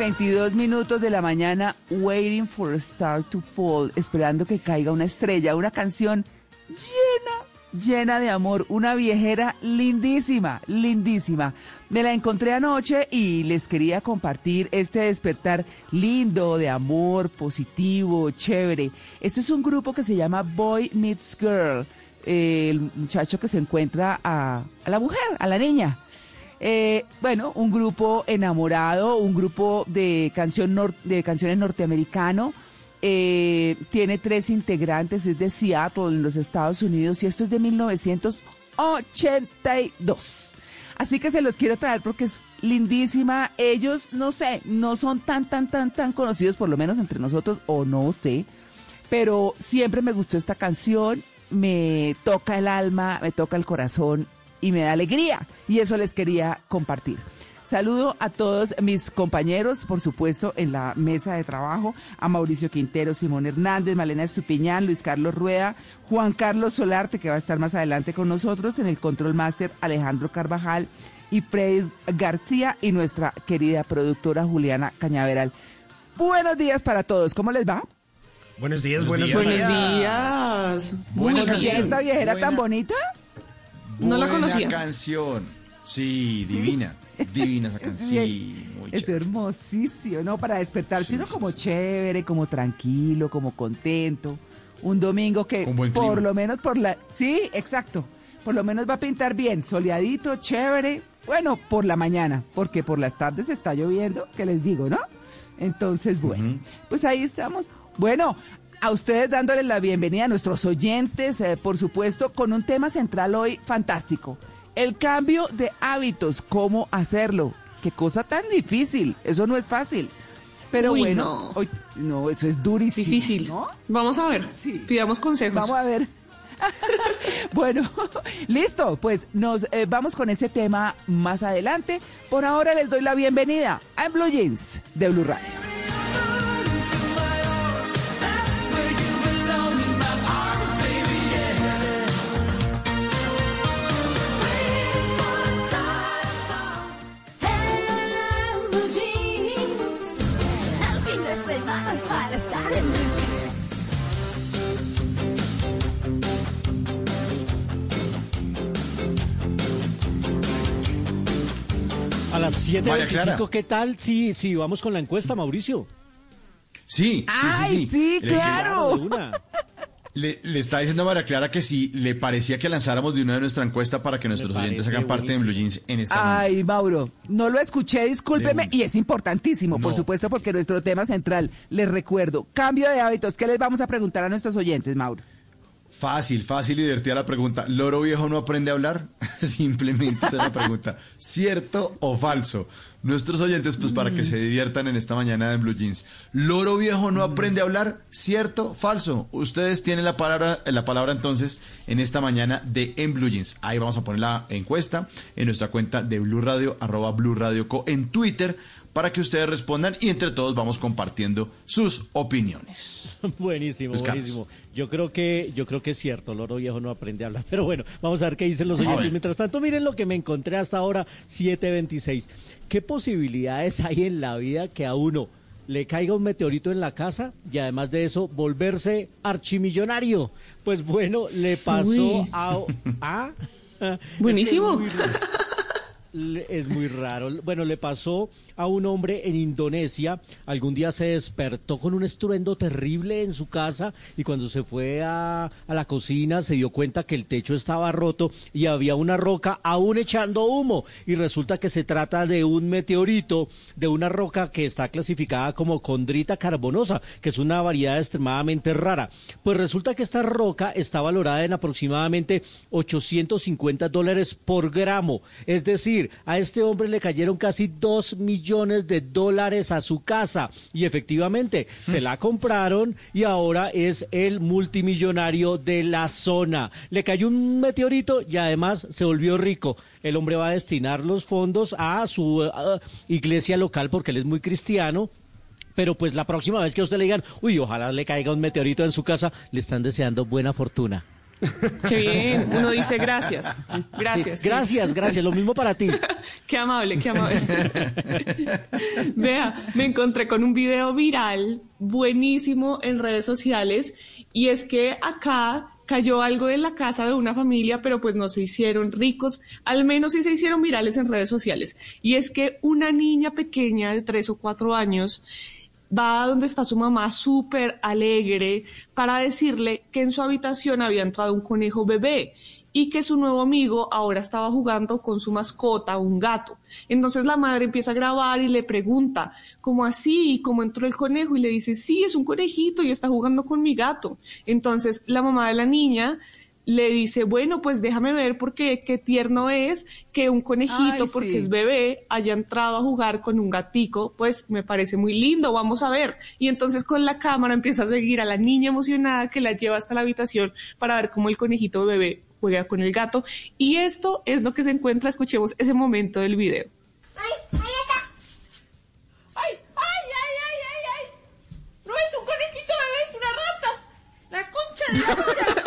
22 minutos de la mañana, Waiting for a Star to Fall, esperando que caiga una estrella, una canción llena, llena de amor, una viejera lindísima, lindísima. Me la encontré anoche y les quería compartir este despertar lindo de amor, positivo, chévere. Este es un grupo que se llama Boy Meets Girl, el muchacho que se encuentra a, a la mujer, a la niña. Eh, bueno, un grupo enamorado, un grupo de, canción nor- de canciones norteamericano. eh, tiene tres integrantes, es de Seattle, en los Estados Unidos, y esto es de 1982. Así que se los quiero traer porque es lindísima. Ellos, no sé, no son tan, tan, tan, tan conocidos, por lo menos entre nosotros, o no sé pero siempre me gustó esta canción, me toca el alma, me toca el corazón y me da alegría. Y eso les quería compartir. Saludo a todos mis compañeros, por supuesto, en la mesa de trabajo, a Mauricio Quintero, Simón Hernández, Malena Estupiñán, Luis Carlos Rueda, Juan Carlos Solarte, que va a estar más adelante con nosotros, en el Control Master, Alejandro Carvajal y Preis García y nuestra querida productora Juliana Cañaveral. Buenos días para todos, ¿cómo les va? Buenos días, buenos, Buenos días. días. Buena ¿Conocían canción. esta viejera tan bonita? No la conocía. canción. Sí, divina. Divina esa canción. Sí, muy Es chévere. hermosísimo, ¿no? Para despertarse Sí, uno sí, como sí. chévere, como tranquilo, como contento. Un domingo que por clima. lo menos por la... Sí, exacto. Por lo menos va a pintar bien, soleadito, chévere. Bueno, por la mañana, porque por las tardes está lloviendo, que les digo, ¿no? Entonces, bueno, pues ahí estamos. Bueno, a ustedes dándoles la bienvenida a nuestros oyentes, eh, por supuesto, con un tema central hoy fantástico. El cambio de hábitos, cómo hacerlo. Qué cosa tan difícil, eso no es fácil. Pero Uy, bueno, no. hoy- no, eso es durísimo. Difícil. ¿no? Vamos a ver. Sí. Pidamos consejos. Vamos a ver. bueno, listo, pues nos eh, vamos con ese tema más adelante. Por ahora les doy la bienvenida a Blue Jeans de Blue Radio. Las María Clara. 7.25, ¿qué tal si, si vamos con la encuesta, Mauricio? Sí, sí, ¡Ay, sí, sí, Le- claro! Le, le está diciendo a María Clara que si le parecía que lanzáramos de una de nuestra encuesta para que nuestros oyentes hagan parte de Blue Jeans en esta. Ay, Mauro, no lo escuché, discúlpeme, y es importantísimo, por supuesto, porque nuestro tema central, les recuerdo, cambio de hábitos, ¿qué les vamos a preguntar a nuestros oyentes, Mauro? Fácil, fácil y divertida la pregunta. ¿Loro viejo no aprende a hablar? Simplemente esa es la pregunta. ¿Cierto o falso? Nuestros oyentes, pues para que se diviertan en esta mañana de Blue Jeans. ¿Loro viejo no aprende a hablar? ¿Cierto? ¿Falso? Ustedes tienen la palabra, la palabra entonces en esta mañana de En Blue Jeans. Ahí vamos a poner la encuesta en nuestra cuenta de Blue Radio, arroba Blue Radio Co en Twitter para que ustedes respondan y entre todos vamos compartiendo sus opiniones. Buenísimo, Pues, buenísimo. Yo creo que yo creo que es cierto, Loro Viejo no aprende a hablar. Pero bueno, vamos a ver qué dicen los oyentes. Mientras tanto, miren lo que me encontré hasta ahora, 726. ¿Qué posibilidades hay en la vida que a uno le caiga un meteorito en la casa y además de eso volverse archimillonario? Pues bueno, le pasó Uy. a... a- Buenísimo. Es, que es muy raro. Bueno, le pasó a un hombre en Indonesia. Algún día se despertó con un estruendo terrible en su casa y cuando se fue a, a la cocina se dio cuenta que el techo estaba roto y había una roca aún echando humo. Y resulta que se trata de un meteorito, de una roca que está clasificada como condrita carbonosa, que es una variedad extremadamente rara. Pues resulta que esta roca está valorada en aproximadamente 850 dólares por gramo. Es decir, a este hombre le cayeron casi 2 millones de dólares a su casa. Y efectivamente, se la compraron y ahora es el multimillonario de la zona. Le cayó un meteorito y además se volvió rico. El hombre va a destinar los fondos a su eh, iglesia local porque él es muy cristiano. Pero pues la próxima vez que a usted le digan, uy, ojalá le caiga un meteorito en su casa, le están deseando buena fortuna. Qué bien. Uno dice gracias. Gracias. Sí, sí. Gracias, gracias. Lo mismo para ti. Qué amable, qué amable. Vea, me encontré con un video viral buenísimo en redes sociales y es que acá cayó algo de la casa de una familia, pero pues no se hicieron ricos, al menos sí se hicieron virales en redes sociales. Y es que una niña pequeña de tres o cuatro años va a donde está su mamá súper alegre para decirle que en su habitación había entrado un conejo bebé y que su nuevo amigo ahora estaba jugando con su mascota, un gato. Entonces la madre empieza a grabar y le pregunta, ¿cómo así? ¿Y cómo entró el conejo? Y le dice, sí, es un conejito y está jugando con mi gato. Entonces la mamá de la niña le dice, bueno, pues déjame ver porque qué tierno es que un conejito, Ay, porque sí. es bebé, haya entrado a jugar con un gatico, pues me parece muy lindo, vamos a ver. Y entonces con la cámara empieza a seguir a la niña emocionada que la lleva hasta la habitación para ver cómo el conejito bebé juega con el gato. Y esto es lo que se encuentra, escuchemos ese momento del video. ¡Ay, ahí está! ¡Ay, ay, ay, ay, ay, ay! No es un conejito bebé, es una rata. La concha de la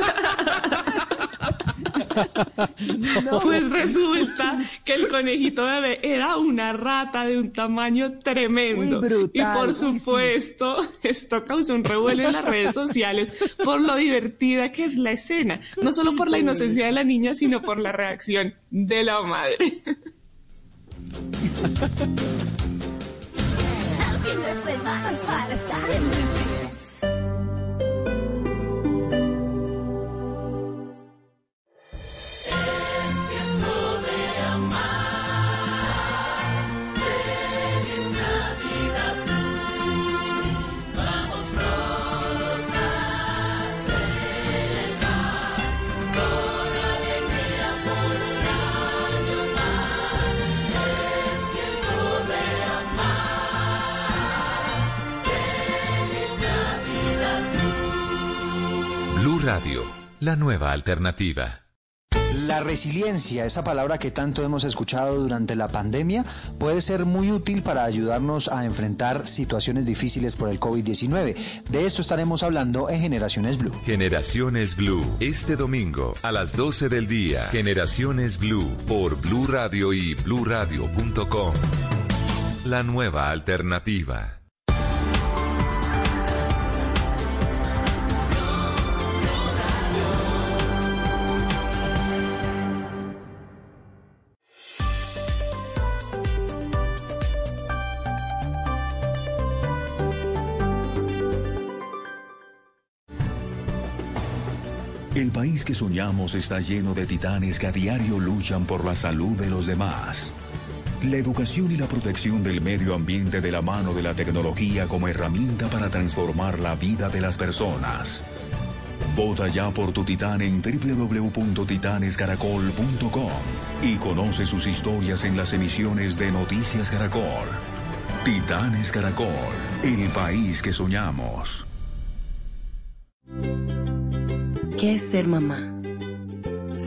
Pues resulta que el conejito bebé era una rata de un tamaño tremendo. Brutal. y por Uy, sí. supuesto, esto causó un revuelo en las redes sociales por lo divertida que es la escena. No solo por la inocencia de la niña, sino por la reacción de la madre. la nueva alternativa. La resiliencia, esa palabra que tanto hemos escuchado durante la pandemia, puede ser muy útil para ayudarnos a enfrentar situaciones difíciles por el COVID-19. De esto estaremos hablando en Generaciones Blue. Generaciones Blue, este domingo a las 12 del día. Generaciones Blue por Blue Radio y bluradio.com. La nueva alternativa. Soñamos está lleno de titanes que a diario luchan por la salud de los demás. La educación y la protección del medio ambiente de la mano de la tecnología como herramienta para transformar la vida de las personas. Vota ya por tu titán en www.titanescaracol.com y conoce sus historias en las emisiones de Noticias Caracol. Titanes Caracol, el país que soñamos. ¿Qué es ser mamá?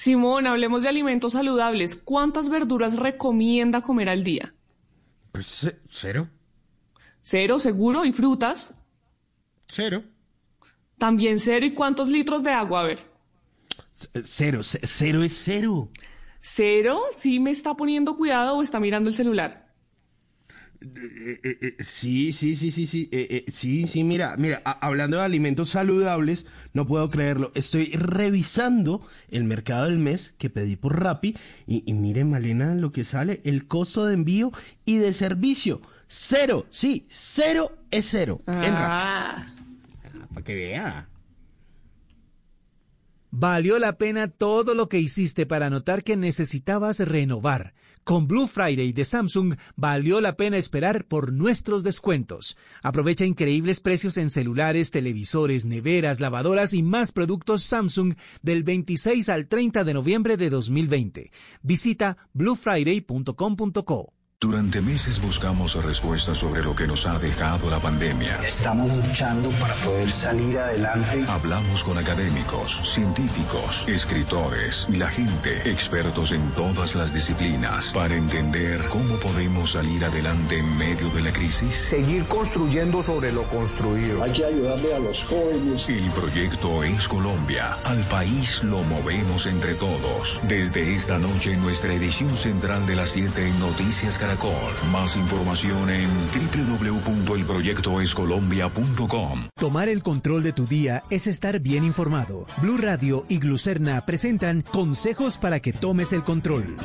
Simón, hablemos de alimentos saludables. ¿Cuántas verduras recomienda comer al día? Pues cero. ¿Cero, seguro? ¿Y frutas? Cero. También cero. ¿Y cuántos litros de agua? A ver. Cero, cero es cero. ¿Cero? ¿Sí me está poniendo cuidado o está mirando el celular? Eh, eh, eh, sí, sí, sí, sí, sí, eh, eh, sí, sí, mira, mira, a- hablando de alimentos saludables, no puedo creerlo, estoy revisando el mercado del mes que pedí por Rappi y, y mire, Malena, lo que sale, el costo de envío y de servicio, cero, sí, cero es cero, en Rappi. Ah, para que vea. Valió la pena todo lo que hiciste para notar que necesitabas renovar. Con Blue Friday de Samsung valió la pena esperar por nuestros descuentos. Aprovecha increíbles precios en celulares, televisores, neveras, lavadoras y más productos Samsung del 26 al 30 de noviembre de 2020. Visita bluefriday.com.co. Durante meses buscamos respuestas sobre lo que nos ha dejado la pandemia. Estamos luchando para poder salir adelante. Hablamos con académicos, científicos, escritores y la gente, expertos en todas las disciplinas, para entender cómo podemos salir adelante en medio de la crisis. Seguir construyendo sobre lo construido. Hay que ayudarle a los jóvenes. El proyecto es Colombia. Al país lo movemos entre todos. Desde esta noche en nuestra edición central de las 7 en Noticias Caracol. Más información en www.elproyectoescolombia.com. Tomar el control de tu día es estar bien informado. Blue Radio y Glucerna presentan consejos para que tomes el control.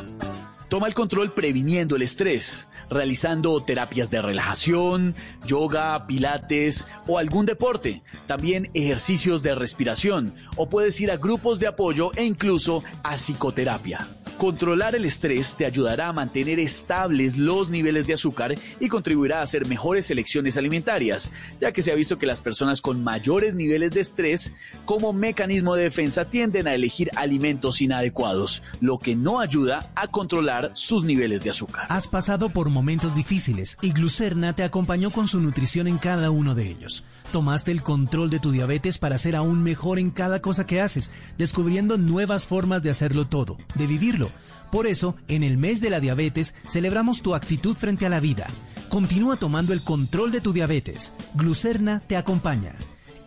Toma el control previniendo el estrés, realizando terapias de relajación, yoga, pilates o algún deporte. También ejercicios de respiración o puedes ir a grupos de apoyo e incluso a psicoterapia. Controlar el estrés te ayudará a mantener estables los niveles de azúcar y contribuirá a hacer mejores elecciones alimentarias, ya que se ha visto que las personas con mayores niveles de estrés como mecanismo de defensa tienden a elegir alimentos inadecuados, lo que no ayuda a controlar sus niveles de azúcar. Has pasado por momentos difíciles y Glucerna te acompañó con su nutrición en cada uno de ellos. Tomaste el control de tu diabetes para ser aún mejor en cada cosa que haces, descubriendo nuevas formas de hacerlo todo, de vivirlo. Por eso, en el mes de la diabetes, celebramos tu actitud frente a la vida. Continúa tomando el control de tu diabetes. Glucerna te acompaña.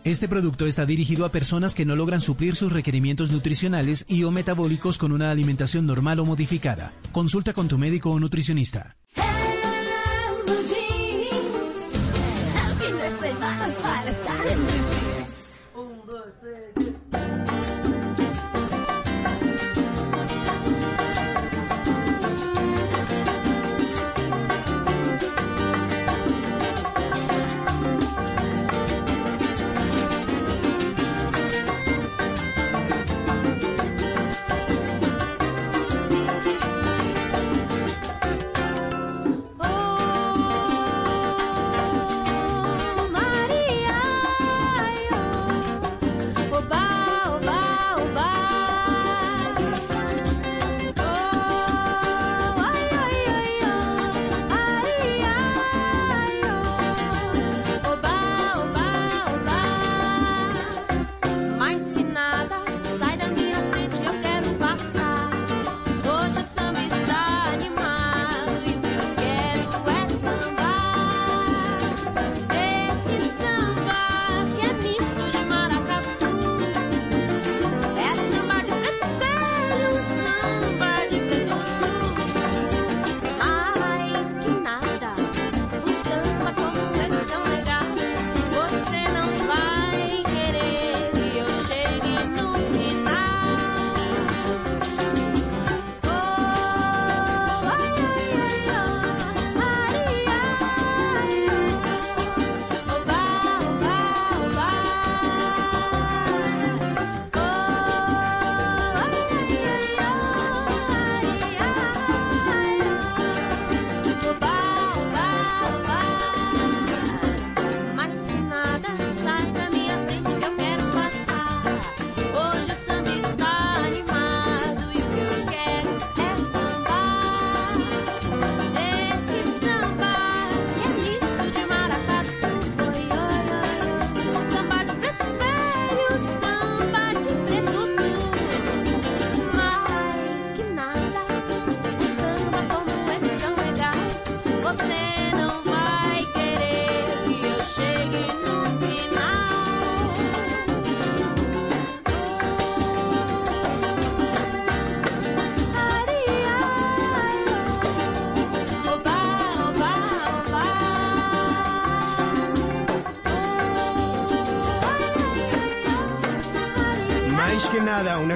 Este producto está dirigido a personas que no logran suplir sus requerimientos nutricionales y o metabólicos con una alimentación normal o modificada. Consulta con tu médico o nutricionista.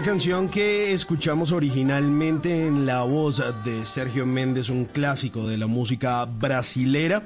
Canción que escuchamos originalmente en la voz de Sergio Méndez, un clásico de la música brasilera.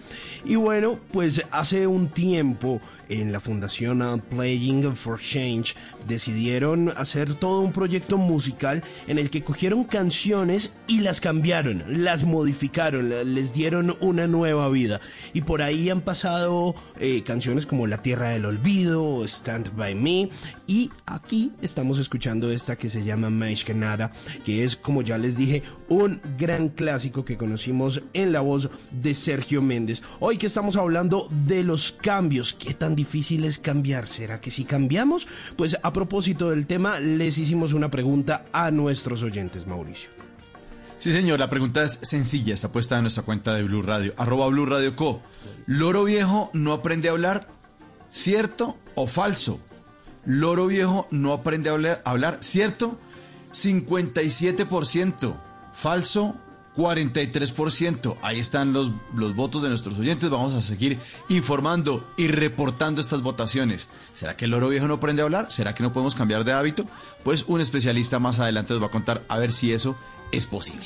Y bueno, pues hace un tiempo en la fundación Playing for Change decidieron hacer todo un proyecto musical en el que cogieron canciones y las cambiaron, las modificaron, les dieron una nueva vida. Y por ahí han pasado eh, canciones como La Tierra del Olvido, Stand By Me. Y aquí estamos escuchando esta que se llama Mais que Nada, que es, como ya les dije, un gran clásico que conocimos en la voz de Sergio Méndez. Hoy que estamos hablando de los cambios, ¿qué tan difícil es cambiar? ¿Será que si cambiamos? Pues a propósito del tema, les hicimos una pregunta a nuestros oyentes, Mauricio. Sí, señor, la pregunta es sencilla, está puesta en nuestra cuenta de Blue Radio, arroba Blue Radio Co. ¿Loro viejo no aprende a hablar? ¿Cierto o falso? Loro viejo no aprende a hablar, ¿cierto? 57%, falso 43%. Ahí están los, los votos de nuestros oyentes. Vamos a seguir informando y reportando estas votaciones. ¿Será que el loro viejo no aprende a hablar? ¿Será que no podemos cambiar de hábito? Pues un especialista más adelante nos va a contar a ver si eso es posible.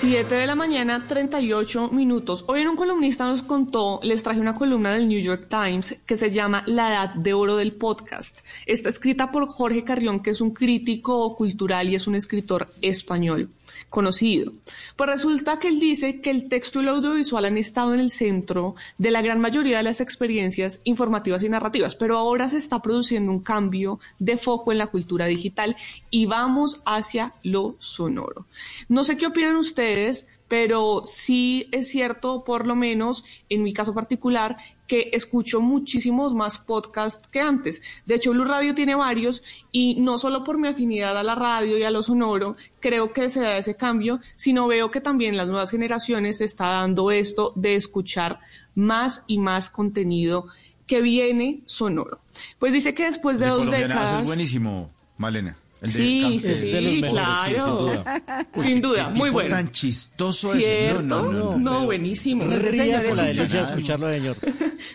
Siete de la mañana, 38 minutos. Hoy en un columnista nos contó, les traje una columna del New York Times que se llama La Edad de Oro del Podcast. Está escrita por Jorge Carrión, que es un crítico cultural y es un escritor español conocido. Pues resulta que él dice que el texto y el audiovisual han estado en el centro de la gran mayoría de las experiencias informativas y narrativas, pero ahora se está produciendo un cambio de foco en la cultura digital y vamos hacia lo sonoro. No sé qué opinan ustedes, pero sí es cierto, por lo menos en mi caso particular, que escucho muchísimos más podcasts que antes. De hecho, Blue Radio tiene varios y no solo por mi afinidad a la radio y a lo sonoro, creo que se da ese cambio, sino veo que también las nuevas generaciones se está dando esto de escuchar más y más contenido que viene sonoro. Pues dice que después de El dos décadas... es buenísimo, Malena. El Sí, sí, sí, mejores, claro. sin duda. Uy, Sin qué- duda, qué muy bueno. tan chistoso. ¿Cierto? No, no, no. No, buenísimo. No, la delicia de escucharlo, señor.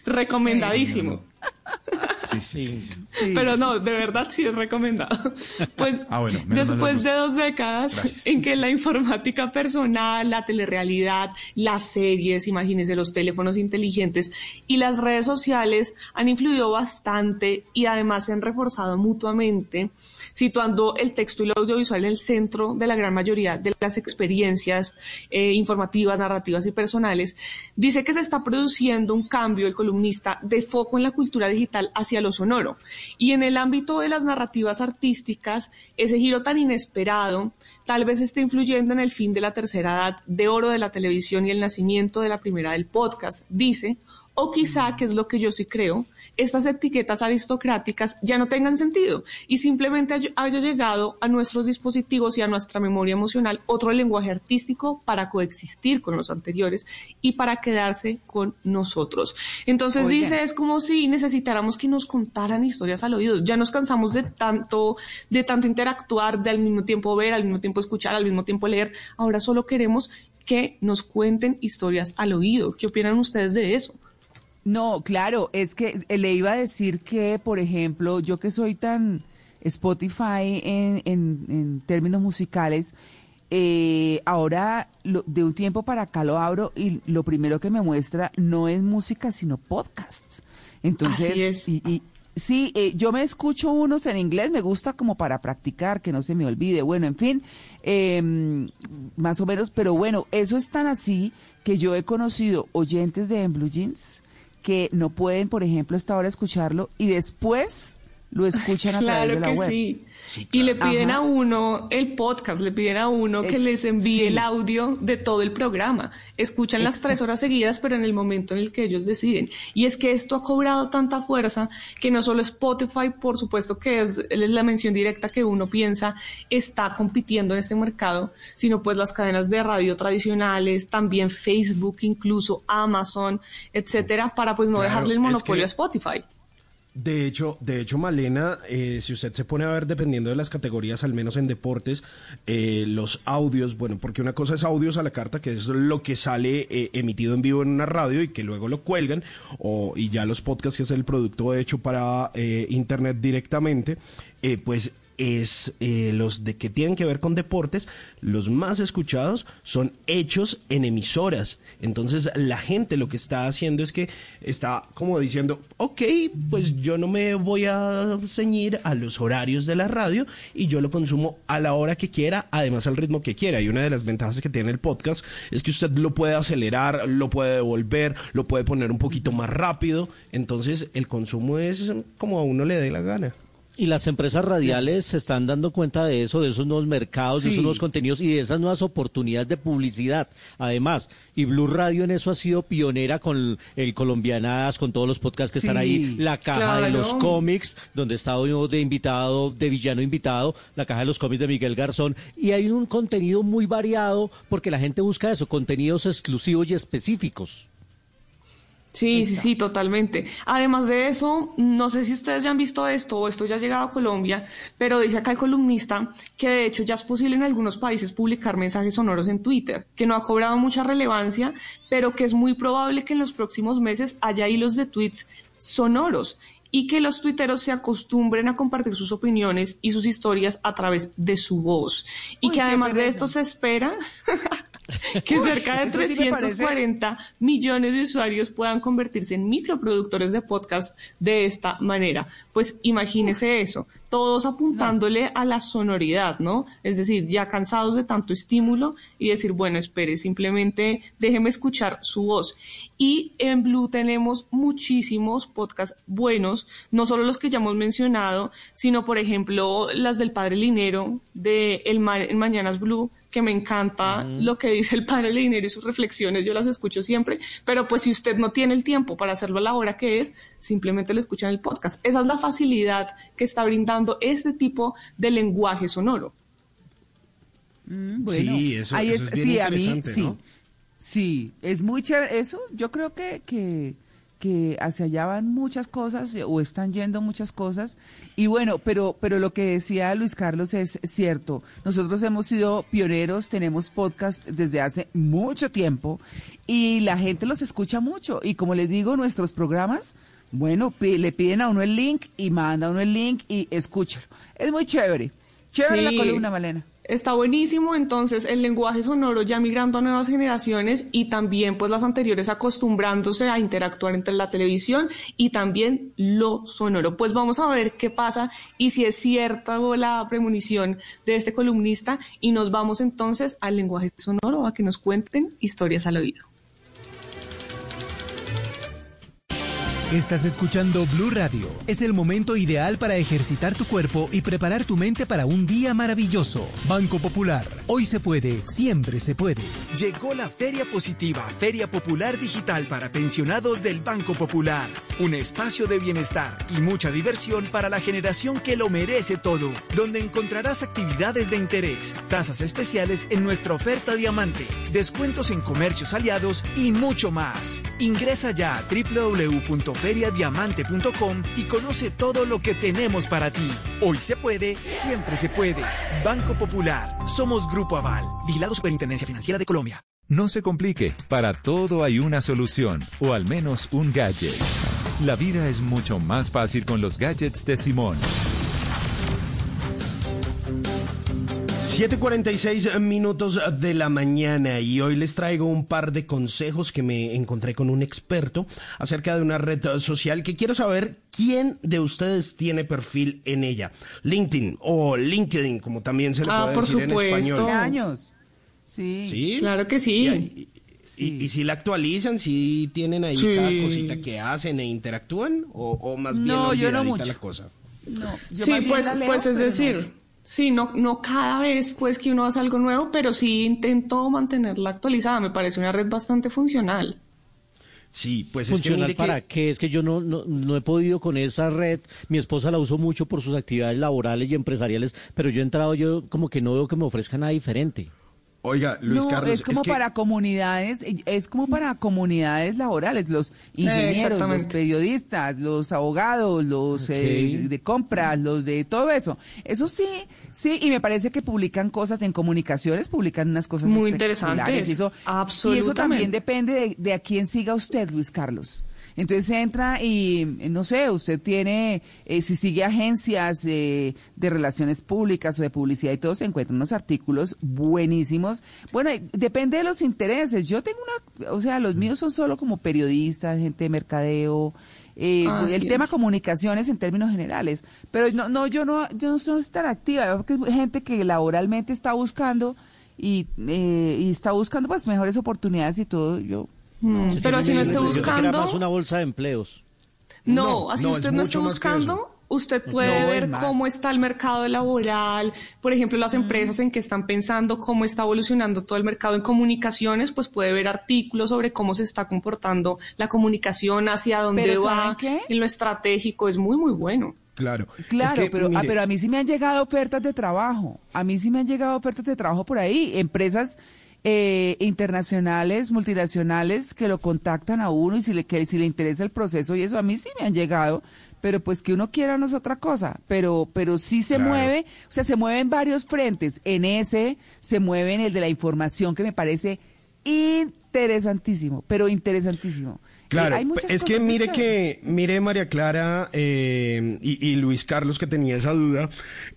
Recomendadísimo. Sí, sí. Pero no, de verdad sí es recomendado. Pues Ah, bueno, después de dos décadas Gracias. en que la informática personal, la telerrealidad, las series, imagínense los teléfonos inteligentes y las redes sociales han influido bastante y además se han reforzado mutuamente situando el texto y lo audiovisual en el centro de la gran mayoría de las experiencias eh, informativas, narrativas y personales, dice que se está produciendo un cambio, el columnista, de foco en la cultura digital hacia lo sonoro. Y en el ámbito de las narrativas artísticas, ese giro tan inesperado tal vez esté influyendo en el fin de la tercera edad de oro de la televisión y el nacimiento de la primera del podcast, dice, o quizá, que es lo que yo sí creo, estas etiquetas aristocráticas ya no tengan sentido y simplemente hay- haya llegado a nuestros dispositivos y a nuestra memoria emocional otro lenguaje artístico para coexistir con los anteriores y para quedarse con nosotros. Entonces Oigan. dice, es como si necesitáramos que nos contaran historias al oído. Ya nos cansamos de tanto, de tanto interactuar, de al mismo tiempo ver, al mismo tiempo escuchar, al mismo tiempo leer. Ahora solo queremos que nos cuenten historias al oído. ¿Qué opinan ustedes de eso? No, claro, es que le iba a decir que, por ejemplo, yo que soy tan Spotify en, en- en términos musicales, eh, ahora lo- de un tiempo para acá lo abro y lo primero que me muestra no es música, sino podcasts. Entonces, Así es. y, y- sí, eh, yo me escucho unos en inglés, me gusta como para practicar, que no se me olvide. Bueno, en fin, eh, más o menos, pero bueno, eso es tan así que yo he conocido oyentes de En Blue Jeans que no pueden, por ejemplo, esta hora escucharlo y después lo escuchan a Claro través de la que web. sí. Y le piden Ajá. a uno el podcast, le piden a uno que Ex- les envíe sí. el audio de todo el programa. Escuchan las tres horas seguidas, pero en el momento en el que ellos deciden. Y es que esto ha cobrado tanta fuerza que no solo Spotify, por supuesto que es la mención directa que uno piensa, está compitiendo en este mercado, sino pues las cadenas de radio tradicionales, también Facebook, incluso Amazon, etcétera, para pues no Claro, dejarle el es monopolio que- a Spotify. De hecho, de hecho, Malena, eh, si usted se pone a ver, dependiendo de las categorías, al menos en deportes, eh, los audios, bueno, porque una cosa es audios a la carta, que es lo que sale eh, emitido en vivo en una radio y que luego lo cuelgan, o, y ya los podcasts, que es el producto hecho para eh, internet directamente, eh, pues es eh, los de que tienen que ver con deportes, los más escuchados son hechos en emisoras. Entonces la gente lo que está haciendo es que está como diciendo, ok, pues yo no me voy a ceñir a los horarios de la radio y yo lo consumo a la hora que quiera, además al ritmo que quiera. Y una de las ventajas que tiene el podcast es que usted lo puede acelerar, lo puede devolver, lo puede poner un poquito más rápido. Entonces el consumo es como a uno le dé la gana. Y las empresas radiales se están dando cuenta de eso, de esos nuevos mercados, de esos nuevos contenidos y de esas nuevas oportunidades de publicidad. Además, y Blue Radio en eso ha sido pionera con el Colombianadas, con todos los podcasts que están ahí, la caja de los cómics, donde está hoy de invitado, de villano invitado, la caja de los cómics de Miguel Garzón. Y hay un contenido muy variado porque la gente busca eso, contenidos exclusivos y específicos. Sí, sí, sí, totalmente. Además de eso, no sé si ustedes ya han visto esto o esto ya ha llegado a Colombia, pero dice acá el columnista que de hecho ya es posible en algunos países publicar mensajes sonoros en Twitter, que no ha cobrado mucha relevancia, pero que es muy probable que en los próximos meses haya hilos de tweets sonoros y que los tuiteros se acostumbren a compartir sus opiniones y sus historias a través de su voz. Y Uy, que además de esto se espera que cerca de eso sí me parece- 340 millones de usuarios puedan convertirse en microproductores de podcast de esta manera. Pues imagínese eso, todos apuntándole a la sonoridad, ¿no? Es decir, ya cansados de tanto estímulo y decir, bueno, espere, simplemente déjeme escuchar su voz. Y en Blue tenemos muchísimos podcasts buenos, no solo los que ya hemos mencionado, sino por ejemplo las del Padre Linero, de El, Ma- Mañanas Blue, que me encanta lo que dice el padre Linero y sus reflexiones, yo las escucho siempre, pero pues si usted no tiene el tiempo para hacerlo a la hora que es, simplemente lo escucha en el podcast. Esa es la facilidad que está brindando este tipo de lenguaje sonoro. Mm, bueno, Sí, eso- ahí eso es- es bien sí, a mí, sí, sí, es muy chévere. Eso, yo creo que, que, que hacia allá van muchas cosas eh, o están yendo muchas cosas. Y bueno, pero, pero lo que decía Luis Carlos es cierto. Nosotros hemos sido pioneros, tenemos podcast desde hace mucho tiempo y la gente los escucha mucho. Y como les digo, nuestros programas, bueno, le piden a uno el link y manda a uno el link y escúchalo. Es muy chévere. Chévere Sí. la columna, Malena. Está buenísimo, entonces el lenguaje sonoro ya migrando a nuevas generaciones y también pues las anteriores acostumbrándose a interactuar entre la televisión y también lo sonoro. Pues vamos a ver qué pasa y si es cierta la premonición de este columnista y nos vamos entonces al lenguaje sonoro a que nos cuenten historias al oído. Estás escuchando Blue Radio. Es el momento ideal para ejercitar tu cuerpo y preparar tu mente para un día maravilloso. Banco Popular. Hoy se puede, siempre se puede. Llegó la Feria Positiva, Feria Popular Digital para pensionados del Banco Popular. Un espacio de bienestar y mucha diversión para la generación que lo merece todo, donde encontrarás actividades de interés, tasas especiales en nuestra oferta diamante, descuentos en comercios aliados y mucho más. Ingresa ya a www.feriadiamante.com y conoce todo lo que tenemos para ti. Hoy se puede, siempre se puede. Banco Popular. Somos Grupo Aval. Vigilado Superintendencia Financiera de Colombia. No se complique, para todo hay una solución, o al menos un gadget. La vida es mucho más fácil con los gadgets de Simón. 7:46 minutos de la mañana y hoy les traigo un par de consejos que me encontré con un experto acerca de una red social que quiero saber quién de ustedes tiene perfil en ella. LinkedIn o LinkedIn, como también se le Ah, puede por decir en supuesto. español. años. Sí. ¿Sí? Claro que sí. Y, y- y si la actualizan, si tienen ahí Sí. cada cosita que hacen e interactúan o, o más bien No, yo no mucho. la cosa. No, yo Sí, pues, la leo, pues es no. Sí, no, no cada vez pues que uno hace algo nuevo, pero sí intento mantenerla actualizada. Me parece una red bastante funcional. Sí, pues es que ¿Funcional para que... qué? Es que yo no, no, no he podido con esa red. Mi esposa la uso mucho por sus actividades laborales y empresariales, pero yo he entrado, yo como que no veo que me ofrezca nada diferente. Oiga, Luis no, Carlos, es como que- para comunidades, es como para comunidades laborales, los ingenieros, los periodistas, los abogados, los eh, de compras, los de todo eso. Eso sí, sí, y me parece que publican cosas en comunicaciones, publican unas cosas Muy interesantes. Y eso, y eso Absolutamente. también depende de, de a quién siga usted, Luis Carlos. Entonces entra y, eh, no sé, usted tiene, eh, si sigue agencias eh, de relaciones públicas o de publicidad y todo, se encuentran unos artículos buenísimos. Bueno, eh, depende de los intereses. Yo tengo una, o sea, los míos son solo como periodistas, gente de mercadeo, eh, Así el tema es. comunicaciones en términos generales. Pero no, no, yo no, yo no soy tan activa, porque es gente que laboralmente está buscando y, eh, y está buscando pues mejores oportunidades y todo. Yo Mm, pero si no era buscando, más una bolsa de empleos. No, No, así no, usted es no que buscando, usted puede No, ver cómo está el mercado laboral, por ejemplo, las empresas en que están pensando cómo está evolucionando todo el mercado en comunicaciones, pues puede ver artículos sobre cómo se está comportando la comunicación, hacia dónde Pero va, en lo estratégico, es muy, muy bueno. Claro. Claro, Es que, pero, ah, pero a mí sí me han llegado ofertas de trabajo. A mí sí me han llegado ofertas de trabajo por ahí. Empresas eh, internacionales, multinacionales que lo contactan a uno y si le, que, si le interesa el proceso y eso, a mí sí me han llegado. Pero pues que uno quiera no es otra cosa. Pero, pero sí se Claro. mueve, o sea, se mueve en varios frentes. En ese se mueve en el de la información que me parece interesantísimo, pero interesantísimo. Claro, es que mire que, mire María Clara eh, y, y Luis Carlos que tenía esa duda,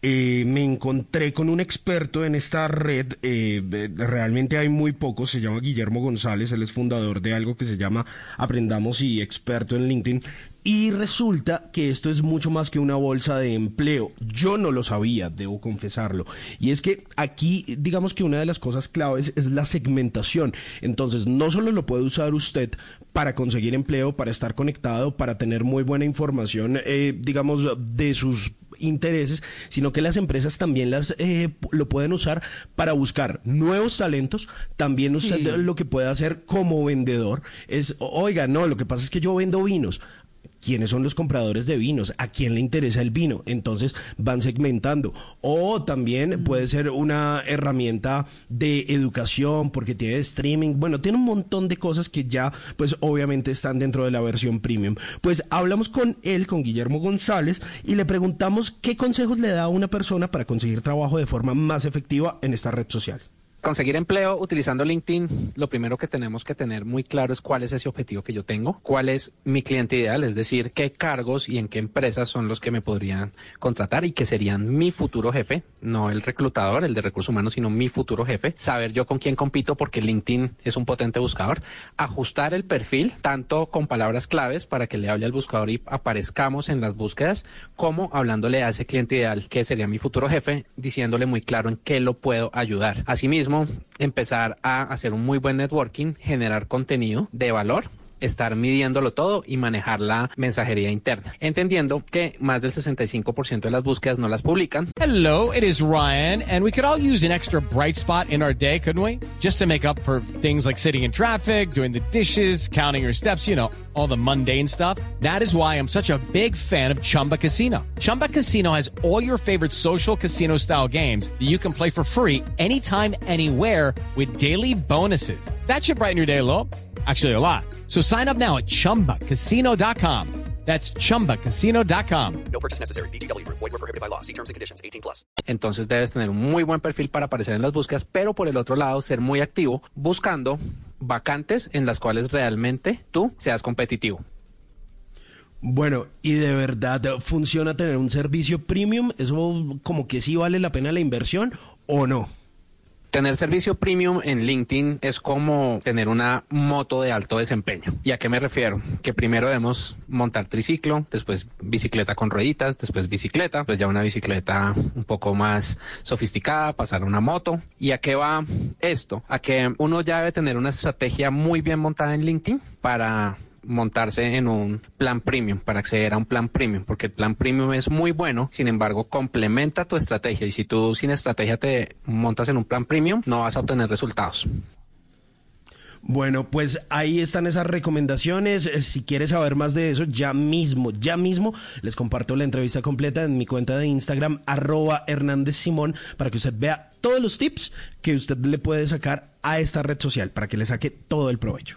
eh, me encontré con un experto en esta red, eh, realmente hay muy pocos, se llama Guillermo González, él es fundador de algo que se llama Aprendamos y experto en LinkedIn. Y resulta que esto es mucho más que una bolsa de empleo. Yo no lo sabía, debo confesarlo. Y es que aquí, digamos que una de las cosas claves es la segmentación. Entonces, no solo lo puede usar usted para conseguir empleo, para estar conectado, para tener muy buena información, eh, digamos, de sus intereses, sino que las empresas también las eh, lo pueden usar para buscar nuevos talentos. También usted Sí. lo que puede hacer como vendedor es, oiga, no, lo que pasa es que yo vendo vinos. Quiénes son los compradores de vinos, a quién le interesa el vino, entonces van segmentando. O también puede ser una herramienta de educación porque tiene streaming, bueno, tiene un montón de cosas que ya pues obviamente están dentro de la versión premium. Pues hablamos con él, con Guillermo González, y le preguntamos qué consejos le da a una persona para conseguir trabajo de forma más efectiva en esta red social. Conseguir empleo utilizando LinkedIn, lo primero que tenemos que tener muy claro es cuál es ese objetivo que yo tengo, cuál es mi cliente ideal, es decir, qué cargos y en qué empresas son los que me podrían contratar y que serían mi futuro jefe, no el reclutador, el de recursos humanos, sino mi futuro jefe. Saber yo con quién compito porque LinkedIn es un potente buscador. Ajustar el perfil tanto con palabras claves para que le hable al buscador y aparezcamos en las búsquedas, como hablándole a ese cliente ideal que sería mi futuro jefe, diciéndole muy claro en qué lo puedo ayudar. Asimismo, empezar a hacer un muy buen networking, generar contenido de valor estar midiéndolo todo y manejar la mensajería interna, entendiendo que más del 65% de las búsquedas no las publican. Hello, it is Ryan, and we could all use an extra bright spot in our day, couldn't we? Just to make up for things like sitting in traffic, doing the dishes, counting your steps, you know, all the mundane stuff. That is why I'm such a big fan of Chumba Casino. Chumba Casino has all your favorite social casino style games that you can play for free anytime, anywhere with daily bonuses. That should brighten your day a little. Actually, a lot. So sign up now at chumbacasino.com. That's chumbacasino.com. No purchase necessary. VGW Group. Void were prohibited by law. See terms and conditions. 18 plus. Entonces debes tener un muy buen perfil para aparecer en las búsquedas, pero por el otro lado ser muy activo buscando vacantes en las cuales realmente tú seas competitivo. Bueno, y de verdad funciona tener un servicio premium, eso como que sí vale la pena la inversión o no. Tener servicio premium en LinkedIn es como tener una moto de alto desempeño. ¿Y a qué me refiero? Que primero debemos montar triciclo, después bicicleta con rueditas, después bicicleta, pues ya una bicicleta un poco más sofisticada, pasar a una moto. ¿Y a qué va esto? A que uno ya debe tener una estrategia muy bien montada en LinkedIn para montarse en un plan premium, para acceder a un plan premium, porque el plan premium es muy bueno, sin embargo, complementa tu estrategia y si tú sin estrategia te montas en un plan premium, no vas a obtener resultados. Bueno, pues ahí están esas recomendaciones. Eh, Si quieres saber más de eso, ya mismo, ya mismo les comparto la entrevista completa en mi cuenta de Instagram, arroba Hernández Simón, para que usted vea todos los tips que usted le puede sacar a esta red social, para que le saque todo el provecho.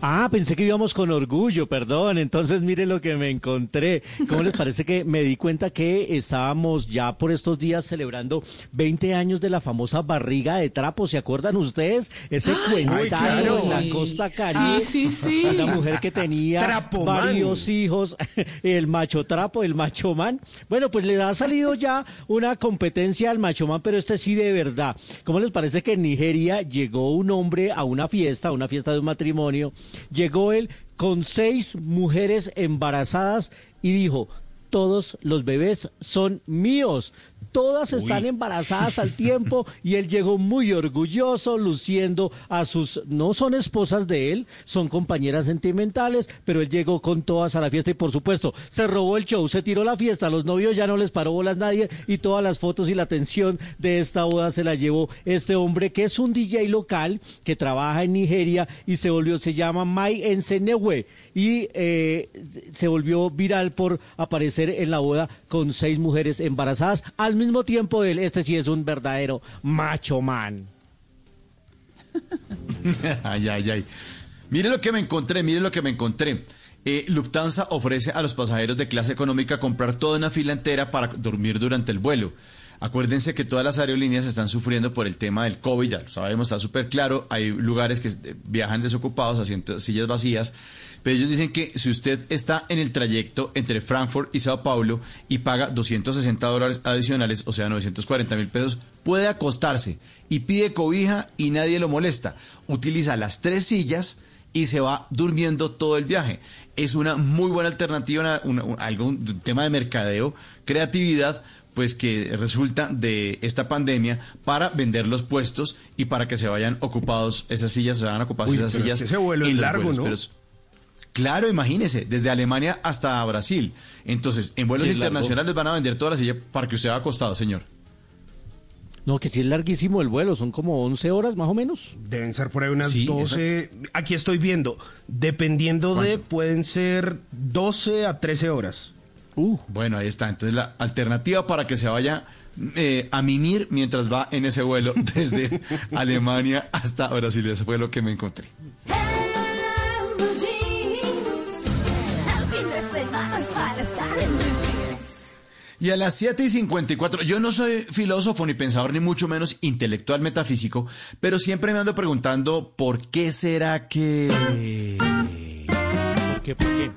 Ah, pensé que íbamos con orgullo, perdón. Entonces, mire lo que me encontré. ¿Cómo les parece que me di cuenta que estábamos ya por estos días celebrando 20 años de la famosa barriga de trapo? ¿Se acuerdan ustedes? Ese cuentazo claro. en la costa caribe. Sí, sí, sí. Una mujer que tenía Trapoman. varios hijos, el macho trapo, el macho man. Bueno, pues le ha salido ya una competencia al macho man, pero este sí de verdad. ¿Cómo les parece que en Nigeria llegó un hombre a una fiesta, a una fiesta de un matrimonio? Llegó él con seis mujeres embarazadas y dijo, todos los bebés son míos. Todas están embarazadas al tiempo y él llegó muy orgulloso, luciendo a sus, no son esposas de él, son compañeras sentimentales, pero él llegó con todas a la fiesta y por supuesto se robó el show, se tiró la fiesta, a los novios ya no les paró bolas nadie y todas las fotos y la atención de esta boda se la llevó este hombre que es un DJ local que trabaja en Nigeria y se volvió, se llama Mai Ensenewe y eh, se volvió viral por aparecer en la boda con seis mujeres embarazadas al mismo tiempo él. Este sí es un verdadero macho man. ay, ay, ay. Mire lo que me encontré, mire lo que me encontré. Eh, Lufthansa ofrece a los pasajeros de clase económica comprar toda una fila entera para dormir durante el vuelo. Acuérdense que todas las aerolíneas están sufriendo por el tema del COVID, ya lo sabemos, está súper claro. Hay lugares que eh, viajan desocupados, asientos, sillas vacías. Pero ellos dicen que si usted está en el trayecto entre Frankfurt y Sao Paulo y paga 260 dólares adicionales, o sea, 940 mil pesos, puede acostarse y pide cobija y nadie lo molesta. Utiliza las tres sillas y se va durmiendo todo el viaje. Es una muy buena alternativa, una- una- un- algún tema de mercadeo, creatividad, pues que resulta de esta pandemia para vender los puestos y para que se vayan ocupados esas sillas, se vayan ocupadas Uy, esas pero es sillas. que ese vuelo es largo, vuelos. ¿no? Pero Claro, imagínese, desde Alemania hasta Brasil. Entonces, en vuelos Sí, internacionales van a vender todas las sillas para que usted vaya acostado, señor. No, que sí es larguísimo el vuelo, son como 11 horas más o menos. Deben ser por ahí unas Sí, 12. Aquí estoy viendo. Dependiendo de, pueden ser 12 a 13 horas. Bueno, ahí está. Entonces, la alternativa para que se vaya eh, a mimir mientras va en ese vuelo desde Alemania hasta Brasil. Eso fue lo que me encontré. Y a las 7 y 54, yo no soy filósofo ni pensador, ni mucho menos intelectual metafísico, pero siempre me ando preguntando por qué será que... ¿Por qué? ¿Por qué?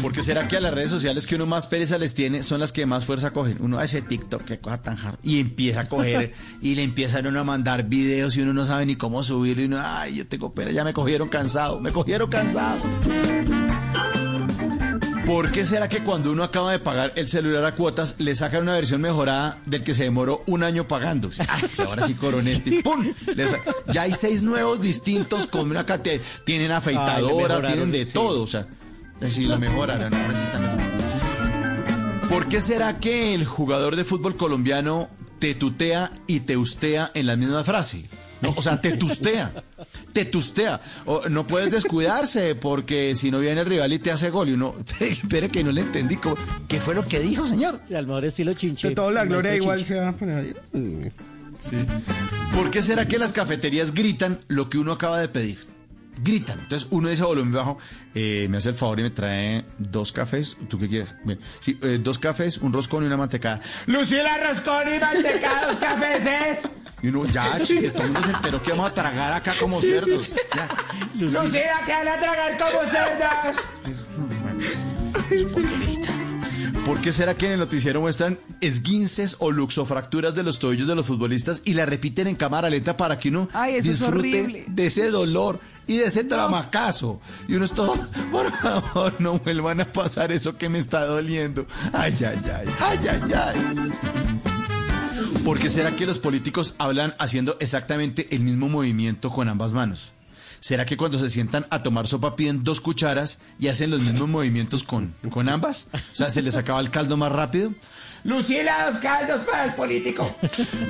Porque será que a las redes sociales que uno más pereza les tiene son las que más fuerza cogen. Uno a ese TikTok que cosa tan hard y empieza a coger y le empiezan a uno a mandar videos y uno no sabe ni cómo subirlo y uno, ay, yo tengo pena, ya me cogieron cansado, me cogieron cansado. ¿Por qué será que cuando uno acaba de pagar el celular a cuotas le sacan una versión mejorada del que se demoró un año pagando? Ay, ahora sí coroné este y ¡pum! Ya hay seis nuevos distintos con una cate- tienen afeitadora, tienen de sí. todo, o sea, si lo mejoraron, ahora sí están mejor. ¿Por qué será que el jugador de fútbol colombiano te tutea y te ustea en la misma frase? No, o sea, te tustea, te tustea. O, no puedes descuidarse porque si no viene el rival y te hace gol y uno, espere que no le entendí. ¿cómo- ¿Qué fue lo que dijo, señor? Sí, al mejor estilo chinche. De toda la gloria igual Chinche. se va a poner ahí. Mm. ¿Por qué será que las cafeterías gritan lo que uno acaba de pedir? Gritan. Entonces uno dice a volumen bajo, eh, me hace el favor y me trae dos cafés. ¿Tú qué quieres? Bien. Sí, eh, dos cafés, un roscón y una mantecada. Lucila, roscón y mantecada, dos cafés. Y uno, ya, chique, todo el mundo se enteró que vamos a tragar acá como cerdos. Ya. Lucila, que van a tragar como cerdos. ¿Por qué será que en el noticiero muestran esguinces o luxofracturas de los tobillos de los futbolistas y la repiten en cámara lenta para que uno Ay, eso es disfrute de ese dolor y de ese tramacazo? Y uno es todo, por favor, no vuelvan a pasar eso que me está doliendo. Ay, ay, ay, ay, ay, ay. ¿Por qué será que los políticos hablan haciendo exactamente el mismo movimiento con ambas manos? ¿Será que cuando se sientan a tomar sopa piden dos cucharas y hacen los mismos movimientos con, con ambas? O sea, ¿se les acaba el caldo más rápido? Lucila, dos caldos para el político.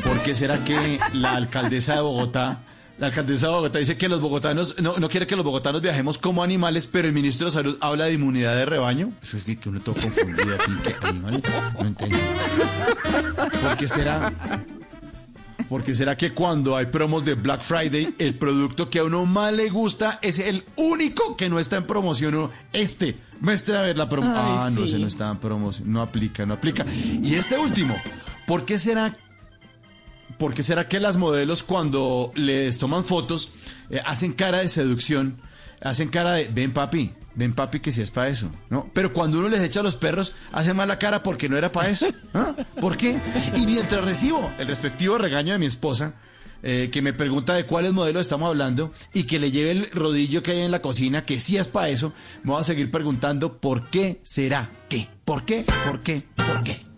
¿Por qué será que la alcaldesa de Bogotá, la alcaldesa de Bogotá dice que los bogotanos, no, no quiere que los bogotanos viajemos como animales, pero el ministro de Salud habla de inmunidad de rebaño? Eso es que uno todo confundido aquí, ¿qué animales? No entiendo. ¿Por qué será? Porque será que cuando hay promos de Black Friday, el producto que a uno más le gusta es el único que no está en promoción. Este, muestre a ver la promoción. Ah, no, sí. se no está en promoción. No aplica, no aplica. Y este último, ¿por qué será ¿Por qué será que las modelos cuando les toman fotos eh, hacen cara de seducción, hacen cara de ven papi, ven papi que si es para eso, ¿no? Pero cuando uno les echa a los perros, hace mala cara porque no era para eso. ¿ah? ¿Por qué? Y mientras recibo el respectivo regaño de mi esposa, eh, que me pregunta de cuáles modelos estamos hablando y que le lleve el rodillo que hay en la cocina, que sí es para eso, me voy a seguir preguntando por qué será qué, por qué, por qué, por qué.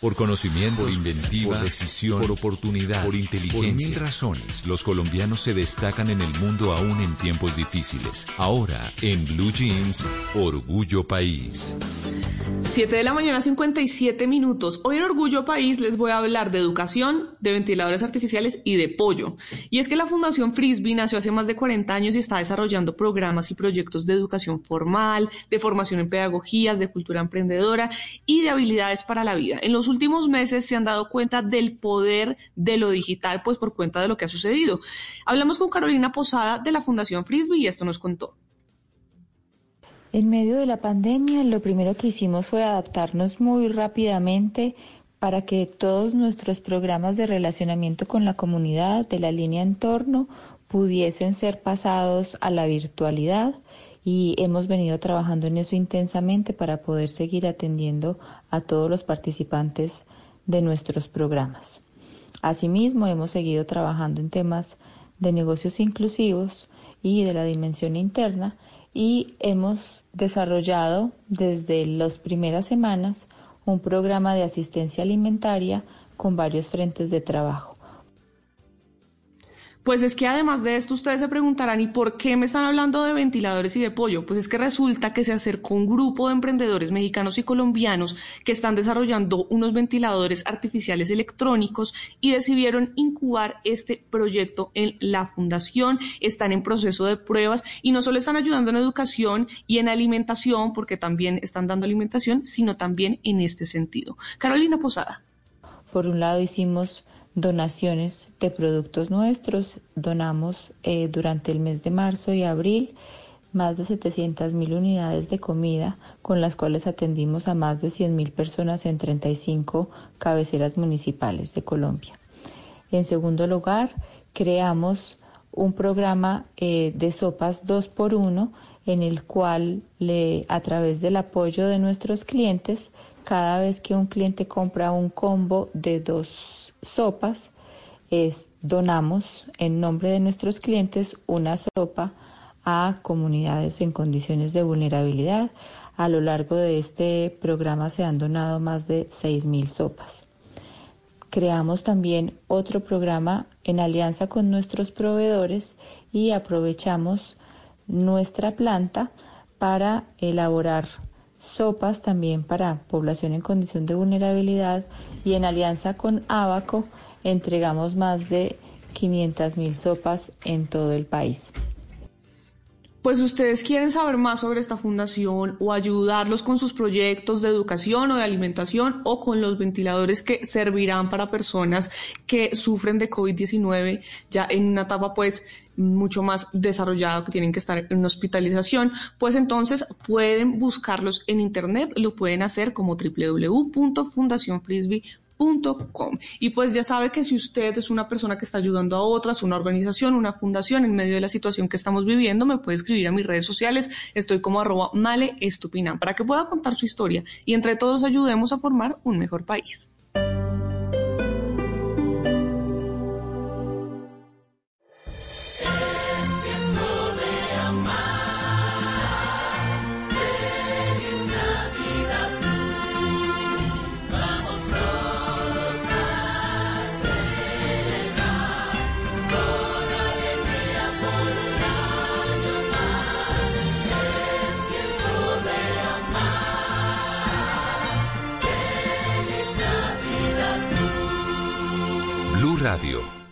Por conocimiento, por inventiva, por decisión, por oportunidad, por inteligencia. Por mil razones, los colombianos se destacan en el mundo aún en tiempos difíciles. Ahora, en Blue Jeans, Orgullo País. 7 de la mañana, 57 minutos. Hoy en Orgullo País les voy a hablar de educación, de ventiladores artificiales y de pollo. Y es que la Fundación Frisbee nació hace más de 40 años y está desarrollando programas y proyectos de educación formal, de formación en pedagogías, de cultura emprendedora y de habilidades para la vida. En los últimos meses se han dado cuenta del poder de lo digital, pues por cuenta de lo que ha sucedido. Hablamos con Carolina Posada de la Fundación Frisbee y esto nos contó. En medio de la pandemia, lo primero que hicimos fue adaptarnos muy rápidamente para que todos nuestros programas de relacionamiento con la comunidad de la línea entorno pudiesen ser pasados a la virtualidad y hemos venido trabajando en eso intensamente para poder seguir atendiendo a todos los participantes de nuestros programas. Asimismo, hemos seguido trabajando en temas de negocios inclusivos y de la dimensión interna y hemos desarrollado desde las primeras semanas un programa de asistencia alimentaria con varios frentes de trabajo. Pues es que además de esto ustedes se preguntarán, ¿y por qué me están hablando de ventiladores y de pollo? Pues es que resulta que se acercó un grupo de emprendedores mexicanos y colombianos que están desarrollando unos ventiladores artificiales electrónicos y decidieron incubar este proyecto en la fundación. Están en proceso de pruebas y no solo están ayudando en educación y en alimentación, porque también están dando alimentación, sino también en este sentido. Carolina Posada. Por un lado hicimos donaciones de productos nuestros. Donamos eh, durante el mes de marzo y abril más de 700 mil unidades de comida, con las cuales atendimos a más de 100 mil personas en 35 cabeceras municipales de Colombia. En segundo lugar, creamos un programa eh, de sopas 2 por 1 en el cual le, a través del apoyo de nuestros clientes, cada vez que un cliente compra un combo de dos sopas, es, donamos en nombre de nuestros clientes una sopa a comunidades en condiciones de vulnerabilidad. A lo largo de este programa se han donado más de 6.000 sopas. Creamos también otro programa en alianza con nuestros proveedores y aprovechamos nuestra planta para elaborar sopas también para población en condición de vulnerabilidad y en alianza con Abaco entregamos más de 500 mil sopas en todo el país. Pues ustedes quieren saber más sobre esta fundación o ayudarlos con sus proyectos de educación o de alimentación o con los ventiladores que servirán para personas que sufren de COVID-19 ya en una etapa pues mucho más desarrollada que tienen que estar en hospitalización, pues entonces pueden buscarlos en internet, lo pueden hacer como www.fundacionfrisbee.com www.bluradio.com. Y pues ya sabe que si usted es una persona que está ayudando a otras, una organización, una fundación en medio de la situación que estamos viviendo, me puede escribir a mis redes sociales. Estoy como arroba male para que pueda contar su historia y entre todos ayudemos a formar un mejor país.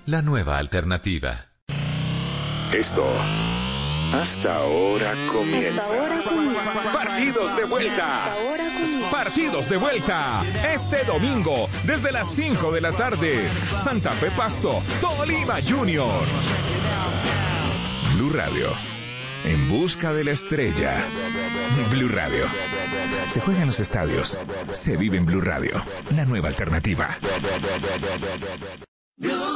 La nueva alternativa. Esto hasta ahora comienza. Partidos de vuelta. Partidos de vuelta. Este domingo, desde las 5 de la tarde. Santa Fe Pasto, Tolima Junior. Blue Radio. En busca de la estrella. Blue Radio. Se juega en los estadios. Se vive en Blue Radio. La nueva alternativa. Blue,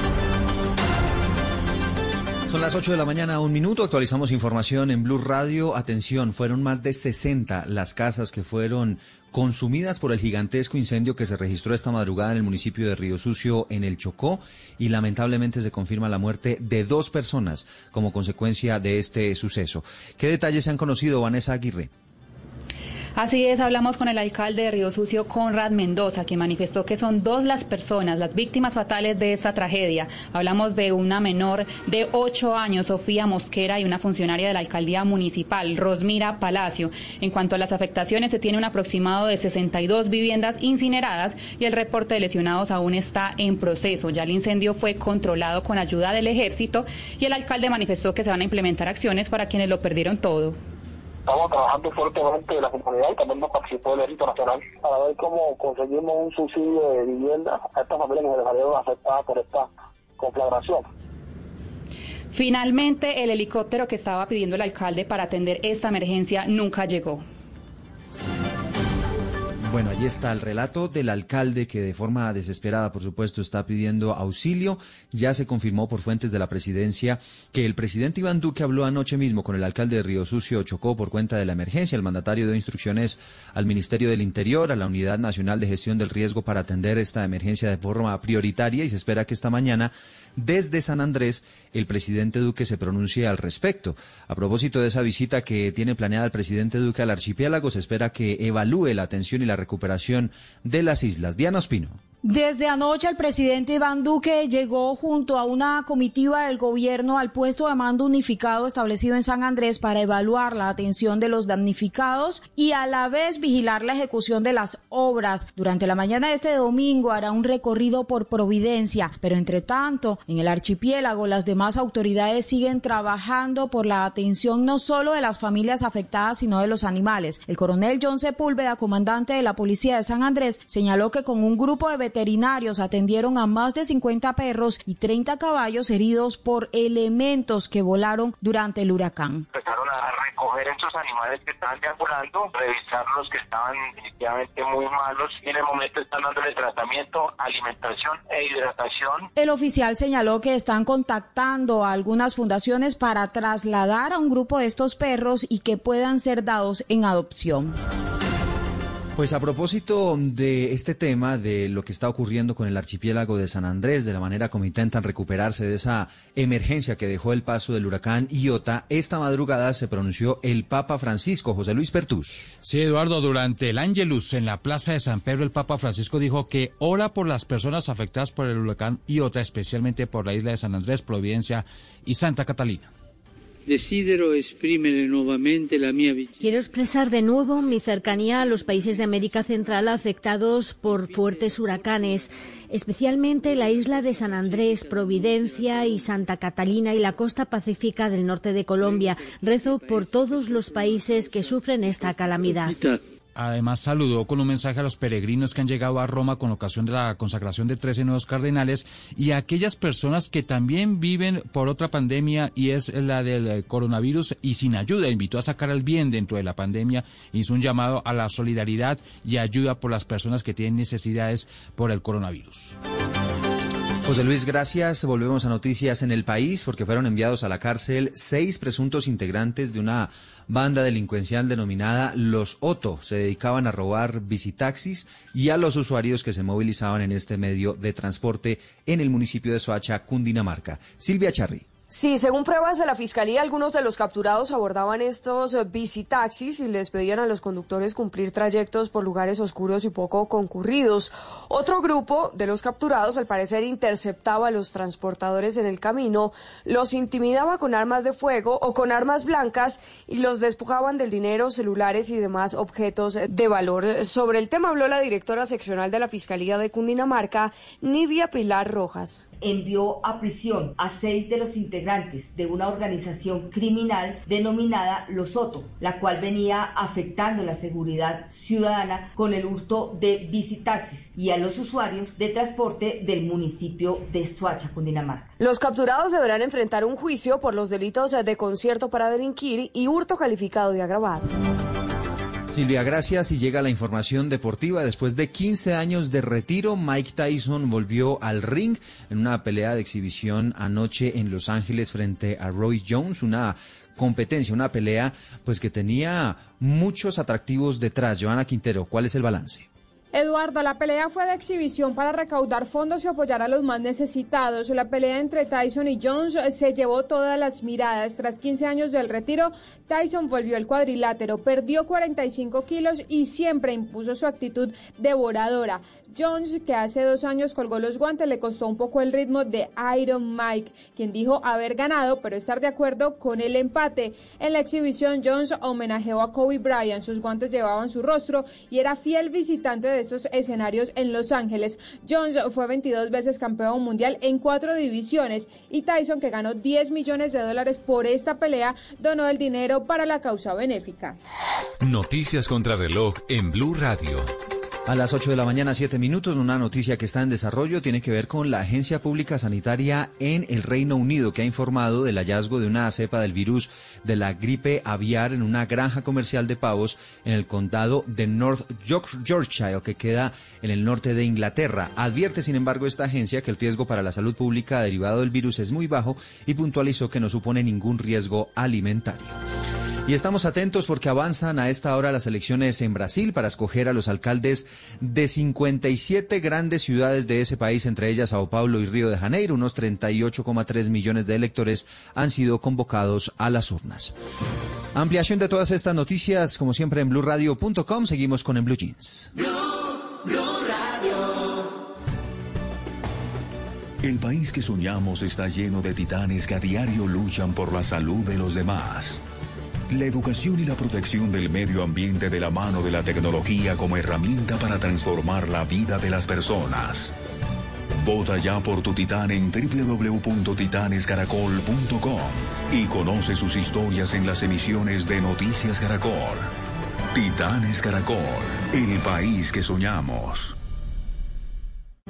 Son las 8 de la mañana, un minuto. Actualizamos información en Blue Radio. Atención, fueron más de 60 las casas que fueron consumidas por el gigantesco incendio que se registró esta madrugada en el municipio de Río Sucio, en el Chocó, y lamentablemente se confirma la muerte de dos personas como consecuencia de este suceso. ¿Qué detalles se han conocido, Vanessa Aguirre? Así es, hablamos con el alcalde de Río Sucio, Conrad Mendoza, quien manifestó que son dos las personas, las víctimas fatales de esta tragedia. Hablamos de una menor de ocho años, Sofía Mosquera, y una funcionaria de la alcaldía municipal, Rosmira Palacio. En cuanto a las afectaciones, se tiene un aproximado de 62 viviendas incineradas y el reporte de lesionados aún está en proceso. Ya el incendio fue controlado con ayuda del ejército y el alcalde manifestó que se van a implementar acciones para quienes lo perdieron todo. Estamos trabajando fuertemente en la comunidad y también nos participó el Ejército Nacional para ver cómo conseguimos un subsidio de vivienda a estas familias que se salieron afectadas por esta conflagración. Finalmente, el helicóptero que estaba pidiendo el alcalde para atender esta emergencia nunca llegó. Bueno, allí está el relato del alcalde que de forma desesperada, por supuesto, está pidiendo auxilio. Ya se confirmó por fuentes de la presidencia que el presidente Iván Duque habló anoche mismo con el alcalde de Río Sucio, Chocó, por cuenta de la emergencia. El mandatario dio instrucciones al Ministerio del Interior, a la Unidad Nacional de Gestión del Riesgo para atender esta emergencia de forma prioritaria y se espera que esta mañana desde San Andrés el presidente Duque se pronuncie al respecto. A propósito de esa visita que tiene planeada el presidente Duque al archipiélago, se espera que evalúe la atención y la recuperación de las islas. Diana Ospino. Desde anoche el presidente Iván Duque llegó junto a una comitiva del gobierno al puesto de mando unificado establecido en San Andrés para evaluar la atención de los damnificados y a la vez vigilar la ejecución de las obras. Durante la mañana de este domingo hará un recorrido por Providencia, pero entre tanto, en el archipiélago las demás autoridades siguen trabajando por la atención no solo de las familias afectadas, sino de los animales. El coronel John Sepúlveda, comandante de la policía de San Andrés, señaló que con un grupo de veterinarios atendieron a más de 50 perros y 30 caballos heridos por elementos que volaron durante el huracán. Empezaron a recoger estos animales que estaban deambulando, revisar los que estaban definitivamente muy malos y en el momento están dándole tratamiento, alimentación e hidratación. El oficial señaló que están contactando a algunas fundaciones para trasladar a un grupo de estos perros y que puedan ser dados en adopción. Pues a propósito de este tema, de lo que está ocurriendo con el archipiélago de San Andrés, de la manera como intentan recuperarse de esa emergencia que dejó el paso del huracán Iota, esta madrugada se pronunció el Papa Francisco, José Luis Pertus. Sí, Eduardo, durante el Ángelus en la Plaza de San Pedro, el Papa Francisco dijo que ora por las personas afectadas por el huracán Iota, especialmente por la isla de San Andrés, Providencia y Santa Catalina. Quiero expresar de nuevo mi cercanía a los países de América Central afectados por fuertes huracanes, especialmente la isla de San Andrés, Providencia y Santa Catalina y la costa pacífica del norte de Colombia. Rezo por todos los países que sufren esta calamidad. Además, saludó con un mensaje a los peregrinos que han llegado a Roma con ocasión de la consagración de 13 nuevos cardenales y a aquellas personas que también viven por otra pandemia y es la del coronavirus y sin ayuda. Invitó a sacar el bien dentro de la pandemia. Hizo un llamado a la solidaridad y ayuda por las personas que tienen necesidades por el coronavirus. José Luis, gracias. Volvemos a noticias en el país porque fueron enviados a la cárcel seis presuntos integrantes de una banda delincuencial denominada Los Otto. Se dedicaban a robar visitaxis y a los usuarios que se movilizaban en este medio de transporte en el municipio de Soacha, Cundinamarca. Silvia Charri. Sí, según pruebas de la fiscalía, algunos de los capturados abordaban estos eh, visitaxis y les pedían a los conductores cumplir trayectos por lugares oscuros y poco concurridos. Otro grupo de los capturados, al parecer, interceptaba a los transportadores en el camino, los intimidaba con armas de fuego o con armas blancas y los despojaban del dinero, celulares y demás objetos de valor. Sobre el tema habló la directora seccional de la Fiscalía de Cundinamarca, Nidia Pilar Rojas. envió a prisión a seis de los de una organización criminal denominada Los Soto, la cual venía afectando la seguridad ciudadana con el hurto de visitaxis y a los usuarios de transporte del municipio de Soacha, Cundinamarca. Los capturados deberán enfrentar un juicio por los delitos de concierto para delinquir y hurto calificado de agravado. Silvia, gracias. Y llega la información deportiva. Después de 15 años de retiro, Mike Tyson volvió al ring en una pelea de exhibición anoche en Los Ángeles frente a Roy Jones, una competencia, una pelea pues que tenía muchos atractivos detrás. Joana Quintero, ¿cuál es el balance? Eduardo, la pelea fue de exhibición para recaudar fondos y apoyar a los más necesitados. La pelea entre Tyson y Jones se llevó todas las miradas. Tras 15 años del retiro, Tyson volvió al cuadrilátero, perdió 45 kilos y siempre impuso su actitud devoradora. Jones, que hace dos años colgó los guantes, le costó un poco el ritmo de Iron Mike, quien dijo haber ganado, pero estar de acuerdo con el empate. En la exhibición, Jones homenajeó a Kobe Bryant. Sus guantes llevaban su rostro y era fiel visitante de estos escenarios en Los Ángeles. Jones fue 22 veces campeón mundial en cuatro divisiones y Tyson, que ganó 10 millones de dólares por esta pelea, donó el dinero para la causa benéfica. Noticias contra reloj en Blue Radio. A las 8 de la mañana, 7 minutos, una noticia que está en desarrollo tiene que ver con la Agencia Pública Sanitaria en el Reino Unido, que ha informado del hallazgo de una cepa del virus de la gripe aviar en una granja comercial de pavos en el condado de North York- Yorkshire, que queda en el norte de Inglaterra. Advierte, sin embargo, esta agencia que el riesgo para la salud pública derivado del virus es muy bajo y puntualizó que no supone ningún riesgo alimentario. Y estamos atentos porque avanzan a esta hora las elecciones en Brasil para escoger a los alcaldes de 57 grandes ciudades de ese país, entre ellas Sao Paulo y Río de Janeiro. Unos 38,3 millones de electores han sido convocados a las urnas. Ampliación de todas estas noticias, como siempre, en blueradio.com. Seguimos con En Blue Jeans. El país que soñamos está lleno de titanes que a diario luchan por la salud de los demás. La educación y la protección del medio ambiente de la mano de la tecnología como herramienta para transformar la vida de las personas. Vota ya por tu titán en www.titanescaracol.com y conoce sus historias en las emisiones de Noticias Caracol. Titanes Caracol, el país que soñamos.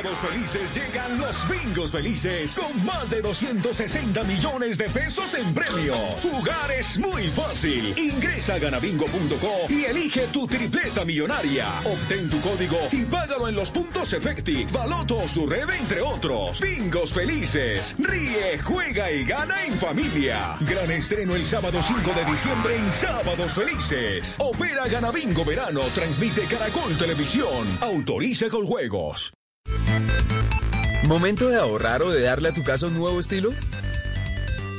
Sábados Felices llegan los bingos felices con más de 260 millones de pesos en premio. Jugar es muy fácil. Ingresa a ganabingo.co y elige tu tripleta millonaria. Obtén tu código y págalo en los puntos Efecti, Baloto su red, entre otros. Bingos felices. Ríe, juega y gana en familia. Gran estreno el sábado 5 de diciembre en Sábados Felices. Opera Ganabingo Verano. Transmite Caracol Televisión. Autoriza con juegos. ¿Momento de ahorrar o de darle a tu casa un nuevo estilo?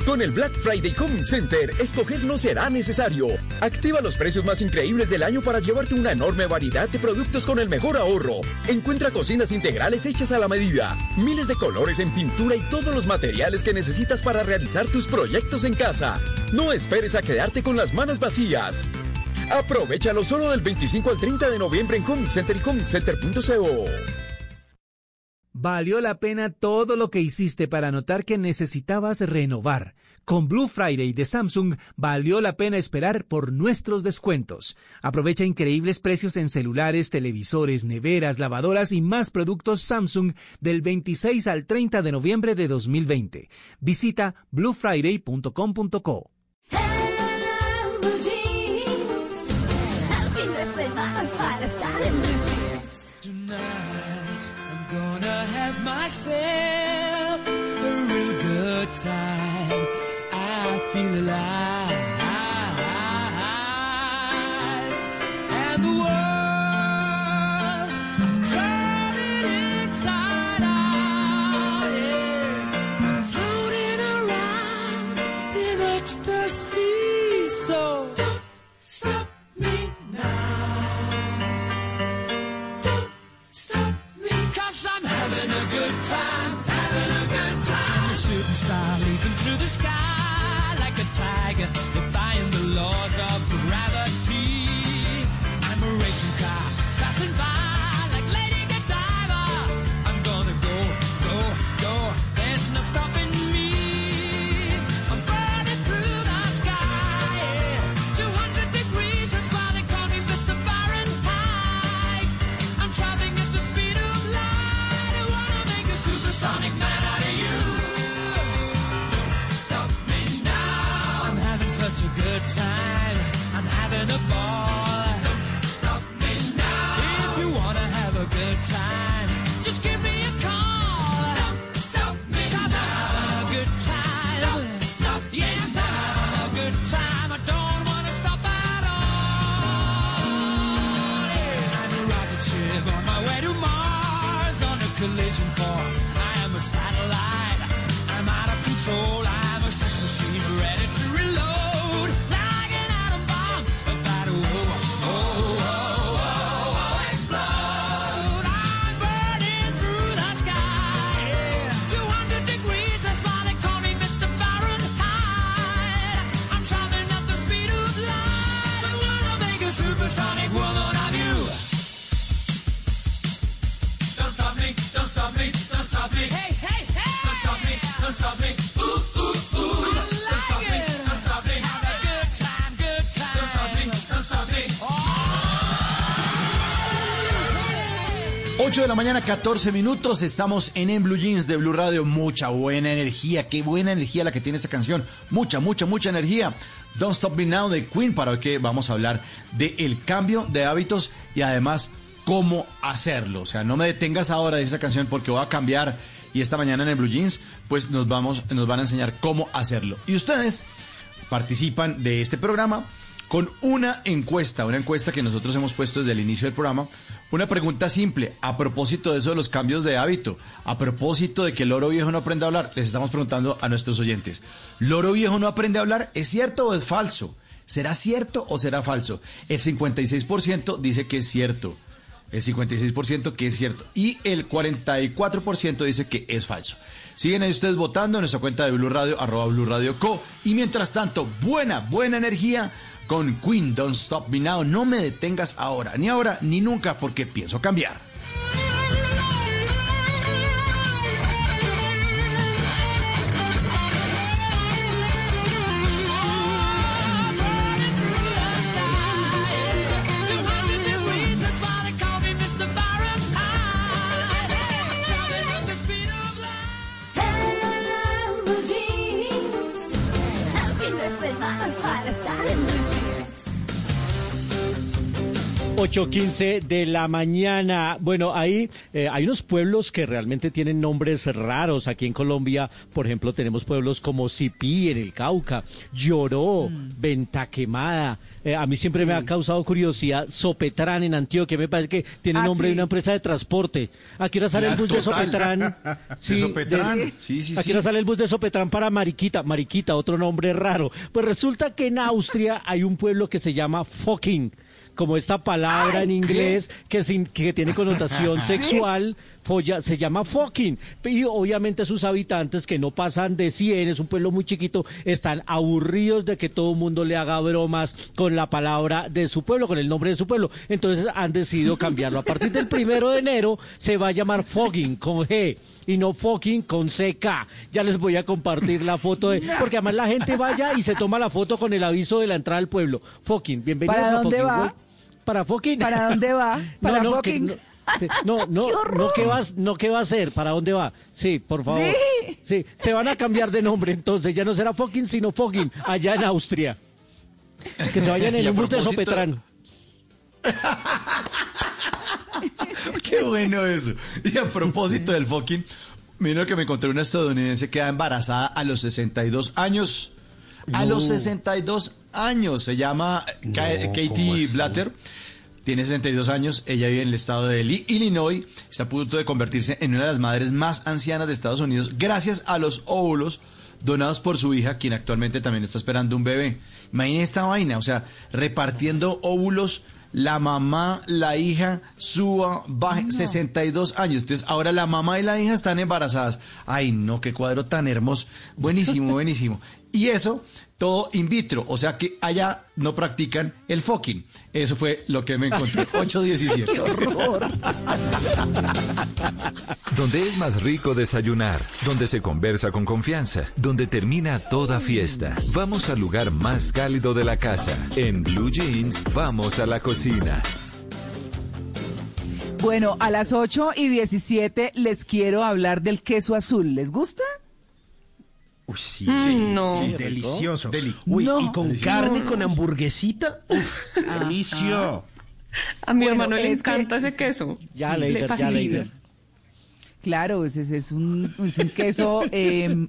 Con el Black Friday Coming Center, escoger no será necesario. Activa los precios más increíbles del año para llevarte una enorme variedad de productos con el mejor ahorro. Encuentra cocinas integrales hechas a la medida, miles de colores en pintura y todos los materiales que necesitas para realizar tus proyectos en casa. No esperes a quedarte con las manos vacías. Aprovechalo solo del 25 al 30 de noviembre en Coming Center y comingcenter.co. Valió la pena todo lo que hiciste para notar que necesitabas renovar. Con Blue Friday de Samsung valió la pena esperar por nuestros descuentos. Aprovecha increíbles precios en celulares, televisores, neveras, lavadoras y más productos Samsung del 26 al 30 de noviembre de 2020. Visita bluefriday.com.co. 8 de la mañana, 14 minutos. Estamos en En Blue Jeans de Blue Radio. Mucha buena energía. Qué buena energía la que tiene esta canción. Mucha, mucha, mucha energía. Don't Stop Me Now de Queen, para hoy que vamos a hablar del el cambio de hábitos y además cómo hacerlo. O sea, no me detengas ahora de esa canción porque voy a cambiar. Y esta mañana en el Blue Jeans, pues nos, vamos, nos van a enseñar cómo hacerlo. Y ustedes participan de este programa con una encuesta, una encuesta que nosotros hemos puesto desde el inicio del programa. Una pregunta simple, a propósito de eso de los cambios de hábito, a propósito de que el loro viejo no aprende a hablar, les estamos preguntando a nuestros oyentes, ¿loro viejo no aprende a hablar? ¿Es cierto o es falso? ¿Será cierto o será falso? El 56% dice que es cierto, el 56% que es cierto y el 44% dice que es falso. Siguen ahí ustedes votando en nuestra cuenta de Blue Radio, arroba Blue Co. Y mientras tanto, buena, buena energía con Queen Don't Stop Me Now. No me detengas ahora, ni ahora ni nunca, porque pienso cambiar. 8.15 de la mañana. Bueno, ahí eh, hay unos pueblos que realmente tienen nombres raros. Aquí en Colombia, por ejemplo, tenemos pueblos como Sipí en el Cauca, Lloró, Venta Quemada. Eh, a mí siempre me ha causado curiosidad Sopetrán en Antioquia. Me parece que tiene Ah, nombre de sí. una empresa de transporte. ¿A qué hora sale Ya, el bus de. Sopetrán? De Sopetrán. Sí, sí, ¿A qué hora sí. sale el bus de Sopetrán para Mariquita? Mariquita, otro nombre raro. Pues resulta que en Austria hay un pueblo que se llama fucking, como esta palabra en inglés que, sin- que tiene connotación sexual. folla- se llama fucking y obviamente sus habitantes que no pasan de 100, es un pueblo muy chiquito, están aburridos de que todo el mundo le haga bromas con la palabra de su pueblo, con el nombre de su pueblo, entonces han decidido cambiarlo. A partir del primero de enero se va a llamar fogging con G y no fucking con CK. Ya les voy a compartir la foto de, porque además la gente vaya y se toma la foto con el aviso de la entrada al pueblo. Fucking, bienvenidos ¿Para a dónde fucking. va? Para fucking. ¿Para dónde va? ¿Para no, fucking? Que, no, sí, no, no, no, ¿qué vas, no, ¿qué va a hacer? ¿Para dónde va? Sí, por favor. Sí. Sí, se van a cambiar de nombre entonces, ya no será fucking, sino fucking, allá en Austria. Que se vayan en el bus de Sopetrán. Qué bueno eso. Y a propósito del fucking, mira que me encontré una estadounidense que queda embarazada a los 62 años. A No. los 62 años. Se llama No, ¿cómo Katie? Blatter. Tiene 62 años, ella vive en el estado de Li- Illinois, está a punto de convertirse en una de las madres más ancianas de Estados Unidos gracias a los óvulos donados por su hija, quien actualmente también está esperando un bebé. Imaginen esta vaina, o sea, repartiendo óvulos, la mamá, la hija, suba, baja, 62 años. Entonces, ahora la mamá y la hija están embarazadas. Ay, no, qué cuadro tan hermoso. Buenísimo, buenísimo. Y eso, todo in vitro, o sea que allá no practican el fucking. Eso fue lo que me encontré. 817. ¡Qué horror! Donde es más rico desayunar, donde se conversa con confianza, donde termina toda fiesta. Vamos al lugar más cálido de la casa. En Blue Jeans, vamos a la cocina. Bueno, a las 8 y 17 les quiero hablar del queso azul. ¿Les gusta? Uy, sí, Mm, sí, no. delicioso. Deli. Uy, No. y con Delicioso. carne, No. con hamburguesita. Uf, Ah, delicio. A mi Bueno, hermano le que- encanta ese queso. Ya, Leider, ya. Leider. Claro, ese, ese es, un, es un queso eh,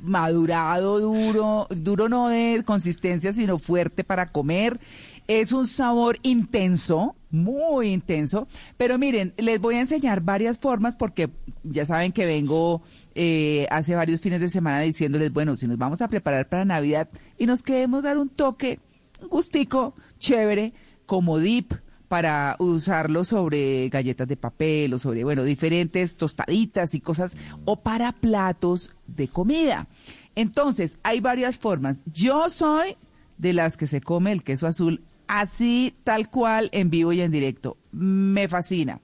madurado, duro, duro no de consistencia, sino fuerte para comer. Es un sabor intenso, muy intenso. Pero miren, les voy a enseñar varias formas porque ya saben que vengo eh, hace varios fines de semana diciéndoles, bueno, si nos vamos a preparar para Navidad y nos queremos dar un toque, un gustico chévere, como dip, para usarlo sobre galletas de papel o sobre, bueno, diferentes tostaditas y cosas, o para platos de comida. Entonces, hay varias formas. Yo soy de las que se come el queso azul así, tal cual, en vivo y en directo. Me fascina.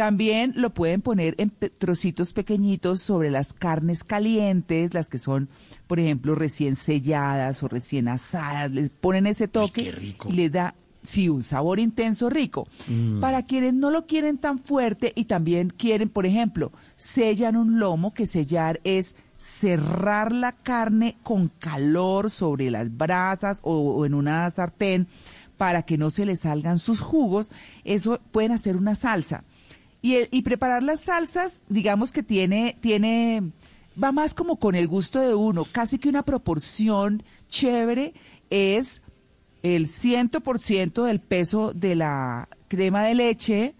También lo pueden poner en trocitos pequeñitos sobre las carnes calientes, las que son, por ejemplo, recién selladas o recién asadas. Les ponen ese toque y le da, sí, un sabor intenso rico. Mm. Para quienes no lo quieren tan fuerte y también quieren, por ejemplo, sellan un lomo, que sellar es cerrar la carne con calor sobre las brasas o, o en una sartén para que no se le salgan sus jugos. Eso pueden hacer una salsa. Y, y preparar las salsas, digamos que tiene, tiene, va más como con el gusto de uno, casi que una proporción chévere es el 100% del peso de la crema de leche,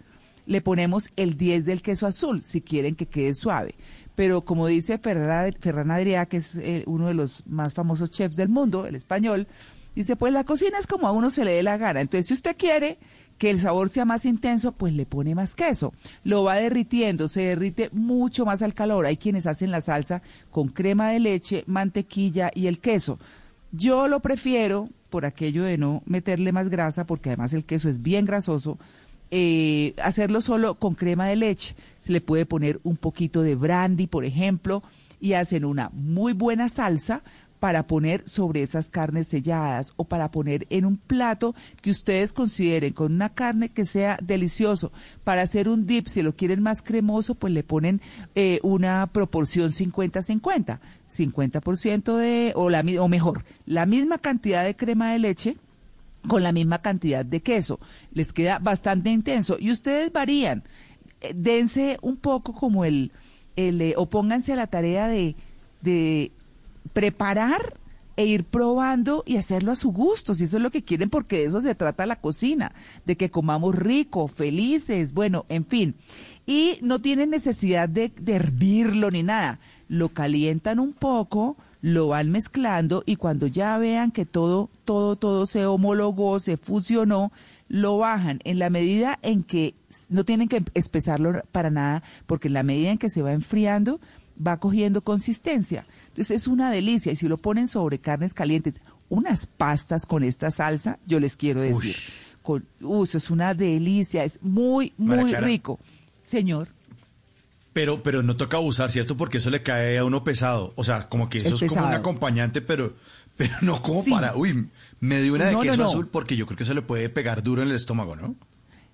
le ponemos el 10 del queso azul, si quieren que quede suave. Pero como dice Ferran Adrià, que es eh, uno de los más famosos chefs del mundo, el español, dice, pues la cocina es como a uno se le dé la gana. Entonces, si usted quiere que el sabor sea más intenso, pues le pone más queso. Lo va derritiendo, se derrite mucho más al calor. Hay quienes hacen la salsa con crema de leche, mantequilla y el queso. Yo lo prefiero por aquello de no meterle más grasa, porque además el queso es bien grasoso, eh, hacerlo solo con crema de leche. Se le puede poner un poquito de brandy, por ejemplo, y hacen una muy buena salsa para poner sobre esas carnes selladas o para poner en un plato que ustedes consideren con una carne que sea delicioso. Para hacer un dip, si lo quieren más cremoso, pues le ponen eh, una proporción 50-50. 50% de, o, la, o mejor, la misma cantidad de crema de leche con la misma cantidad de queso. Les queda bastante intenso y ustedes varían. Eh, Dense un poco como el, el eh, o pónganse a la tarea de, de preparar e ir probando y hacerlo a su gusto, si eso es lo que quieren, porque de eso se trata la cocina, de que comamos rico, felices, bueno, en fin. Y no tienen necesidad de, de hervirlo ni nada, lo calientan un poco, lo van mezclando y cuando ya vean que todo, todo, todo se homologó, se fusionó, lo bajan en la medida en que no tienen que espesarlo para nada, porque en la medida en que se va enfriando, va cogiendo consistencia. Entonces es una delicia y si lo ponen sobre carnes calientes, unas pastas con esta salsa, yo les quiero decir, con, uh, eso es una delicia, es muy, muy rico. Señor, Pero, pero no toca abusar, ¿cierto? Porque eso le cae a uno pesado. O sea, como que eso Es es, como un acompañante, pero, pero no como Sí. para. Uy, me dio una de No, queso no. azul porque yo creo que eso le puede pegar duro en el estómago, ¿no?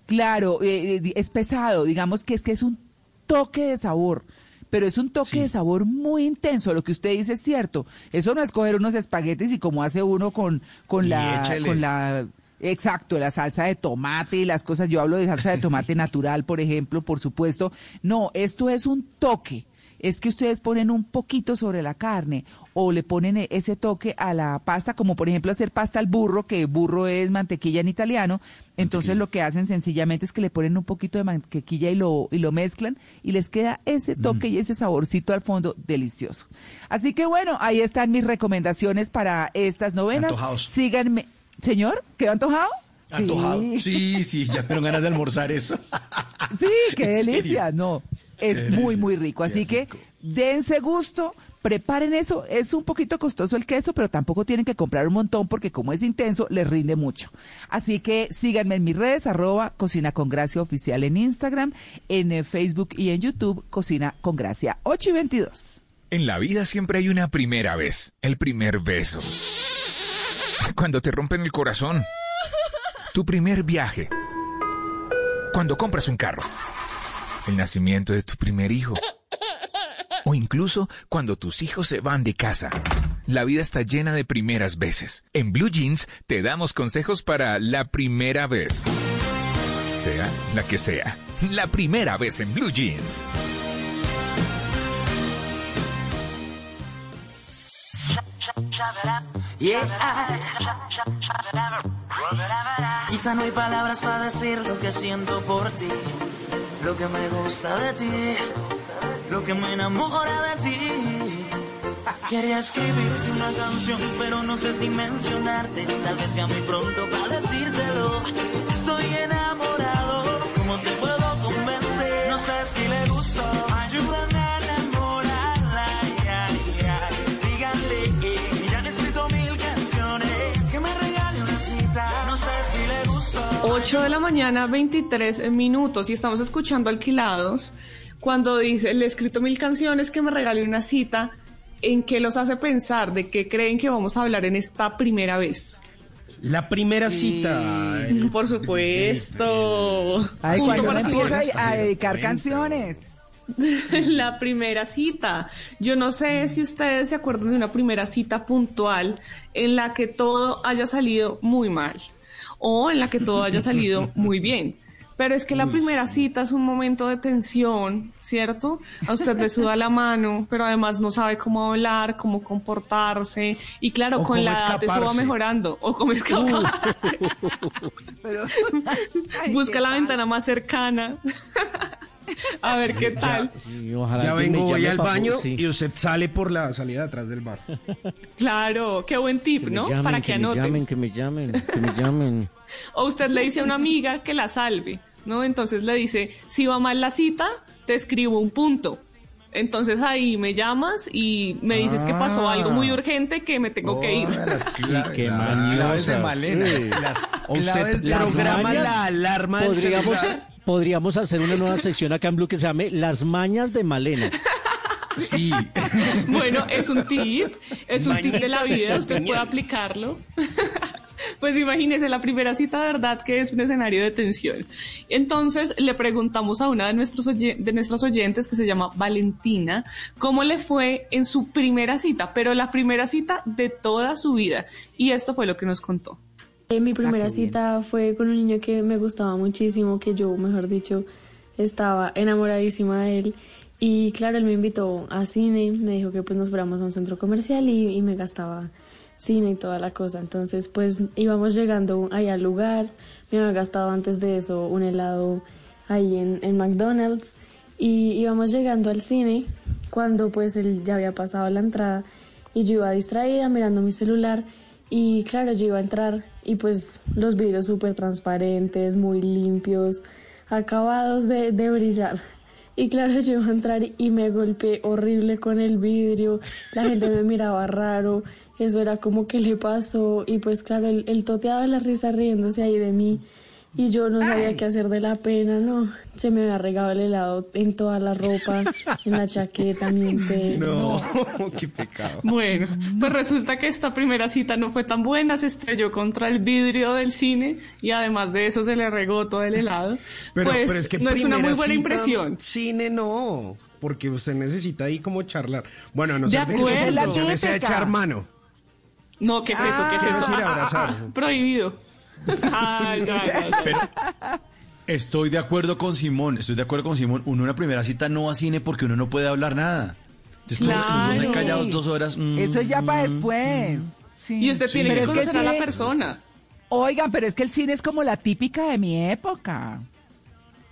Claro, eh, eh, es pesado, digamos que es que es un toque de sabor, pero es un toque de sabor muy intenso, lo que usted dice es cierto. Eso no es coger unos espaguetis y como hace uno con, con Y la con la exacto, la salsa de tomate y las cosas, yo hablo de salsa de tomate natural, por ejemplo, por supuesto. No, esto es un toque. Es que ustedes ponen un poquito sobre la carne o le ponen e- ese toque a la pasta, como por ejemplo hacer pasta al burro, que burro es mantequilla en italiano. Entonces lo que hacen sencillamente es que le ponen un poquito de mantequilla y lo, y lo mezclan y les queda ese toque y ese saborcito al fondo delicioso. Así que bueno, ahí están mis recomendaciones para estas novenas. Antojados. Síganme. Señor, ¿quedó antojado? Antojado. Sí. Sí, sí, ya tengo ganas de almorzar eso. Sí, qué delicia, no. Es muy, muy rico. Así que dense gusto, preparen eso. Es un poquito costoso el queso, pero tampoco tienen que comprar un montón porque como es intenso, les rinde mucho. Así que síganme en mis redes, arroba Cocina con Gracia Oficial en Instagram, en eh, Facebook y en YouTube, Cocina con Gracia 8 y 22. En la vida siempre hay una primera vez, el primer beso. Cuando te rompen el corazón. Tu primer viaje. Cuando compras un carro. El nacimiento de tu primer hijo. O incluso cuando tus hijos se van de casa. La vida está llena de primeras veces. En Blue Jeans te damos consejos para la primera vez. Sea la que sea. La primera vez en Blue Jeans. Quizá no hay palabras para decir lo que siento por ti, lo que me gusta de ti, lo que me enamora de ti. Quería escribirte una canción, pero no sé si mencionarte. Tal vez sea muy pronto para decírtelo. Estoy enamorado, ¿cómo te puedo convencer? No sé si le gusto. Ayúdame 8 de la mañana, 23 minutos, y estamos escuchando Alquilados cuando dice, le he escrito mil canciones que me regale una cita, ¿en qué los hace pensar? ¿De qué creen que vamos a hablar en esta primera vez? La primera cita. Por supuesto. Ay, cuando empieza a, a dedicar canciones. La primera cita. Yo no sé si ustedes se acuerdan de una primera cita puntual en la que todo haya salido muy mal o en la que todo haya salido muy bien. Pero es que la primera cita es un momento de tensión, ¿cierto? A usted le suda la mano, pero además no sabe cómo hablar, cómo comportarse. Y claro, O con la edad eso va mejorando. O cómo escaparse. Busca la ventana más cercana. A ver qué tal. Ya vengo, voy al baño y usted sale por la salida de atrás del bar. Claro, qué buen tip, Que me ¿no? llamen, Para que, que me anoten. llamen, que me llamen, que me llamen. O usted le dice a una amiga que la salve, ¿no? Entonces le dice, si va mal la cita, te escribo un punto. Entonces ahí me llamas y me dices que pasó Ah. algo muy urgente que me tengo que ir. Oh, las, cla- qué las claves de Malena. sí. Las Usted claves de programa la alarma del podríamos, celular. Podríamos hacer una nueva sección acá en Blue que se llame Las mañas de Malena. Sí. Bueno, es un tip, es un tip de la vida, usted puede aplicarlo. Pues imagínese, la primera cita de verdad que es un escenario de tensión. Entonces le preguntamos a una de, nuestros de nuestras oyentes que se llama Valentina, cómo le fue en su primera cita, pero la primera cita de toda su vida. Y esto fue lo que nos contó. Eh, mi primera qué bien. cita fue con un niño que me gustaba muchísimo, que yo, mejor dicho, estaba enamoradísima de él. Y claro, él me invitó a cine, me dijo que pues nos fuéramos a un centro comercial y, y me gastaba cine y toda la cosa. Entonces pues íbamos llegando ahí al lugar, me había gastado antes de eso un helado ahí en, en McDonald's y íbamos llegando al cine cuando pues él ya había pasado la entrada y yo iba distraída mirando mi celular y claro, yo iba a entrar y pues los vidrios súper transparentes, muy limpios, acabados de, de brillar. Y claro, yo iba a entrar y me golpeé horrible con el vidrio, la gente me miraba raro, eso era como que le pasó y pues claro, él, él toteaba de la risa riéndose ahí de mí y yo no sabía qué hacer de la pena, no, se me había regado el helado en toda la ropa, en la chaqueta, mi entero. No, qué pecado. Bueno, pues resulta que esta primera cita no fue tan buena, se estrelló contra el vidrio del cine y además de eso se le regó todo el helado. Pero, pues pero es que no es una muy buena cita, impresión. Cine no, porque usted necesita ahí como charlar. Bueno, a no ser de que sea típica. echar mano. No, ¿qué es eso? ¿Qué es Quiero eso? Ah, ah, ah, prohibido. Ay. Pero estoy de acuerdo con Simón, estoy de acuerdo con Simón. Uno en la primera cita no va a cine porque uno no puede hablar nada. Entonces, como Claro. estuvimos ahí callados dos horas. mm, Eso es ya para mm, después. Sí. Y usted tiene que es que conocer a la persona. Oigan, pero es que el cine es como la típica de mi época.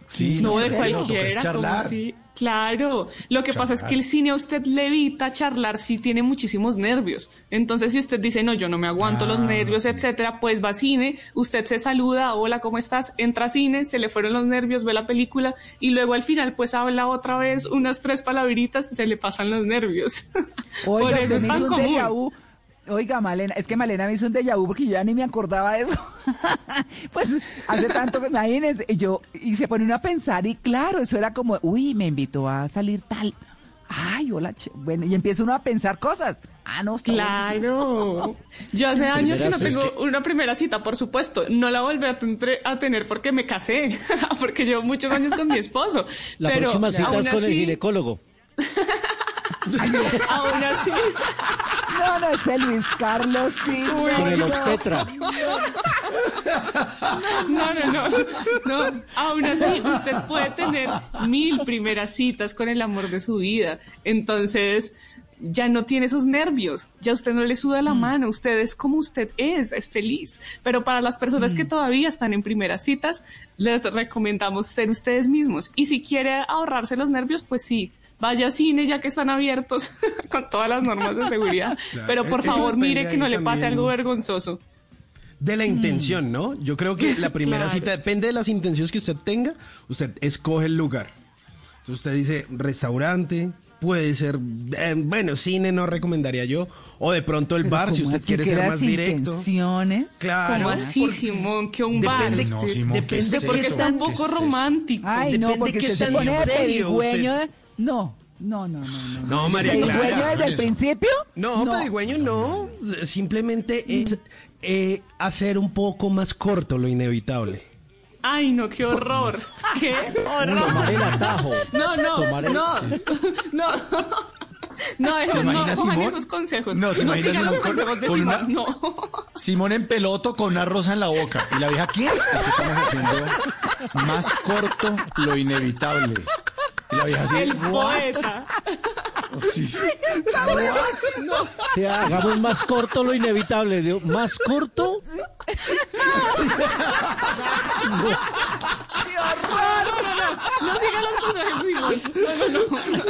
Sí, No, de es cualquiera, como charlar. así. Claro, lo que pasa es que el cine a usted le evita charlar si tiene muchísimos nervios. Entonces, si usted dice, no, yo no me aguanto los Ah, nervios, sí. etcétera, pues va a cine, usted se saluda, hola, ¿cómo estás? Entra a cine, se le fueron los nervios, ve la película y luego al final, pues habla otra vez unas tres palabritas y se le pasan los nervios. Oiga, Por eso es tan común. Oiga, Malena, es que Malena me hizo un déjà vu porque yo ya ni me acordaba de eso. pues hace tanto que imagínense, yo, y se pone uno a pensar, y claro, eso era como, uy, me invitó a salir tal. Ay, hola, che- bueno, y empieza uno a pensar cosas. Ah, no, está Claro. Yo hace años que no tengo una primera cita, por supuesto. No la volví a, tentre- a tener porque me casé, porque llevo muchos años con mi esposo. La Pero próxima cita es con el ginecólogo. Aún así, No, no, ese Luis Carlos, sí. Con el no. obstetra. no, no, no, no. Aún así, usted puede tener mil primeras citas con el amor de su vida. Entonces, ya no tiene esos nervios, ya usted no le suda la mano, usted es como usted es, es feliz. Pero para las personas que todavía están en primeras citas, les recomendamos ser ustedes mismos. Y si quiere ahorrarse los nervios, pues sí. Vaya a cine ya que están abiertos con todas las normas de seguridad. Claro, Pero por favor, mire que no le pase también. algo vergonzoso. De la intención, ¿no? Yo creo que la primera Claro. cita depende de las intenciones que usted tenga. Usted escoge el lugar. Entonces usted dice restaurante, puede ser, eh, bueno, cine no recomendaría yo, o de pronto el bar si ¿cómo usted así quiere que ser más directo. intenciones? Claro. ¿Cómo así, porque- Simón? Que un bar. Depende- No, usted- Simón, ¿qué depende es porque eso? está un ¿Qué poco romántico. Ay, no, Depende porque qué usted se tan pone de serio pedigüeño. usted- de- No, no, no, no, no. No, María ¿Pedigüeño Clara. desde el principio? No, pedigüeño no. Simplemente es eh, hacer un poco más corto lo inevitable. Ay, no, qué horror. Qué Tomar el horror. atajo. No, no, Tomar el- no, no. No, ¿Se eso, no, cojan Simón? esos consejos. No, ¿se imagina sigan los consejos de una- Simón. No. Simón en peloto con una rosa en la boca. Y la vieja, ¿qué? Es que estamos haciendo más corto lo inevitable. Y la vieja así, El "What?". poeta. Sí. No. Sí, hagamos más corto lo inevitable. digo, ¿Más corto? No, no, no, no. No sigan los consejos Simón. No, no, no.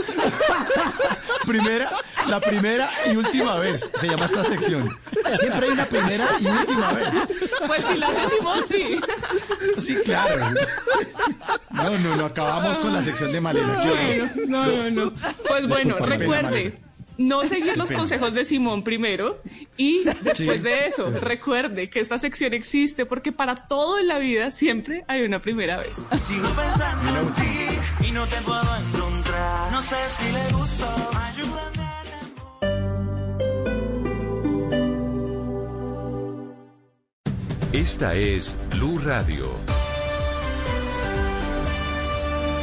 Primera, La primera y última vez se llama esta sección. Siempre hay una primera y última vez. Pues si la hace Simón, sí. Sí, claro. No, no, no, acabamos con la sección de Malena. qué horror. No, no, no. Pues bueno, qué recuerde. No seguir los consejos de Simón primero y después Sí. de eso, recuerde que esta sección existe porque para todo en la vida siempre hay una primera vez. Sigo pensando en ti y no te puedo encontrar. No sé si le. Ayúdame. Esta es Blue Radio.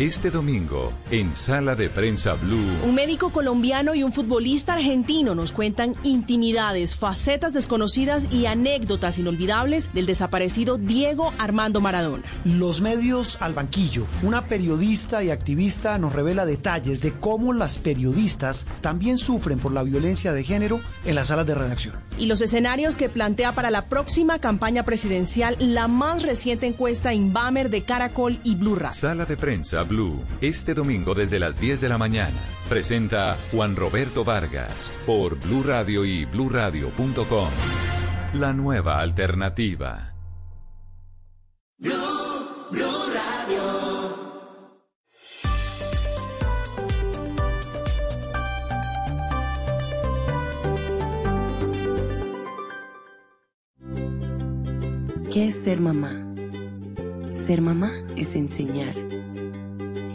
Este domingo, en Sala de Prensa Blue. Un médico colombiano y un futbolista argentino nos cuentan intimidades, facetas desconocidas y anécdotas inolvidables del desaparecido Diego Armando Maradona. Los medios al banquillo. Una periodista y activista nos revela detalles de cómo las periodistas también sufren por la violencia de género en las salas de redacción. Y los escenarios que plantea para la próxima campaña presidencial la más reciente encuesta Inbamer de Caracol y Blue Radio. Sala de Prensa Blue, este domingo desde las 10 de la mañana. Presenta Juan Roberto Vargas por Blue Radio y bluradio.com. La nueva alternativa. Blue Radio. ¿Qué es ser mamá? Ser mamá es enseñar.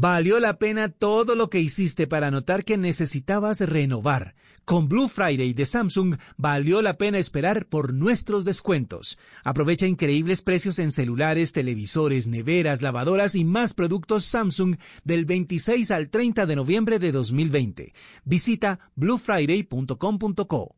Valió la pena todo lo que hiciste para notar que necesitabas renovar. Con Blue Friday de Samsung valió la pena esperar por nuestros descuentos. Aprovecha increíbles precios en celulares, televisores, neveras, lavadoras y más productos Samsung del 26 al 30 de noviembre de 2020. Visita bluefriday.com.co.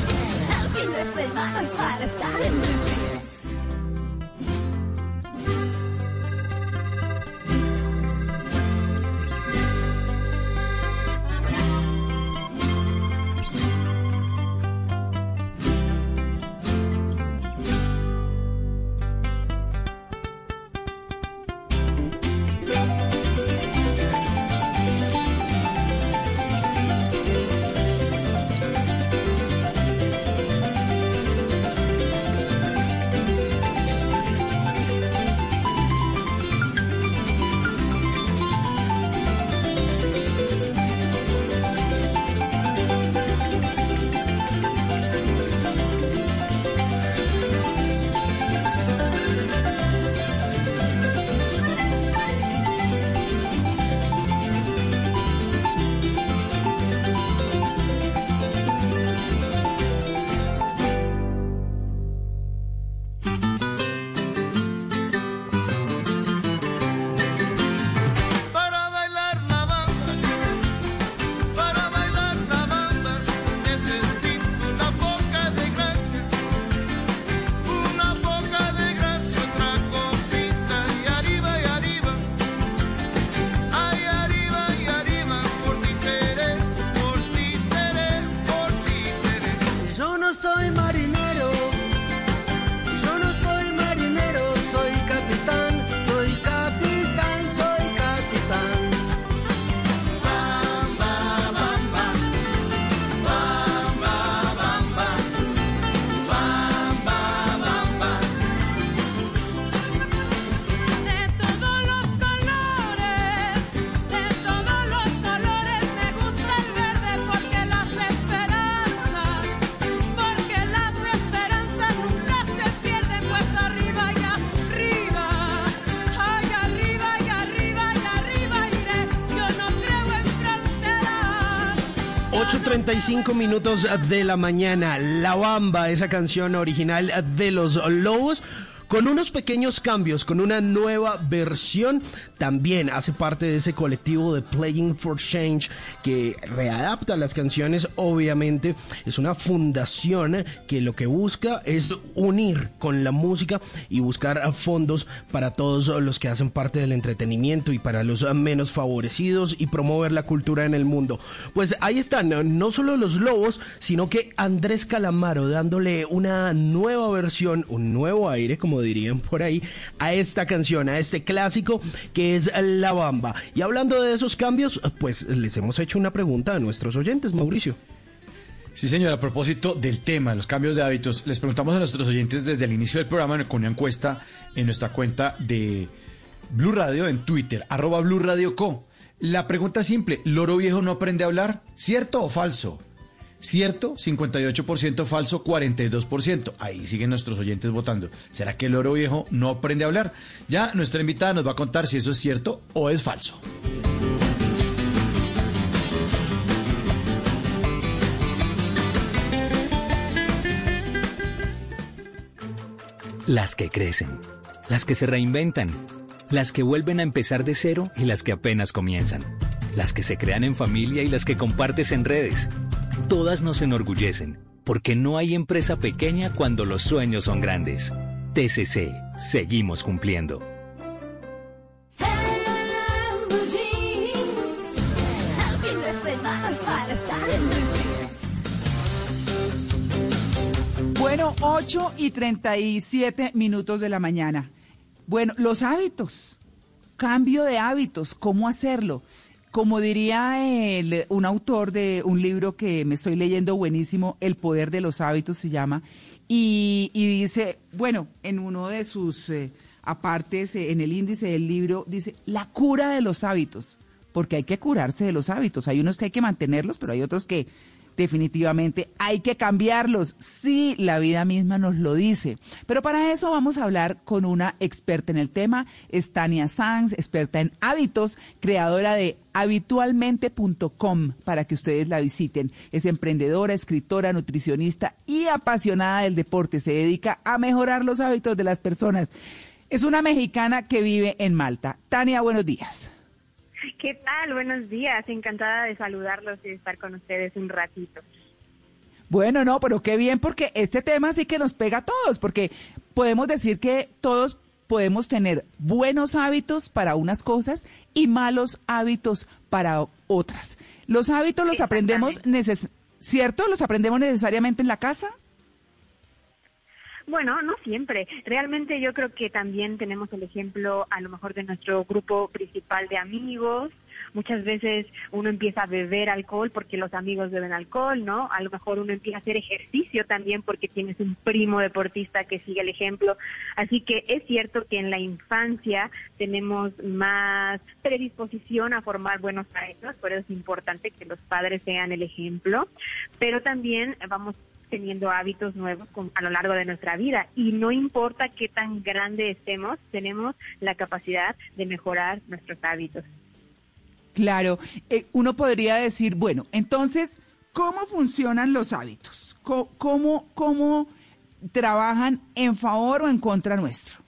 8.35 minutos de la mañana. La Bamba, esa canción original de los Lobos. Con unos pequeños cambios, con una nueva versión, también hace parte de ese colectivo de Playing for Change que readapta las canciones, obviamente. Es una fundación que lo que busca es unir con la música y buscar fondos para todos los que hacen parte del entretenimiento y para los menos favorecidos y promover la cultura en el mundo. Pues ahí están, no solo los lobos, sino que Andrés Calamaro dándole una nueva versión, un nuevo aire, como dirían por ahí, a esta canción, a este clásico que es La Bamba. Y hablando de esos cambios, pues les hemos hecho una pregunta a nuestros oyentes, Mauricio. Sí, señor, a propósito del tema, los cambios de hábitos, les preguntamos a nuestros oyentes desde el inicio del programa con una encuesta en nuestra cuenta de Blue Radio en Twitter, arroba Blue Co. La pregunta es simple, ¿loro viejo no aprende a hablar? ¿Cierto o falso? Cierto, 58%, falso, 42%. Ahí siguen nuestros oyentes votando. ¿Será que el loro viejo no aprende a hablar? Ya nuestra invitada nos va a contar si eso es cierto o es falso. Las que crecen, las que se reinventan, las que vuelven a empezar de cero y las que apenas comienzan, las que se crean en familia y las que compartes en redes. Todas nos enorgullecen, porque no hay empresa pequeña cuando los sueños son grandes. TCC, seguimos cumpliendo. Bueno, 8 y 37 minutos de la mañana. Bueno, los hábitos, cambio de hábitos, ¿cómo hacerlo? Como diría el- un autor de un libro que me estoy leyendo buenísimo, El poder de los hábitos se llama, y, y dice, bueno, en uno de sus eh, apartes, eh, en el índice del libro, dice, la cura de los hábitos, porque hay que curarse de los hábitos. Hay unos que hay que mantenerlos, pero hay otros que definitivamente hay que cambiarlos. Sí, la vida misma nos lo dice. Pero para eso vamos a hablar con una experta en el tema, es Tania Sanz, experta en hábitos, creadora de habitualmente.com para que ustedes la visiten. Es emprendedora, escritora, nutricionista y apasionada del deporte. Se dedica a mejorar los hábitos de las personas. Es una mexicana que vive en Malta. Tania, buenos días. ¿Qué tal? Buenos días. Encantada de saludarlos y de estar con ustedes un ratito. Bueno, no, pero qué bien, porque este tema sí que nos pega a todos, porque podemos decir que todos podemos tener buenos hábitos para unas cosas y malos hábitos para otras. Los hábitos los aprendemos, ¿cierto? ¿Los aprendemos necesariamente en la casa? Bueno, no siempre. Realmente yo creo que también tenemos el ejemplo a lo mejor de nuestro grupo principal de amigos. Muchas veces uno empieza a beber alcohol porque los amigos beben alcohol, ¿no? A lo mejor uno empieza a hacer ejercicio también porque tienes un primo deportista que sigue el ejemplo. Así que es cierto que en la infancia tenemos más predisposición a formar buenos hábitos, por eso es importante que los padres sean el ejemplo, pero también vamos teniendo hábitos nuevos con- a lo largo de nuestra vida y no importa qué tan grande estemos, tenemos la capacidad de mejorar nuestros hábitos. Claro, eh, uno podría decir, bueno, entonces, ¿cómo funcionan los hábitos? ¿Cómo, cómo trabajan en favor o en contra nuestro?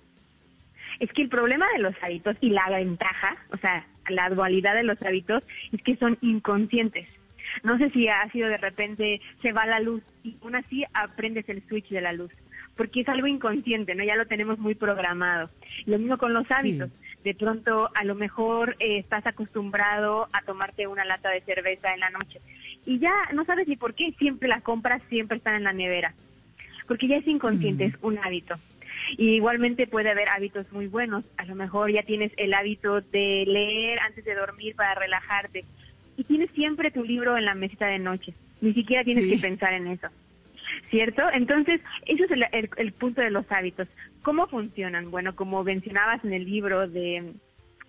Es que el problema de los hábitos y la ventaja, o sea, la dualidad de los hábitos es que son inconscientes. No sé si ha sido de repente se va la luz y aún así aprendes el switch de la luz, porque es algo inconsciente, ¿no? Ya lo tenemos muy programado. Lo mismo con los hábitos. De pronto, a lo mejor eh, estás acostumbrado a tomarte una lata de cerveza en la noche y ya no sabes ni por qué siempre las compras siempre están en la nevera, porque ya es inconsciente, es un hábito. Y igualmente puede haber hábitos muy buenos. A lo mejor ya tienes el hábito de leer antes de dormir para relajarte. Y tienes siempre tu libro en la mesita de noche. Ni siquiera tienes Sí. que pensar en eso. ¿Cierto? Entonces, eso es el, el- el punto de los hábitos. ¿Cómo funcionan? Bueno, como mencionabas en el libro de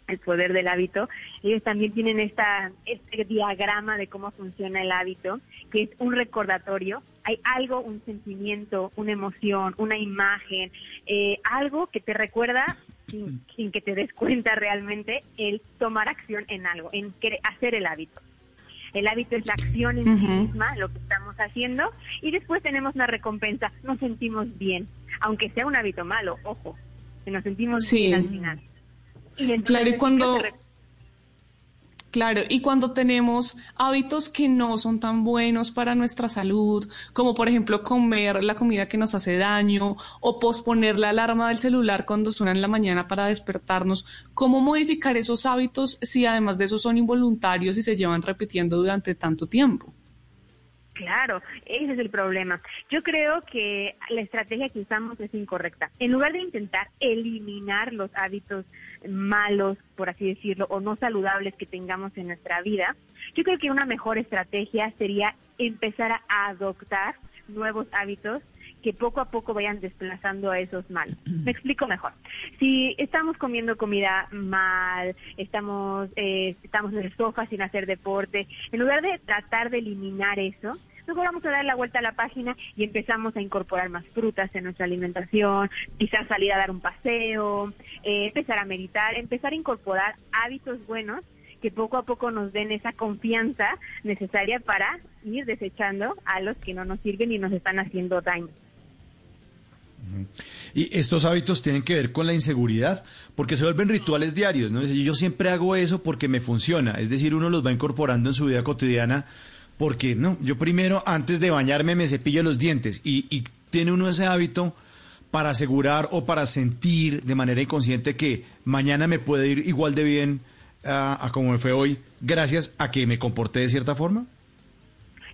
El poder del hábito, ellos también tienen esta, este diagrama de cómo funciona el hábito, que es un recordatorio. Hay algo, un sentimiento, una emoción, una imagen, eh, algo que te recuerda sin, sin que te des cuenta realmente el tomar acción en algo, en hacer el hábito. El hábito es la acción en sí misma, lo que estamos haciendo, y después tenemos una recompensa. Nos sentimos bien, aunque sea un hábito malo, ojo, que nos sentimos Sí. bien al final. Y entonces Claro, y cuando- Claro, y cuando tenemos hábitos que no son tan buenos para nuestra salud, como por ejemplo comer la comida que nos hace daño o posponer la alarma del celular cuando suena en la mañana para despertarnos, ¿cómo modificar esos hábitos si además de eso son involuntarios y se llevan repitiendo durante tanto tiempo? Claro, ese es el problema. Yo creo que la estrategia que usamos es incorrecta. En lugar de intentar eliminar los hábitos malos, por así decirlo, o no saludables que tengamos en nuestra vida, yo creo que una mejor estrategia sería empezar a adoptar nuevos hábitos que poco a poco vayan desplazando a esos malos. Me explico mejor. Si estamos comiendo comida mal, estamos, eh, estamos en el sofá sin hacer deporte, en lugar de tratar de eliminar eso, luego vamos a dar la vuelta a la página y empezamos a incorporar más frutas en nuestra alimentación, quizás salir a dar un paseo, eh, empezar a meditar, empezar a incorporar hábitos buenos que poco a poco nos den esa confianza necesaria para ir desechando a los que no nos sirven y nos están haciendo daño. Y estos hábitos tienen que ver con la inseguridad, porque se vuelven rituales diarios, ¿no? Yo siempre hago eso porque me funciona, es decir, uno los va incorporando en su vida cotidiana porque, no, yo primero antes de bañarme me cepillo los dientes y, y tiene uno ese hábito para asegurar o para sentir de manera inconsciente que mañana me puede ir igual de bien ah, a como me fue hoy, gracias a que me comporté de cierta forma.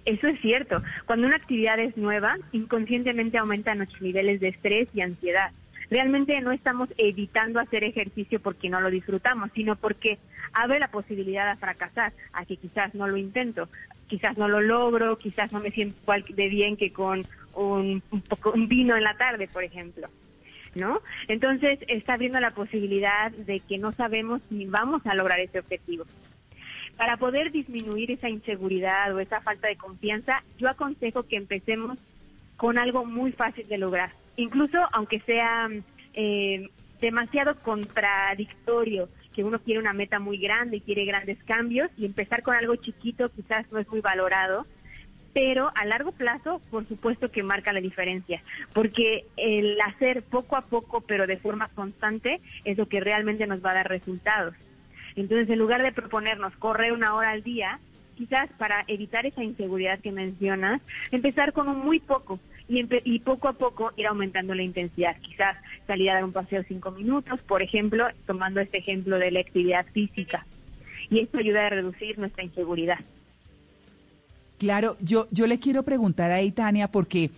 Eso es cierto. Cuando una actividad es nueva, inconscientemente aumentan nuestros niveles de estrés y ansiedad. Realmente no estamos evitando hacer ejercicio porque no lo disfrutamos, sino porque abre la posibilidad a fracasar, a que quizás no lo intento, quizás no lo logro, quizás no me siento igual de bien que con un, vino en la tarde, por ejemplo. ¿No? Entonces está abriendo la posibilidad de que no sabemos si vamos a lograr ese objetivo. Para poder disminuir esa inseguridad o esa falta de confianza, yo aconsejo que empecemos con algo muy fácil de lograr. Incluso aunque sea eh, demasiado contradictorio, que uno quiere una meta muy grande y quiere grandes cambios, y empezar con algo chiquito quizás no es muy valorado, pero a largo plazo, por supuesto que marca la diferencia, porque el hacer poco a poco, pero de forma constante, es lo que realmente nos va a dar resultados. Entonces, en lugar de proponernos correr una hora al día, quizás para evitar esa inseguridad que mencionas, empezar con un muy poco y, poco a poco ir aumentando la intensidad. Quizás salir a dar un paseo cinco minutos, por ejemplo, tomando este ejemplo de la actividad física. Y esto ayuda a reducir nuestra inseguridad. Claro, yo, yo le quiero preguntar ahí, Tania, porque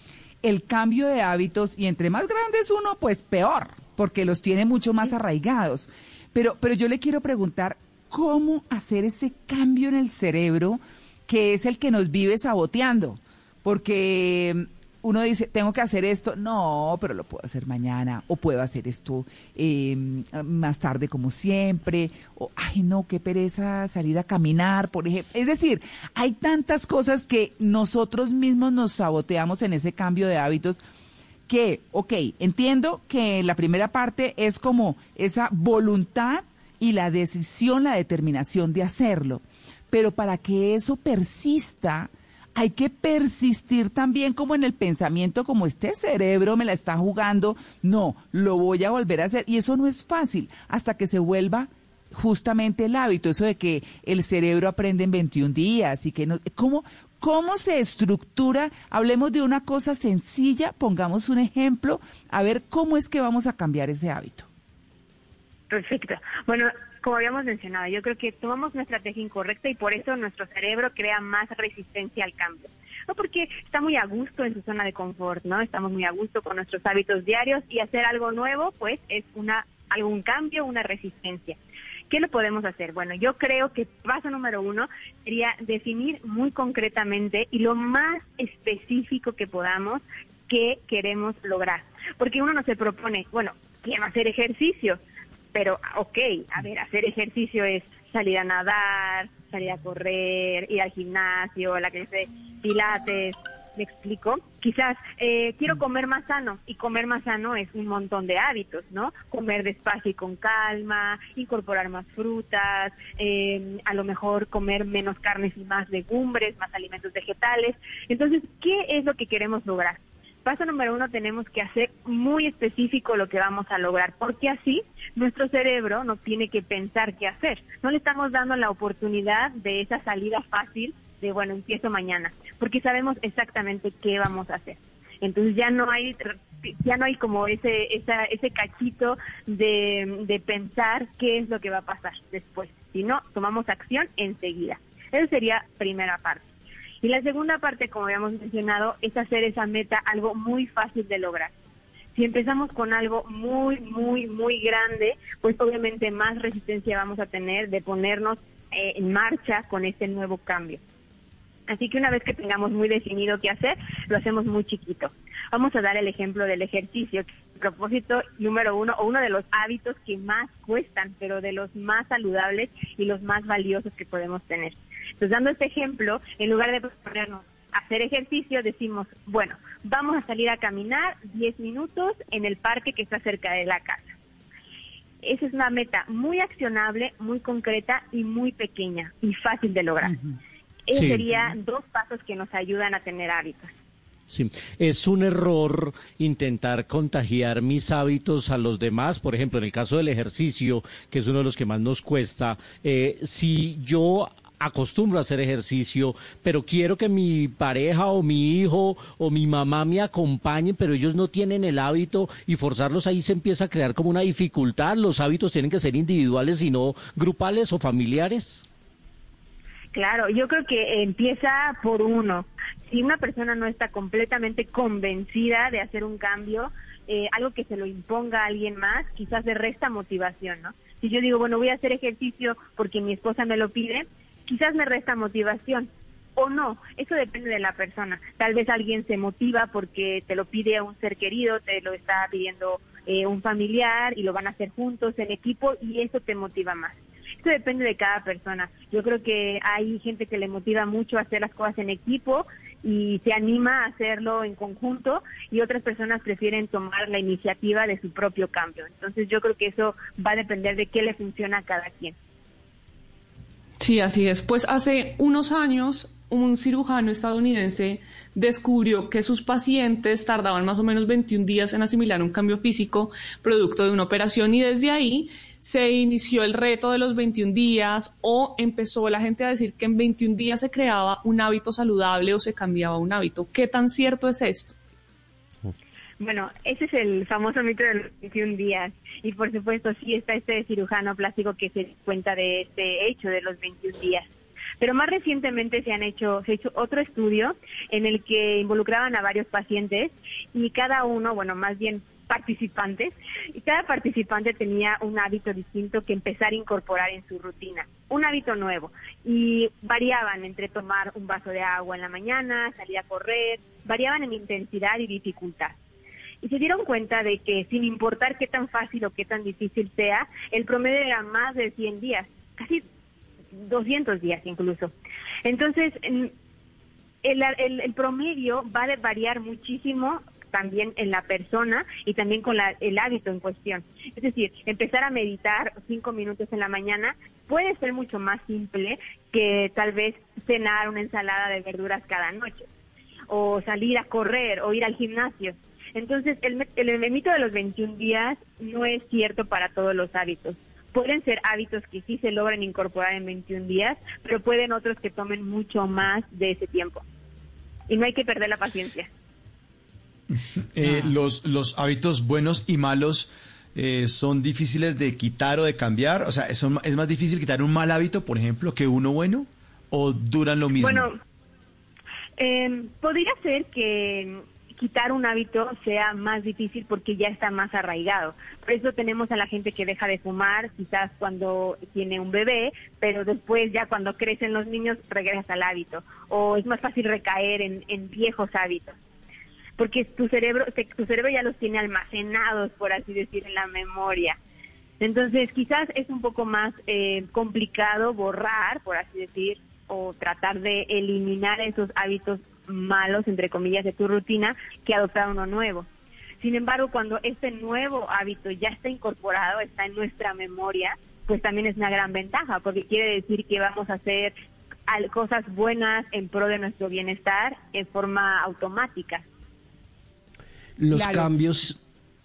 el cambio de hábitos, y entre más grandes uno, pues peor, porque los tiene mucho más arraigados. Pero, pero yo le quiero preguntar, ¿cómo hacer ese cambio en el cerebro que es el que nos vive saboteando? Porque uno dice, tengo que hacer esto, no, pero lo puedo hacer mañana, o puedo hacer esto eh, más tarde como siempre, o, ay no, qué pereza salir a caminar, por ejemplo. Es decir, hay tantas cosas que nosotros mismos nos saboteamos en ese cambio de hábitos que, ok, entiendo que la primera parte es como esa voluntad y la decisión, la determinación de hacerlo, pero para que eso persista, hay que persistir también como en el pensamiento, como este cerebro me la está jugando, no, lo voy a volver a hacer. Y eso no es fácil hasta que se vuelva justamente el hábito, eso de que el cerebro aprende en 21 días y que no, ¿cómo, cómo se estructura? Hablemos de una cosa sencilla, pongamos un ejemplo, a ver cómo es que vamos a cambiar ese hábito. Perfecto. Bueno, como habíamos mencionado, yo creo que tomamos una estrategia incorrecta y por eso nuestro cerebro crea más resistencia al cambio. No porque está muy a gusto en su zona de confort, ¿no? Estamos muy a gusto con nuestros hábitos diarios y hacer algo nuevo, pues es una algún cambio, una resistencia. ¿Qué lo podemos hacer? Bueno, yo creo que paso número uno sería definir muy concretamente y lo más específico que podamos qué queremos lograr. Porque uno no se propone, bueno, quiero hacer ejercicio, pero ok, a ver, hacer ejercicio es salir a nadar, salir a correr, ir al gimnasio, la que sé, pilates, Me explico. Quizás eh, quiero comer más sano y comer más sano es un montón de hábitos, ¿no? Comer despacio y con calma, incorporar más frutas, eh, a lo mejor comer menos carnes y más legumbres, más alimentos vegetales. Entonces, ¿qué es lo que queremos lograr? Paso número uno, tenemos que hacer muy específico lo que vamos a lograr, porque así nuestro cerebro no tiene que pensar qué hacer. No le estamos dando la oportunidad de esa salida fácil de, bueno, empiezo mañana, porque sabemos exactamente qué vamos a hacer. Entonces ya no hay ya no hay como ese esa, ese cachito de, de pensar qué es lo que va a pasar después, sino tomamos acción enseguida. Esa sería primera parte. Y la segunda parte, como habíamos mencionado, es hacer esa meta algo muy fácil de lograr. Si empezamos con algo muy, muy, muy grande, pues obviamente más resistencia vamos a tener de ponernos eh, en marcha con este nuevo cambio. Así que una vez que tengamos muy definido qué hacer, lo hacemos muy chiquito. Vamos a dar el ejemplo del ejercicio, que es el propósito número uno o uno de los hábitos que más cuestan, pero de los más saludables y los más valiosos que podemos tener. Entonces, dando este ejemplo, en lugar de ponernos a hacer ejercicio, decimos, bueno, vamos a salir a caminar 10 minutos en el parque que está cerca de la casa. Esa es una meta muy accionable, muy concreta y muy pequeña y fácil de lograr. Esos Sí. serían dos pasos que nos ayudan a tener hábitos. Sí, es un error intentar contagiar mis hábitos a los demás. Por ejemplo, en el caso del ejercicio, que es uno de los que más nos cuesta, eh, si yo acostumbro a hacer ejercicio, pero quiero que mi pareja o mi hijo o mi mamá me acompañen, pero ellos no tienen el hábito y forzarlos ahí se empieza a crear como una dificultad. Los hábitos tienen que ser individuales y no grupales o familiares. Claro, yo creo que empieza por uno. Si una persona no está completamente convencida de hacer un cambio, eh, algo que se lo imponga a alguien más, quizás le resta motivación, ¿no? Si yo digo, bueno, voy a hacer ejercicio porque mi esposa me lo pide, quizás me resta motivación. O no, eso depende de la persona. Tal vez alguien se motiva porque te lo pide a un ser querido, te lo está pidiendo eh, un familiar y lo van a hacer juntos en equipo y eso te motiva más. Esto depende de cada persona. Yo creo que hay gente que le motiva mucho a hacer las cosas en equipo y se anima a hacerlo en conjunto y otras personas prefieren tomar la iniciativa de su propio cambio. Entonces yo creo que eso va a depender de qué le funciona a cada quien. Sí, así es. Pues hace unos años un cirujano estadounidense descubrió que sus pacientes tardaban más o menos 21 días en asimilar un cambio físico producto de una operación y desde ahí se inició el reto de los 21 días o empezó la gente a decir que en 21 días se creaba un hábito saludable o se cambiaba un hábito. ¿Qué tan cierto es esto? Bueno, ese es el famoso mito de los 21 días. Y por supuesto, sí está este cirujano plástico que se cuenta de este hecho de los 21 días. Pero más recientemente se han hecho, se ha hecho otro estudio en el que involucraban a varios pacientes y cada uno, bueno, más bien participantes, y cada participante tenía un hábito distinto que empezar a incorporar en su rutina, un hábito nuevo. Y variaban entre tomar un vaso de agua en la mañana, salir a correr, variaban en intensidad y dificultad y se dieron cuenta de que sin importar qué tan fácil o qué tan difícil sea, el promedio era más de 100 días, casi 200 días incluso. Entonces, en- el, el- el promedio va a variar muchísimo también en la persona y también con la- el hábito en cuestión. Es decir, empezar a meditar cinco minutos en la mañana puede ser mucho más simple que tal vez cenar una ensalada de verduras cada noche o salir a correr o ir al gimnasio. Entonces, el, me- el, el mito de los 21 días no es cierto para todos los hábitos. Pueden ser hábitos que sí se logran incorporar en 21 días, pero pueden otros que tomen mucho más de ese tiempo. Y no hay que perder la paciencia. Eh, los, los hábitos buenos y malos eh, son difíciles de quitar o de cambiar. O sea, son- es más difícil quitar un mal hábito, por ejemplo, que uno bueno, o duran lo mismo. Bueno, eh, podría ser que quitar un hábito sea más difícil porque ya está más arraigado. Por eso tenemos a la gente que deja de fumar, quizás cuando tiene un bebé, pero después ya cuando crecen los niños regresa al hábito. O es más fácil recaer en, viejos hábitos. Porque tu cerebro, tu cerebro ya los tiene almacenados, por así decir, en la memoria. Entonces, quizás es un poco más eh, complicado borrar, por así decir, o tratar de eliminar esos hábitos malos, entre comillas, de tu rutina que adoptar uno nuevo. Sin embargo, cuando este nuevo hábito ya está incorporado, está en nuestra memoria, pues también es una gran ventaja, porque quiere decir que vamos a hacer cosas buenas en pro de nuestro bienestar en forma automática. los Claro. cambios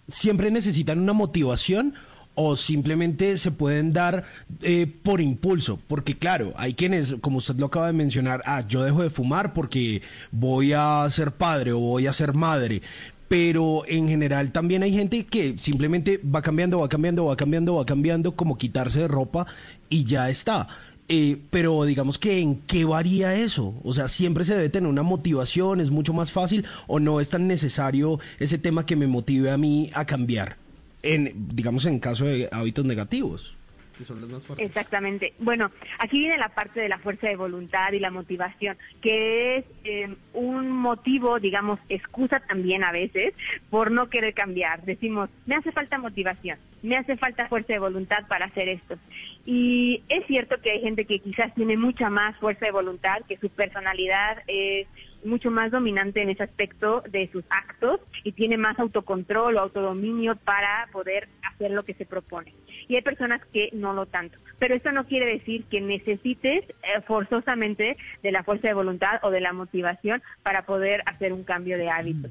siempre necesitan una motivación o simplemente se pueden dar eh, por impulso, porque claro, hay quienes, como usted lo acaba de mencionar, ah, yo dejo de fumar porque voy a ser padre o voy a ser madre, pero en general también hay gente que simplemente va cambiando, va cambiando, va cambiando, va cambiando, como quitarse de ropa y ya está. Eh, pero digamos que en qué varía eso, o sea, siempre se debe tener una motivación, es mucho más fácil o no es tan necesario ese tema que me motive a mí a cambiar, en digamos en caso de hábitos negativos, que son los más fuertes. Exactamente. Bueno, aquí viene la parte de la fuerza de voluntad y la motivación, que es eh, un motivo, digamos, excusa también a veces por no querer cambiar. Decimos, me hace falta motivación, me hace falta fuerza de voluntad para hacer esto. Y es cierto que hay gente que quizás tiene mucha más fuerza de voluntad, que su personalidad es mucho más dominante en ese aspecto de sus actos y tiene más autocontrol o autodominio para poder hacer lo que se propone. Y hay personas que no lo tanto. Pero esto no quiere decir que necesites eh, forzosamente de la fuerza de voluntad o de la motivación para poder hacer un cambio de hábito.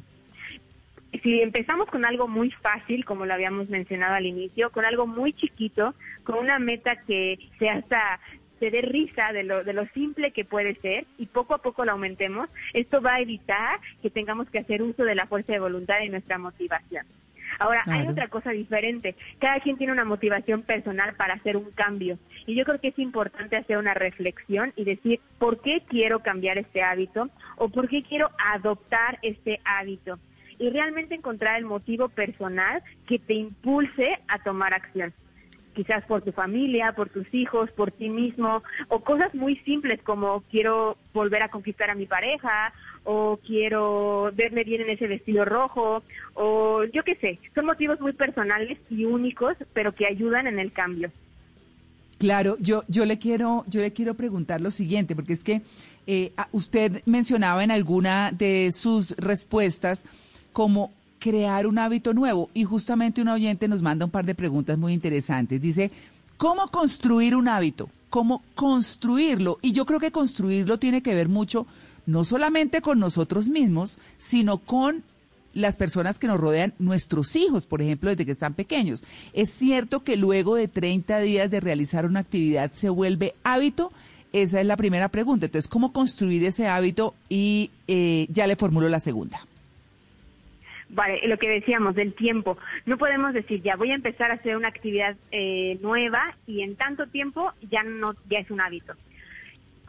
Si empezamos con algo muy fácil, como lo habíamos mencionado al inicio, con algo muy chiquito, con una meta que se hasta se dé risa de lo, de lo simple que puede ser y poco a poco lo aumentemos, esto va a evitar que tengamos que hacer uso de la fuerza de voluntad y nuestra motivación. Ahora, hay otra cosa diferente. Cada quien tiene una motivación personal para hacer un cambio. Y yo creo que es importante hacer una reflexión y decir, ¿por qué quiero cambiar este hábito? ¿O por qué quiero adoptar este hábito? Y realmente encontrar el motivo personal que te impulse a tomar acción quizás por tu familia, por tus hijos, por ti mismo, o cosas muy simples como quiero volver a conquistar a mi pareja, o quiero verme bien en ese vestido rojo, o yo qué sé, son motivos muy personales y únicos, pero que ayudan en el cambio. Claro, yo, yo le quiero, yo le quiero preguntar lo siguiente, porque es que eh, usted mencionaba en alguna de sus respuestas como crear un hábito nuevo y justamente un oyente nos manda un par de preguntas muy interesantes. Dice, ¿cómo construir un hábito? ¿Cómo construirlo? Y yo creo que construirlo tiene que ver mucho no solamente con nosotros mismos, sino con las personas que nos rodean, nuestros hijos, por ejemplo, desde que están pequeños. ¿Es cierto que luego de 30 días de realizar una actividad se vuelve hábito? Esa es la primera pregunta. Entonces, ¿cómo construir ese hábito? Y eh, ya le formulo la segunda. Vale, lo que decíamos del tiempo. No podemos decir, ya voy a empezar a hacer una actividad eh, nueva y en tanto tiempo ya no ya es un hábito.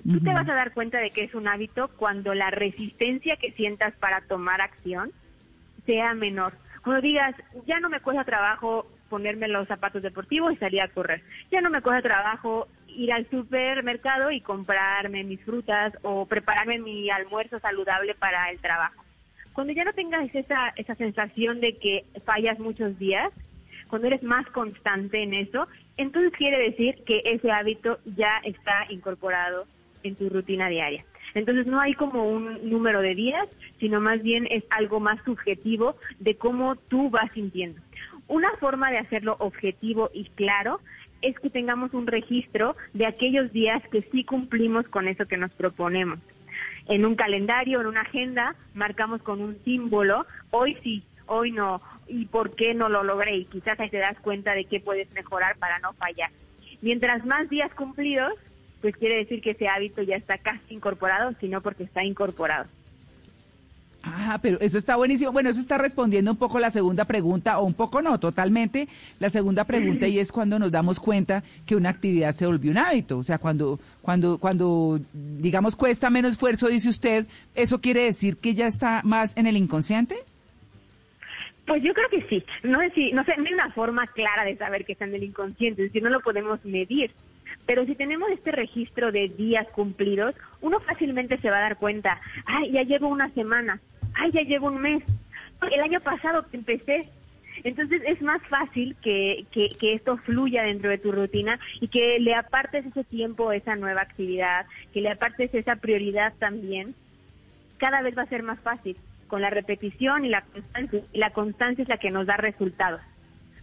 Tú te vas a dar cuenta de que es un hábito cuando la resistencia que sientas para tomar acción sea menor. Cuando digas, ya no me cuesta trabajo ponerme los zapatos deportivos y salir a correr. Ya no me cuesta trabajo ir al supermercado y comprarme mis frutas o prepararme mi almuerzo saludable para el trabajo. Cuando ya no tengas esa, esa sensación de que fallas muchos días, cuando eres más constante en eso, entonces quiere decir que ese hábito ya está incorporado en tu rutina diaria. Entonces no hay como un número de días, sino más bien es algo más subjetivo de cómo tú vas sintiendo. Una forma de hacerlo objetivo y claro es que tengamos un registro de aquellos días que sí cumplimos con eso que nos proponemos. En un calendario, en una agenda, marcamos con un símbolo, hoy sí, hoy no, y por qué no lo logré, y quizás ahí te das cuenta de qué puedes mejorar para no fallar. Mientras más días cumplidos, pues quiere decir que ese hábito ya está casi incorporado, sino porque está incorporado. Ah, pero eso está buenísimo. Bueno, eso está respondiendo un poco la segunda pregunta, o un poco no, totalmente la segunda pregunta, y es cuando nos damos cuenta que una actividad se volvió un hábito. O sea, cuando, cuando, cuando, digamos, cuesta menos esfuerzo, dice usted, ¿eso quiere decir que ya está más en el inconsciente? Pues yo creo que sí. No sé si, no sé, no una forma clara de saber que está en el inconsciente, es decir, no lo podemos medir. Pero si tenemos este registro de días cumplidos, uno fácilmente se va a dar cuenta, ay, ya llevo una semana, ay, ya llevo un mes, el año pasado empecé. Entonces es más fácil que, que, que esto fluya dentro de tu rutina y que le apartes ese tiempo esa nueva actividad, que le apartes esa prioridad también. Cada vez va a ser más fácil con la repetición y la constancia. Y la constancia es la que nos da resultados.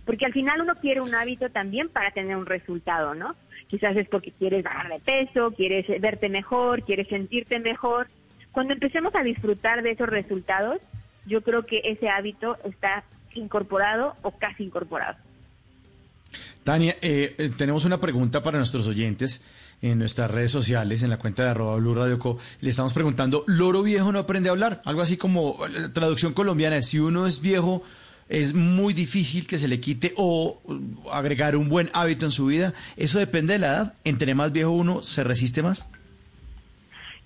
Porque al final uno quiere un hábito también para tener un resultado, ¿no? Quizás es porque quieres bajar de peso, quieres verte mejor, quieres sentirte mejor. Cuando empecemos a disfrutar de esos resultados, yo creo que ese hábito está incorporado o casi incorporado. Tania, eh, eh, tenemos una pregunta para nuestros oyentes en nuestras redes sociales, en la cuenta de arroba Blue Radio Co. Le estamos preguntando, ¿loro viejo no aprende a hablar? Algo así como eh, traducción colombiana, si uno es viejo, es muy difícil que se le quite o uh, agregar un buen hábito en su vida. Eso depende de la edad. Entre más viejo uno, ¿se resiste más?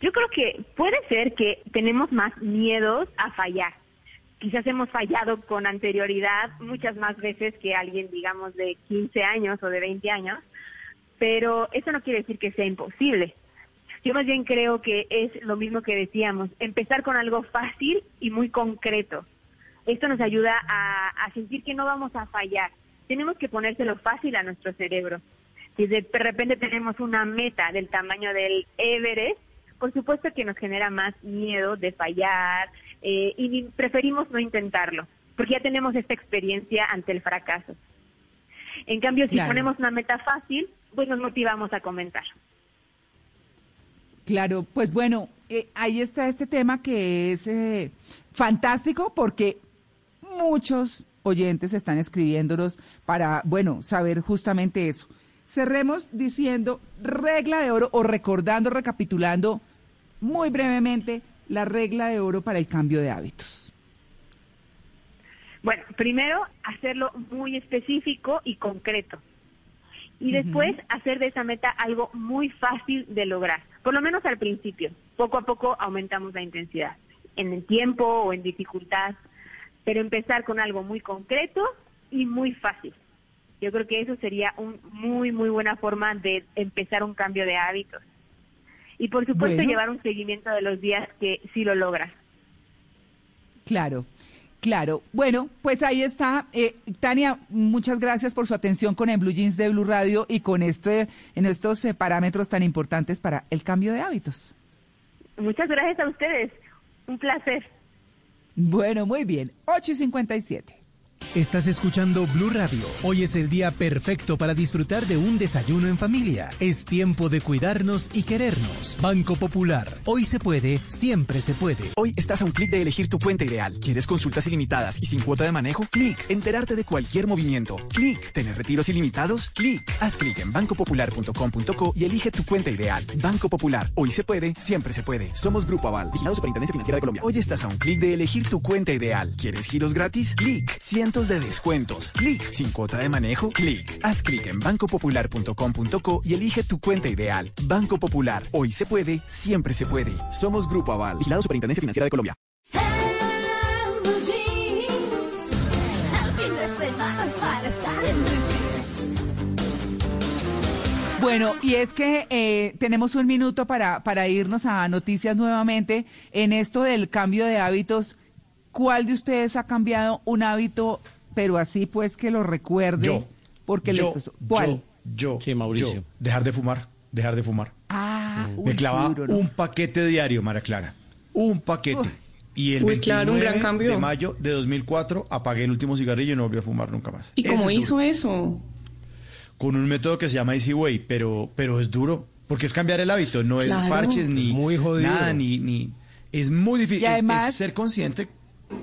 Yo creo que puede ser que tenemos más miedos a fallar. Quizás hemos fallado con anterioridad muchas más veces que alguien, digamos, de 15 años o de 20 años, pero eso no quiere decir que sea imposible. Yo más bien creo que es lo mismo que decíamos, empezar con algo fácil y muy concreto. Esto nos ayuda a, a sentir que no vamos a fallar. Tenemos que ponérselo fácil a nuestro cerebro. Si de repente tenemos una meta del tamaño del Everest, por supuesto que nos genera más miedo de fallar eh, y preferimos no intentarlo, porque ya tenemos esta experiencia ante el fracaso. En cambio, si Claro. ponemos una meta fácil, pues nos motivamos a comentar. Claro, pues bueno, eh, ahí está este tema que es eh, fantástico porque muchos oyentes están escribiéndonos para, bueno, saber justamente eso. Cerremos diciendo regla de oro o recordando, recapitulando muy brevemente la regla de oro para el cambio de hábitos. Bueno, primero hacerlo muy específico y concreto. Y después hacer de esa meta algo muy fácil de lograr, por lo menos al principio. Poco a poco aumentamos la intensidad, en el tiempo o en dificultad, pero empezar con algo muy concreto y muy fácil. Yo creo que eso sería una muy, muy buena forma de empezar un cambio de hábitos. Y por supuesto Bueno. llevar un seguimiento de los días que sí lo logras. Claro, claro. Bueno, pues ahí está. Eh, Tania, muchas gracias por su atención con el Blue Jeans de Blue Radio y con este, en estos eh, parámetros tan importantes para el cambio de hábitos. Muchas gracias a ustedes. Un placer. Bueno, muy bien. 8 y 57. Estás escuchando Blue Radio. Hoy es el día perfecto para disfrutar de un desayuno en familia. Es tiempo de cuidarnos y querernos. Banco Popular. Hoy se puede, siempre se puede. Hoy estás a un clic de elegir tu cuenta ideal. ¿Quieres consultas ilimitadas y sin cuota de manejo? Clic. Enterarte de cualquier movimiento. Clic. ¿Tener retiros ilimitados? Clic. Haz clic en bancopopular.com.co y elige tu cuenta ideal. Banco Popular. Hoy se puede, siempre se puede. Somos Grupo Aval, vigilado Superintendencia Financiera de Colombia. Hoy estás a un clic de elegir tu cuenta ideal. ¿Quieres giros gratis? Clic. Cientos de descuentos. Clic. Sin cuota de manejo? Clic. Haz clic en bancopopular.com.co y elige tu cuenta ideal. Banco Popular. Hoy se puede, siempre se puede. Somos Grupo Aval, vigilado Superintendencia Financiera de Colombia. Bueno, y es que eh, tenemos un minuto para, para irnos a noticias nuevamente. En esto del cambio de hábitos, ¿cuál de ustedes ha cambiado un hábito, pero así pues que lo recuerde? Yo. Porque yo, le puso- ¿Cuál? Yo, yo, Sí, Mauricio. yo. dejar de fumar, dejar de fumar. Ah, Me uy, clavaba duro, ¿no? un paquete diario, María Clara. Un paquete. Y el Uy, 29 claro, un gran cambio. de mayo de 2004 apagué el último cigarrillo y no volví a fumar nunca más. ¿Y Ese cómo es duro. hizo eso? Con un método que se llama Easy Way, pero, pero es duro. Porque es cambiar el hábito, no es parches ni Es muy jodido. nada, ni, ni. Es muy difícil. Y Es- además- es, ser consciente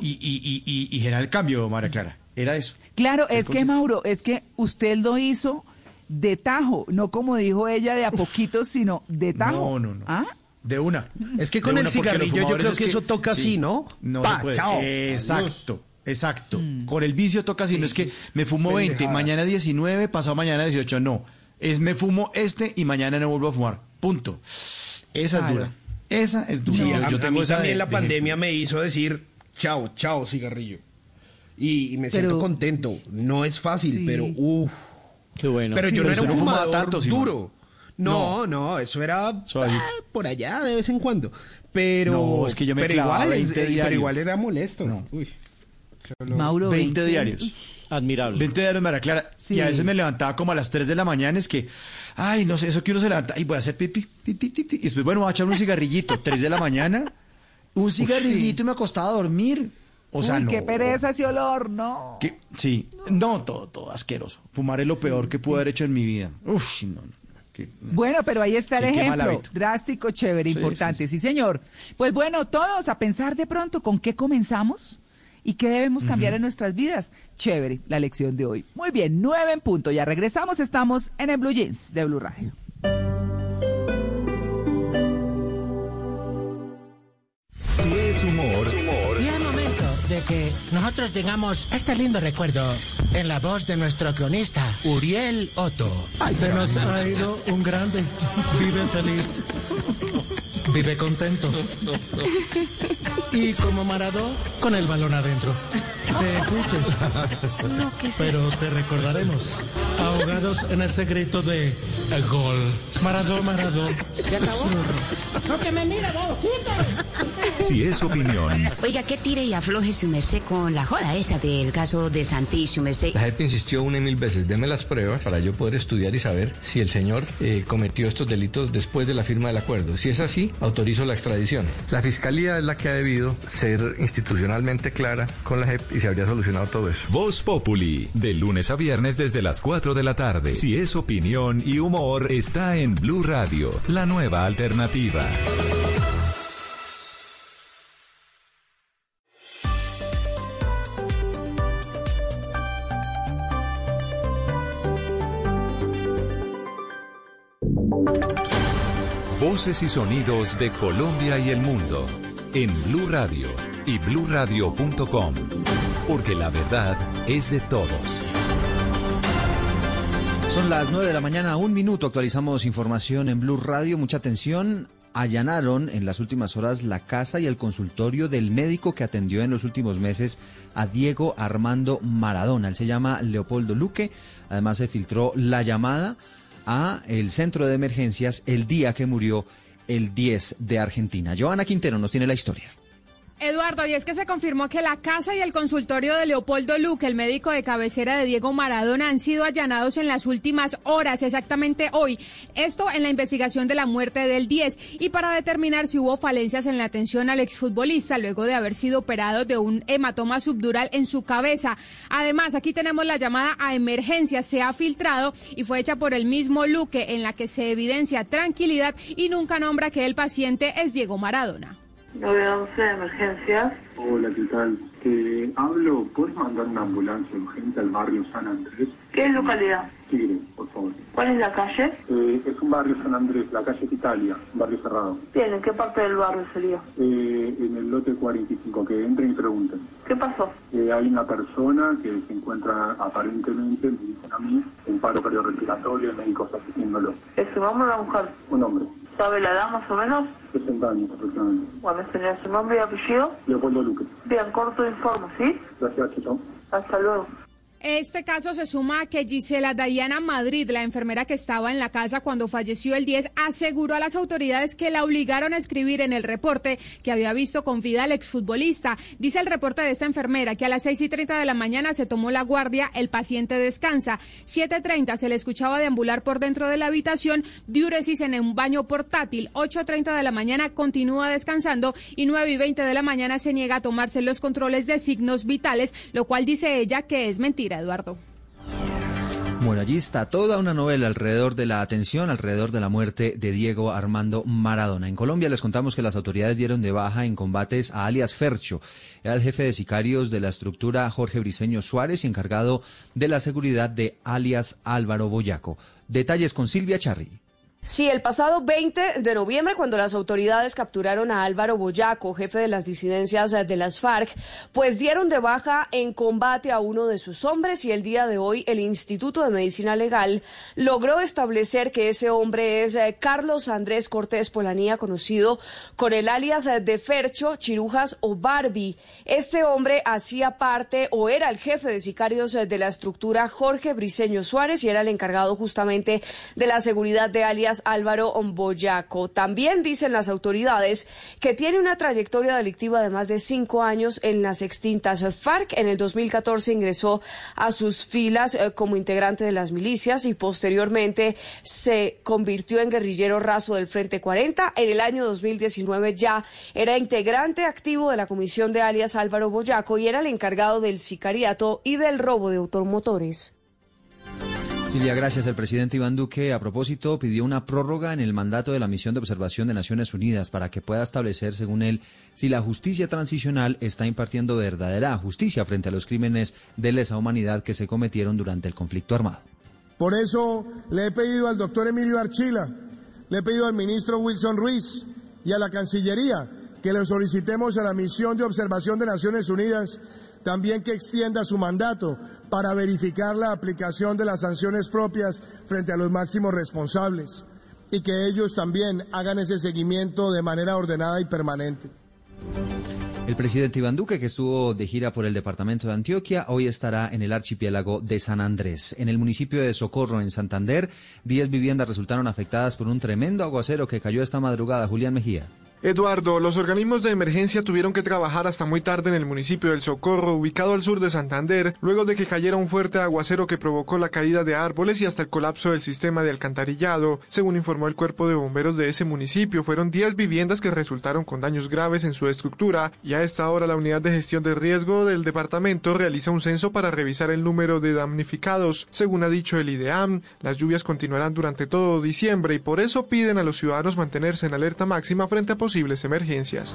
y, y, y, y- y generar el cambio, María Clara. Era eso. Claro, es que. Mauro, es que usted lo hizo de tajo, no como dijo ella de a poquitos, sino de tajo. No, no, no. ¿Ah? De una. Es que con el cigarrillo yo creo es que eso toca así, ¿no? No Pa, se puede. chao. Exacto. Exacto. Mm. Con el vicio toca así. no es que me fumo 20, Pendejada. mañana 19, pasado mañana 18. No. Es me fumo este y mañana no vuelvo a fumar. Punto. Esa es dura. Esa es dura. Sí, Yo- a, yo a tengo mí esa también de- la de pandemia ejemplo. me hizo decir chao, chao cigarrillo. Y, y me siento Pero- contento. No es fácil, Sí. pero uff. Qué bueno. Pero yo Pero no era un no fumaba fumador tanto, duro. No, no, eso era ah, por allá de vez en cuando. Pero No, es que yo me pero clavaba igual, es- 20 eh, pero igual era molesto. Uy. Mauro, 20, 20. diarios. Admirable. 20 diarios, María Clara. Sí. Y a veces me levantaba como a las 3 de la mañana, es que, ay, no sé, eso que uno se levanta, y voy a hacer pipí, ti, ti, ti, ti. y después, bueno, voy a echar un cigarrillito, 3 de la mañana, un cigarrillito y me acostaba a dormir. O sea, Uy, no. qué pereza ese olor, no. sí, no, todo, todo asqueroso. Fumar es lo peor que pude haber hecho en mi vida. Uf, no, no. Bueno, pero ahí está el Sí, ejemplo. Drástico, chévere, Sí, importante. Sí, señor. Pues bueno, todos a pensar de pronto con qué comenzamos y qué debemos cambiar en nuestras vidas. Chévere, la lección de hoy. Muy bien, nueve en punto. Ya regresamos. Estamos en el Blue Jeans de Blue Radio. Si es humor, Y es momento de que nosotros tengamos este lindo recuerdo en la voz de nuestro cronista, Uriel Otto. Se nos ha ido un grande. Vive feliz. Vive contento. Y como Maradó, con el balón adentro. Te fuiste. Pero te recordaremos. Ahogados en ese grito de el gol. Maradó, Maradó. ¿Se acabó? No que me mira, vos, quítate. Si es opinión, Oiga, que tire y afloje su merced con la joda esa del caso de Santi, su merced. La JEP insistió una y mil veces, deme las pruebas para yo poder estudiar y saber si el señor eh, cometió estos delitos después de la firma del acuerdo. Si es así, autorizo la extradición. La fiscalía es la que ha debido ser institucionalmente clara con la JEP y se habría solucionado todo eso. Voz Populi, de lunes a viernes desde las 4 de la tarde. Si es opinión y humor, está en Blue Radio, la nueva alternativa. Voces y sonidos de Colombia y el mundo en Blue Radio y bluradio.com, porque la verdad es de todos. Son las 9 de la mañana, un minuto. Actualizamos información en Blue Radio. Mucha atención. Allanaron en las últimas horas la casa y el consultorio del médico que atendió en los últimos meses a Diego Armando Maradona. Él se llama Leopoldo Luque. Además se filtró la llamada a el centro de emergencias el día que murió el 10 de Argentina. Joana Quintero nos tiene la historia. Eduardo, y es que se confirmó que la casa y el consultorio de Leopoldo Luque, el médico de cabecera de Diego Maradona, han sido allanados en las últimas horas, exactamente hoy. Esto en la investigación de la muerte del 10 y para determinar si hubo falencias en la atención al exfutbolista luego de haber sido operado de un hematoma subdural en su cabeza. Además, aquí tenemos la llamada a emergencia, se ha filtrado y fue hecha por el mismo Luque en la que se evidencia tranquilidad y nunca nombra que el paciente es Diego Maradona. 911 de emergencias. Hola, ¿qué tal? Te hablo, ¿puedes mandar una ambulancia urgente al barrio San Andrés? ¿Qué localidad? Tigre, por favor. ¿Cuál es la calle? Eh, es un barrio San Andrés, la calle Italia, un barrio cerrado. Bien, ¿en qué parte del barrio sería? Eh, en el lote 45, que entren y pregunten. ¿Qué pasó? Eh, hay una persona que se encuentra aparentemente, me dicen a mí, en paro cardiorrespiratorio, el médico está asistiéndolo. ¿Es un hombre o una mujer? Un hombre, ¿Sabe la edad más o menos? 60 años aproximadamente. Bueno, señor, su nombre y apellido. Leopoldo Luque. Bien, corto informe, ¿sí? Gracias, Chito. Hasta luego. Este caso se suma a que Gisela Dayana Madrid, la enfermera que estaba en la casa cuando falleció el 10, aseguró a las autoridades que la obligaron a escribir en el reporte que había visto con vida al exfutbolista. Dice el reporte de esta enfermera que a las 6 y 30 de la mañana se tomó la guardia, el paciente descansa. 7.30 se le escuchaba deambular por dentro de la habitación, diuresis en un baño portátil. 8.30 de la mañana continúa descansando y 9 y 20 de la mañana se niega a tomarse los controles de signos vitales, lo cual dice ella que es mentira, Eduardo. Bueno, allí está toda una novela alrededor de la atención, alrededor de la muerte de Diego Armando Maradona. En Colombia les contamos que las autoridades dieron de baja en combates a alias Fercho. Era el jefe de sicarios de la estructura Jorge Briceño Suárez y encargado de la seguridad de alias Álvaro Boyaco. Detalles con Silvia Charri. Sí, el pasado 20 de noviembre, cuando las autoridades capturaron a Álvaro Boyaco, jefe de las disidencias eh, de las FARC, pues dieron de baja en combate a uno de sus hombres y el día de hoy el Instituto de Medicina Legal logró establecer que ese hombre es eh, Carlos Andrés Cortés Polanía, conocido con el alias eh, de Fercho, Chirujas o Barbie. Este hombre hacía parte o era el jefe de sicarios de la estructura Jorge Briceño Suárez y era el encargado justamente de la seguridad de alias Álvaro Boyaco. También dicen las autoridades que tiene una trayectoria delictiva de más de cinco años en las extintas FARC. En el 2014 ingresó a sus filas eh, como integrante de las milicias y posteriormente se convirtió en guerrillero raso del Frente 40. En el año 2019 ya era integrante activo de la comisión de alias Álvaro Boyaco y era el encargado del sicariato y del robo de automotores. Gracias. El presidente Iván Duque, a propósito, pidió una prórroga en el mandato de la misión de observación de Naciones Unidas para que pueda establecer, según él, si la justicia transicional está impartiendo verdadera justicia frente a los crímenes de lesa humanidad que se cometieron durante el conflicto armado. Por eso le he pedido al doctor Emilio Archila, le he pedido al ministro Wilson Ruiz y a la Cancillería que le solicitemos a la misión de observación de Naciones Unidas también que extienda su mandato para verificar la aplicación de las sanciones propias frente a los máximos responsables y que ellos también hagan ese seguimiento de manera ordenada y permanente. El presidente Iván Duque, que estuvo de gira por el departamento de Antioquia, hoy estará en el archipiélago de San Andrés. En el municipio de Socorro, en Santander, 10 viviendas resultaron afectadas por un tremendo aguacero que cayó esta madrugada. Julián Mejía. Eduardo, los organismos de emergencia tuvieron que trabajar hasta muy tarde en el municipio del Socorro, ubicado al sur de Santander, luego de que cayera un fuerte aguacero que provocó la caída de árboles y hasta el colapso del sistema de alcantarillado. Según informó el cuerpo de bomberos de ese municipio, fueron 10 viviendas que resultaron con daños graves en su estructura y a esta hora la unidad de gestión de riesgo del departamento realiza un censo para revisar el número de damnificados. Según ha dicho el IDEAM, las lluvias continuarán durante todo diciembre y por eso piden a los ciudadanos mantenerse en alerta máxima frente a posibles emergencias.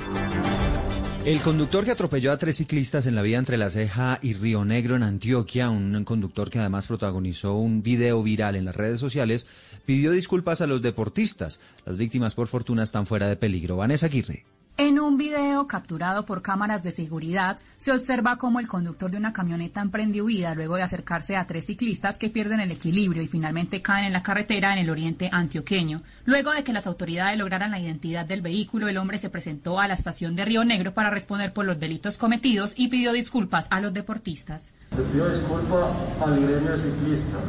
El conductor que atropelló a tres ciclistas en la vía entre La Ceja y Río Negro en Antioquia, un conductor que además protagonizó un video viral en las redes sociales, pidió disculpas a los deportistas. Las víctimas, por fortuna, están fuera de peligro. Vanessa Aguirre. En un video capturado por cámaras de seguridad, se observa cómo el conductor de una camioneta emprende huida luego de acercarse a tres ciclistas que pierden el equilibrio y finalmente caen en la carretera en el oriente antioqueño. Luego de que las autoridades lograran la identidad del vehículo, el hombre se presentó a la estación de Río Negro para responder por los delitos cometidos y pidió disculpas a los deportistas. Le pido disculpas al gremio de ciclistas.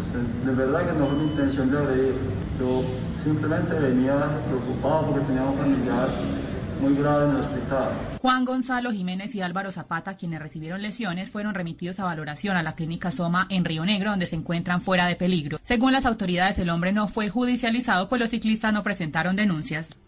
De verdad que no fue intención de agredir. Yo simplemente venía preocupado porque tenía un familiar muy grave en el hospital. Juan Gonzalo Jiménez y Álvaro Zapata, quienes recibieron lesiones, fueron remitidos a valoración a la clínica Soma en Río Negro, donde se encuentran fuera de peligro. Según las autoridades, el hombre no fue judicializado, pues los ciclistas no presentaron denuncias.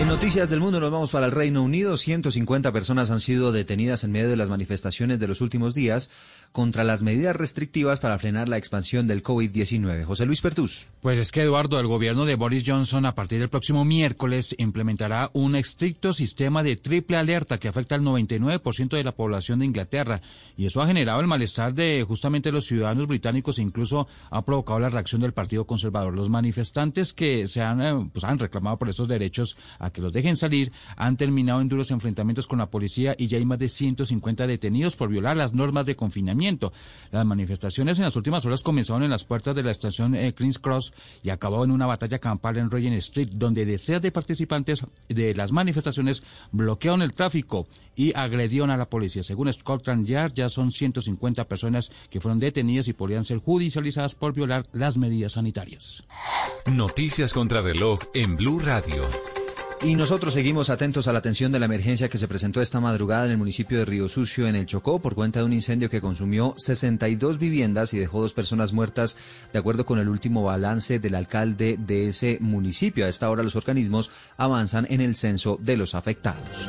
En noticias del mundo nos vamos para el Reino Unido. 150 personas han sido detenidas en medio de las manifestaciones de los últimos días contra las medidas restrictivas para frenar la expansión del COVID-19. José Luis Pertús. Pues es que, Eduardo, el gobierno de Boris Johnson a partir del próximo miércoles implementará un estricto sistema de triple alerta que afecta al 99% de la población de Inglaterra. Y eso ha generado el malestar de justamente los ciudadanos británicos e incluso ha provocado la reacción del Partido Conservador. Los manifestantes que se han, eh, pues, han reclamado por estos derechos a que los dejen salir han terminado en duros enfrentamientos con la policía y ya hay más de 150 detenidos por violar las normas de confinamiento. Las manifestaciones en las últimas horas comenzaron en las puertas de la estación eh, King's Cross y acabó en una batalla campal en Regent Street, donde decenas de participantes de las manifestaciones bloquearon el tráfico y agredieron a la policía. Según Scotland Yard, ya son 150 personas que fueron detenidas y podrían ser judicializadas por violar las medidas sanitarias. Noticias contra reloj en Blue Radio. Y nosotros seguimos atentos a la atención de la emergencia que se presentó esta madrugada en el municipio de Río Sucio, en el Chocó, por cuenta de un incendio que consumió 62 viviendas y dejó dos personas muertas, de acuerdo con el último balance del alcalde de ese municipio. A esta hora los organismos avanzan en el censo de los afectados.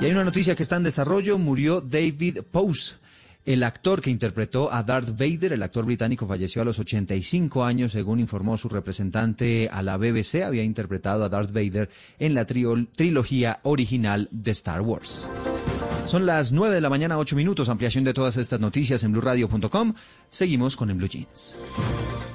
Y hay una noticia que está en desarrollo. Murió David Pose. El actor que interpretó a Darth Vader, el actor británico, falleció a los 85 años, según informó su representante a la BBC. Había interpretado a Darth Vader en la trilogía original de Star Wars. Son las 9 de la mañana, 8 minutos. Ampliación de todas estas noticias en blueradio.com. Seguimos con En Blue Jeans.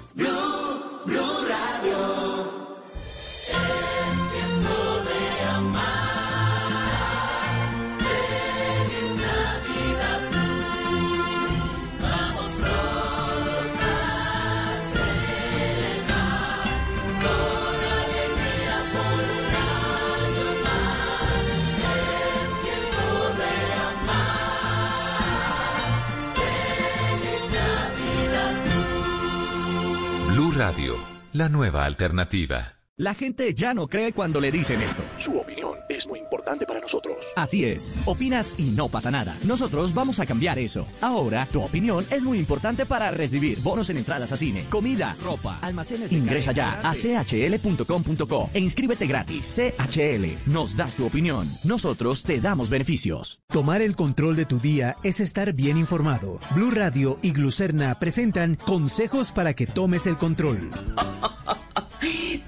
La nueva alternativa. La gente ya no cree cuando le dicen esto. Su opinión es muy importante para nosotros. Así es, opinas y no pasa nada. Nosotros vamos a cambiar eso. Ahora, tu opinión es muy importante para recibir bonos en entradas a cine, comida, ropa, almacenes. de Ingresa ya a chl.com.co e inscríbete gratis. CHL, nos das tu opinión. Nosotros te damos beneficios. Tomar el control de tu día es estar bien informado. Blue Radio y Glucerna presentan consejos para que tomes el control.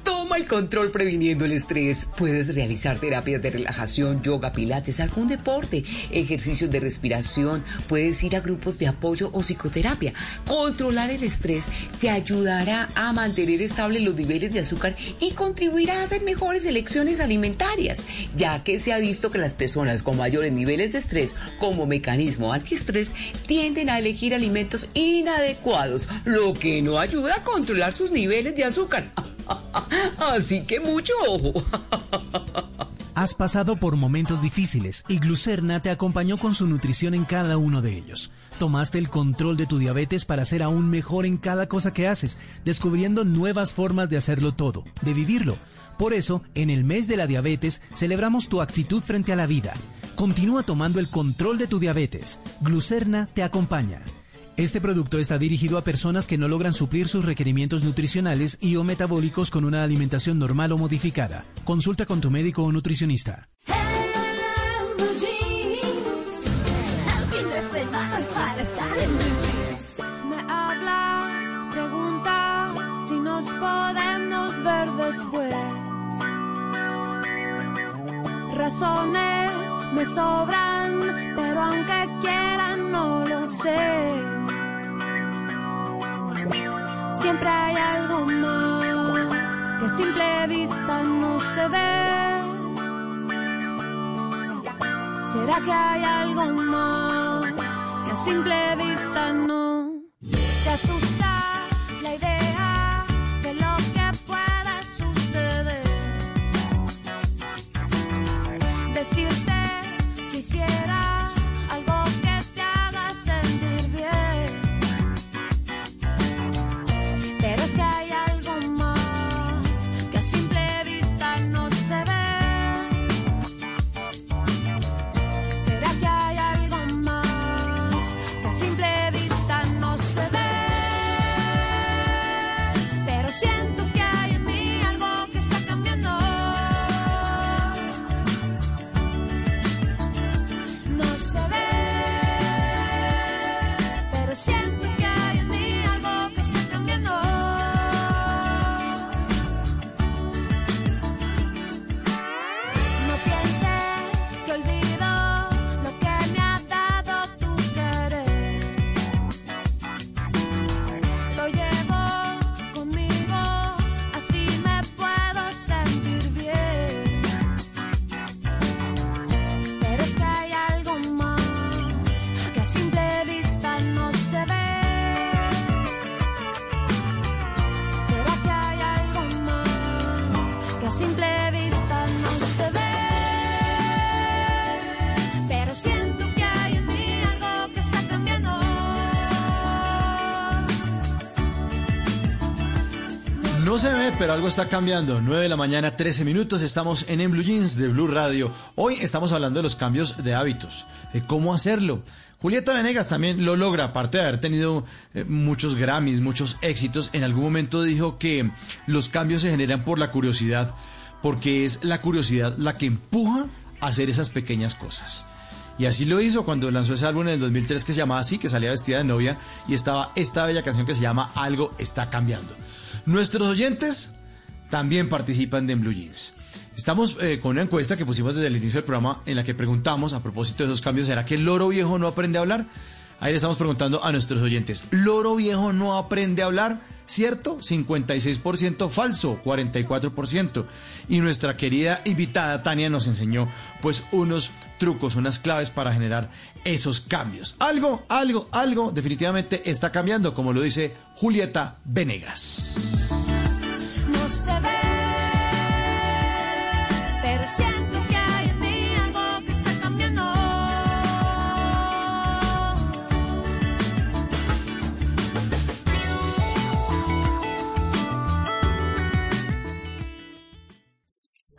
Toma el control previniendo el estrés. Puedes realizar terapias de relajación, yoga, pilates, algún deporte, ejercicios de respiración. Puedes ir a grupos de apoyo o psicoterapia. Controlar el estrés te ayudará a mantener estables los niveles de azúcar y contribuirá a hacer mejores elecciones alimentarias, ya que se ha visto que las personas con mayores niveles de estrés como mecanismo antiestrés tienden a elegir alimentos inadecuados, lo que no ayuda a controlar sus niveles de azúcar. Así que mucho ojo. Has pasado por momentos difíciles y Glucerna te acompañó con su nutrición en cada uno de ellos. Tomaste el control de tu diabetes para ser aún mejor en cada cosa que haces, descubriendo nuevas formas de hacerlo todo, de vivirlo. Por eso, en el mes de la diabetes, celebramos tu actitud frente a la vida. Continúa tomando el control de tu diabetes. Glucerna te acompaña. Este producto está dirigido a personas que no logran suplir sus requerimientos nutricionales y o metabólicos con una alimentación normal o modificada. Consulta con tu médico o nutricionista. Me hablas, preguntas si nos podemos ver después. Razones me sobran, pero aunque quieran no lo sé. Siempre hay algo más que a simple vista no se ve. ¿Será que hay algo más que a simple vista no te asusta la idea quisiera pero algo está cambiando. 9 de la mañana, 13 minutos. Estamos en En Blue Jeans de Blue Radio. Hoy estamos hablando de los cambios de hábitos, de cómo hacerlo. Julieta Venegas también lo logra, aparte de haber tenido eh, muchos Grammys, muchos éxitos. En algún momento dijo que los cambios se generan por la curiosidad, porque es la curiosidad la que empuja a hacer esas pequeñas cosas. Y así lo hizo cuando lanzó ese álbum en el 2003 que se llamaba así, que salía vestida de novia, y estaba esta bella canción que se llama Algo está cambiando. Nuestros oyentes también participan de En Blue Jeans. Estamos eh, con una encuesta que pusimos desde el inicio del programa en la que preguntamos a propósito de esos cambios, ¿será que el loro viejo no aprende a hablar? Ahí le estamos preguntando a nuestros oyentes, ¿loro viejo no aprende a hablar? ¿Cierto? 56% falso, 44%. Y nuestra querida invitada Tania nos enseñó pues unos trucos, unas claves para generar esos cambios. Algo, algo, algo definitivamente está cambiando, como lo dice Julieta Venegas.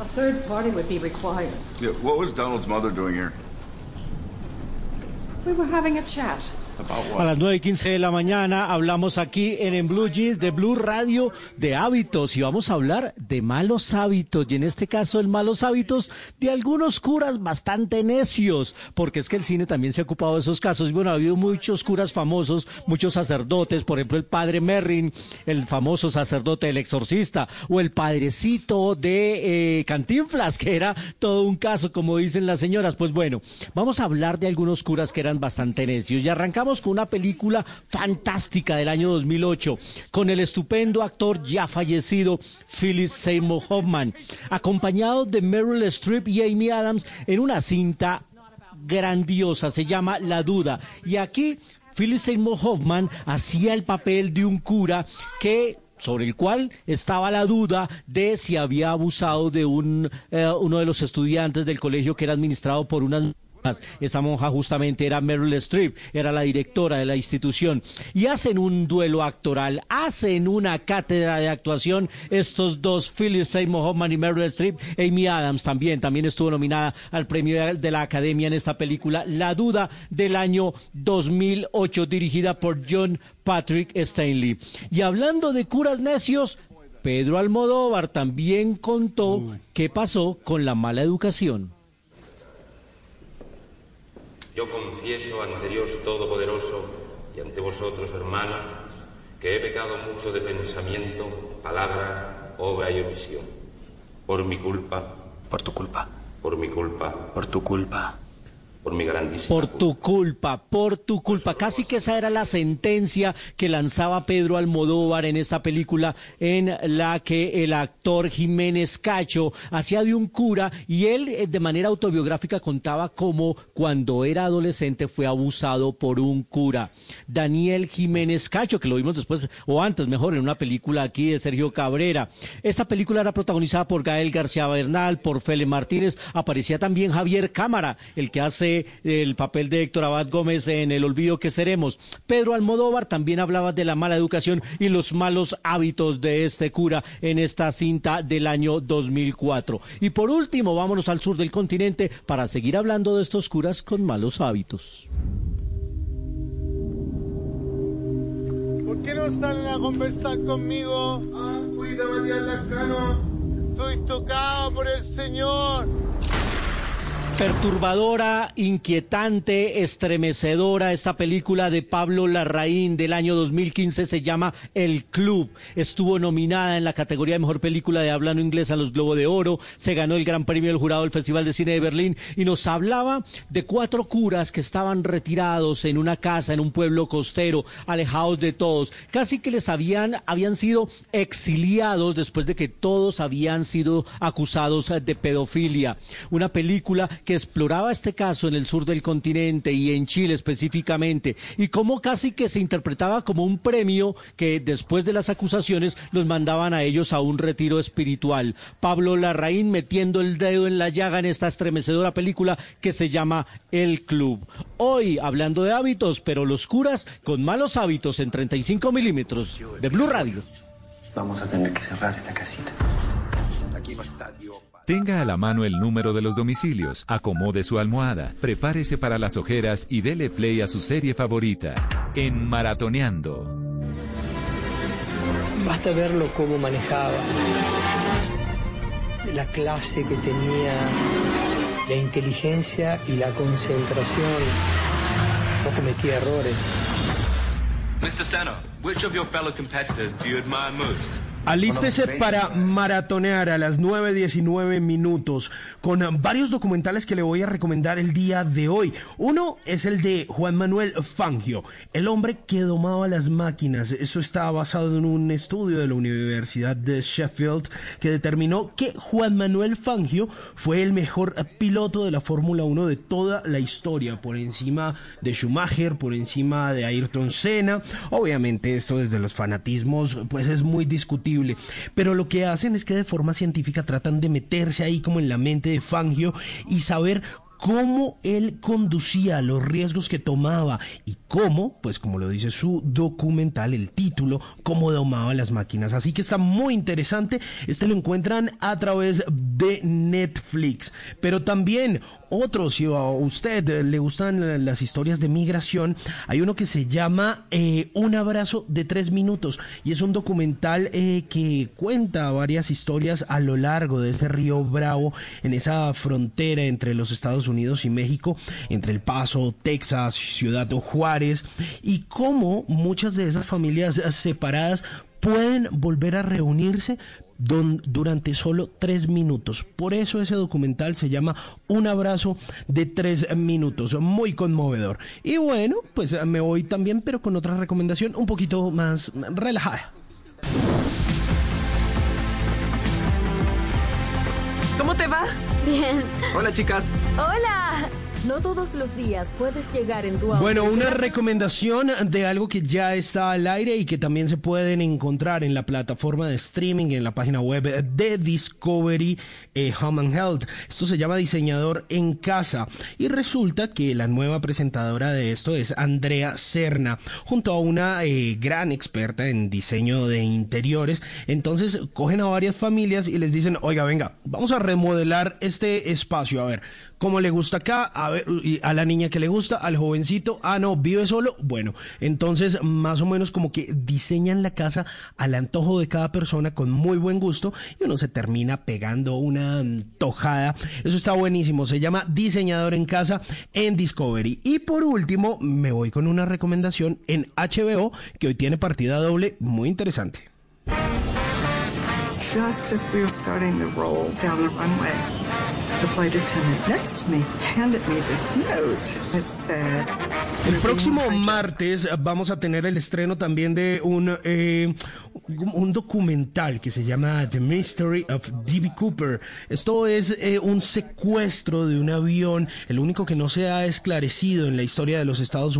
A third party would be required. Yeah, what was Donald's mother doing here? We were having a chat. A las 9 y 15 de la mañana hablamos aquí en, en Blue Jeans de Blue Radio de hábitos y vamos a hablar de malos hábitos. Y en este caso el malos hábitos de algunos curas bastante necios porque es que el cine también se ha ocupado de esos casos. Y bueno ha habido muchos curas famosos, muchos sacerdotes, por ejemplo el padre Merrin, el famoso sacerdote del exorcista o el padrecito de eh, Cantinflas que era todo un caso como dicen las señoras, pues bueno vamos a hablar de algunos curas que eran bastante necios. Y arrancamos con una película fantástica del año 2008 con el estupendo actor ya fallecido Philip Seymour Hoffman, acompañado de Meryl Streep y Amy Adams en una cinta grandiosa, se llama La Duda. Y aquí Philip Seymour Hoffman hacía el papel de un cura que sobre el cual estaba la duda de si había abusado de un eh, uno de los estudiantes del colegio que era administrado por unas esa monja justamente era Meryl Streep, era la directora de la institución. Y hacen un duelo actoral, hacen una cátedra de actuación estos dos, Philip Seymour Hoffman y Meryl Streep. Amy Adams también, también estuvo nominada al premio de la Academia en esta película, La Duda del año 2008, dirigida por John Patrick Stanley. Y hablando de curas necios, Pedro Almodóvar también contó qué pasó con la mala educación. Yo confieso ante Dios Todopoderoso y ante vosotros, hermanos, que he pecado mucho de pensamiento, palabra, obra y omisión. Por mi culpa. Por tu culpa. Por mi culpa. Por tu culpa. Por mi grandísima Por tu culpa, por tu culpa. Casi que esa era la sentencia que lanzaba Pedro Almodóvar en esta película en la que el actor Jiménez Cacho hacía de un cura y él eh, de manera autobiográfica contaba cómo cuando era adolescente fue abusado por un cura. Daniel Jiménez Cacho, que lo vimos después, o antes mejor, en una película aquí de Sergio Cabrera. Esta película era protagonizada por Gael García Bernal, por Fele Martínez, aparecía también Javier Cámara, el que hace el papel de Héctor Abad Gómez en El olvido que seremos. Pedro Almodóvar también hablaba de la mala educación y los malos hábitos de este cura en esta cinta del año 2004. Y por último, vámonos al sur del continente para seguir hablando de estos curas con malos hábitos. ¿Por qué no salen a conversar conmigo? Ah, Matías Lascano. Estoy tocado por el Señor. Perturbadora, inquietante, estremecedora, esta película de Pablo Larraín del año 2015 se llama El Club. Estuvo nominada en la categoría de Mejor Película de Habla No Inglesa en los Globo de Oro, se ganó el Gran Premio del Jurado del Festival de Cine de Berlín y nos hablaba de cuatro curas que estaban retirados en una casa, en un pueblo costero, alejados de todos. Casi que les habían, habían sido exiliados después de que todos habían sido acusados de pedofilia. Una película que exploraba este caso en el sur del continente y en Chile específicamente, y cómo casi que se interpretaba como un premio que después de las acusaciones los mandaban a ellos a un retiro espiritual. Pablo Larraín metiendo el dedo en la llaga en esta estremecedora película que se llama El Club. Hoy hablando de hábitos, pero los curas con malos hábitos en 35 milímetros de Blue Radio. Vamos a tener que cerrar esta casita. Aquí no está Dios. Tenga a la mano el número de los domicilios, acomode su almohada, prepárese para las ojeras y dele play a su serie favorita, en Maratoneando. Basta verlo cómo manejaba, la clase que tenía, la inteligencia y la concentración. No cometía errores. Mr. Senna, which of your fellow competitors do you admire most? Alístese para maratonear a las 9.19 minutos con varios documentales que le voy a recomendar el día de hoy. Uno es el de Juan Manuel Fangio, el hombre que domaba las máquinas. Eso está basado en un estudio de la Universidad de Sheffield que determinó que Juan Manuel Fangio fue el mejor piloto de la Fórmula 1 de toda la historia, por encima de Schumacher, por encima de Ayrton Senna. Obviamente esto desde los fanatismos pues es muy discutible pero lo que hacen es que de forma científica tratan de meterse ahí como en la mente de Fangio y saber cómo él conducía, los riesgos que tomaba y cómo, pues como lo dice su documental, el título, cómo domaba las máquinas. Así que está muy interesante. Este lo encuentran a través de Netflix. Pero también otro, si a usted le gustan las historias de migración, hay uno que se llama eh, Un abrazo de tres minutos y es un documental eh, que cuenta varias historias a lo largo de ese río Bravo, en esa frontera entre los Estados Unidos y México, entre El Paso, Texas, Ciudad Juárez, y cómo muchas de esas familias separadas pueden volver a reunirse durante solo tres minutos. Por eso ese documental se llama Un abrazo de tres minutos, muy conmovedor. Y bueno, pues me voy también, pero con otra recomendación un poquito más relajada. ¿Cómo te va? Bien. Hola, chicas. Hola. No todos los días puedes llegar en tu auto. Bueno, una recomendación de algo que ya está al aire y que también se pueden encontrar en la plataforma de streaming, en la página web de Discovery eh, Home and Health. Esto se llama Diseñador en Casa y resulta que la nueva presentadora de esto es Andrea Serna, junto a una eh, gran experta en diseño de interiores. Entonces cogen a varias familias y les dicen, oiga, venga, vamos a remodelar este espacio, a ver como le gusta acá, a ver, a la niña que le gusta, al jovencito, ah, no, vive solo, bueno, entonces más o menos como que diseñan la casa al antojo de cada persona con muy buen gusto y uno se termina pegando una tojada. Eso está buenísimo, se llama Diseñador en Casa en Discovery. Y por último, me voy con una recomendación en HBO que hoy tiene partida doble muy interesante. Just as we were starting the roll down the runway, the flight attendant next to me handed me this note. It said, El próximo martes vamos a tener el estreno también de un, eh, un documental que se llama The Mystery of D.B. Cooper. Esto es eh, un secuestro de un avión, el único que no se ha esclarecido en la historia de los Estados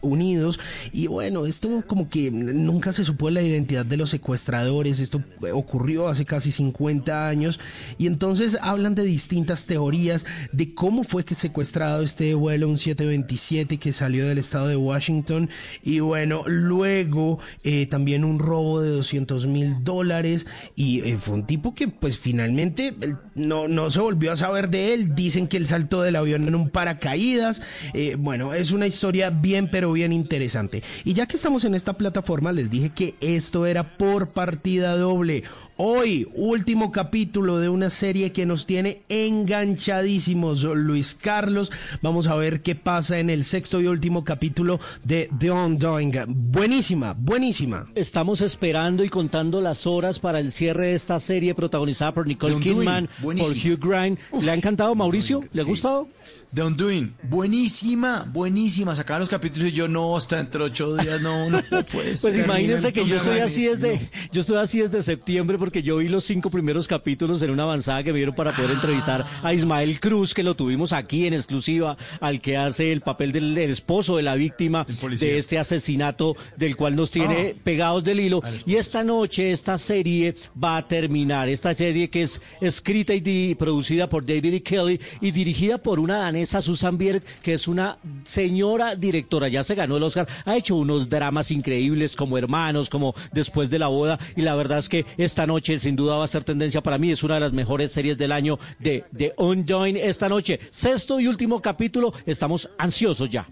Unidos. Y bueno, esto como que nunca se supo la identidad de los secuestradores. Esto ocurrió hace casi 50 años. Y entonces hablan de distintas teorías de cómo fue que secuestrado este vuelo, un 727 que salió del estado de Washington. Y bueno, luego eh, también un robo de 200 mil dólares. Y eh, fue un tipo que pues finalmente no, no se volvió a saber de él. Dicen que él saltó del avión en un paracaídas. Eh, bueno, es una historia bien pero bien interesante. Y ya que estamos en esta plataforma, les dije que esto era por partida doble. Hoy, último capítulo de una serie que nos tiene enganchadísimos, Luis Carlos. Vamos a ver qué pasa en el sexto y último capítulo de The Undoing. Buenísima, buenísima. Estamos esperando y contando las horas para el cierre de esta serie protagonizada por Nicole Kidman, por buenísimo. Hugh Grant. ¿Le ha encantado, Mauricio? ¿Le ha gustado? The Undoing, buenísima, buenísima. Sacaban los capítulos y yo no, hasta dentro de ocho días, no, no puede ser. Pues imagínense que yo estoy así es desde, yo estoy así desde septiembre porque yo vi los cinco primeros capítulos en una avanzada que me dieron para poder entrevistar a Ismael Cruz, que lo tuvimos aquí en exclusiva, al que hace el papel del, esposo de la víctima de este asesinato del cual nos tiene pegados del hilo. Y esta noche esta serie va a terminar. Esta serie que es escrita y producida por David E. Kelly y dirigida por una danesa, Susan Bierk, que es una señora directora, ya se ganó el Oscar, ha hecho unos dramas increíbles como Hermanos, como Después de la boda, y la verdad es que esta noche sin duda va a ser tendencia para mí, es una de las mejores series del año de The Undoing esta noche. Sexto y último capítulo, estamos ansiosos ya.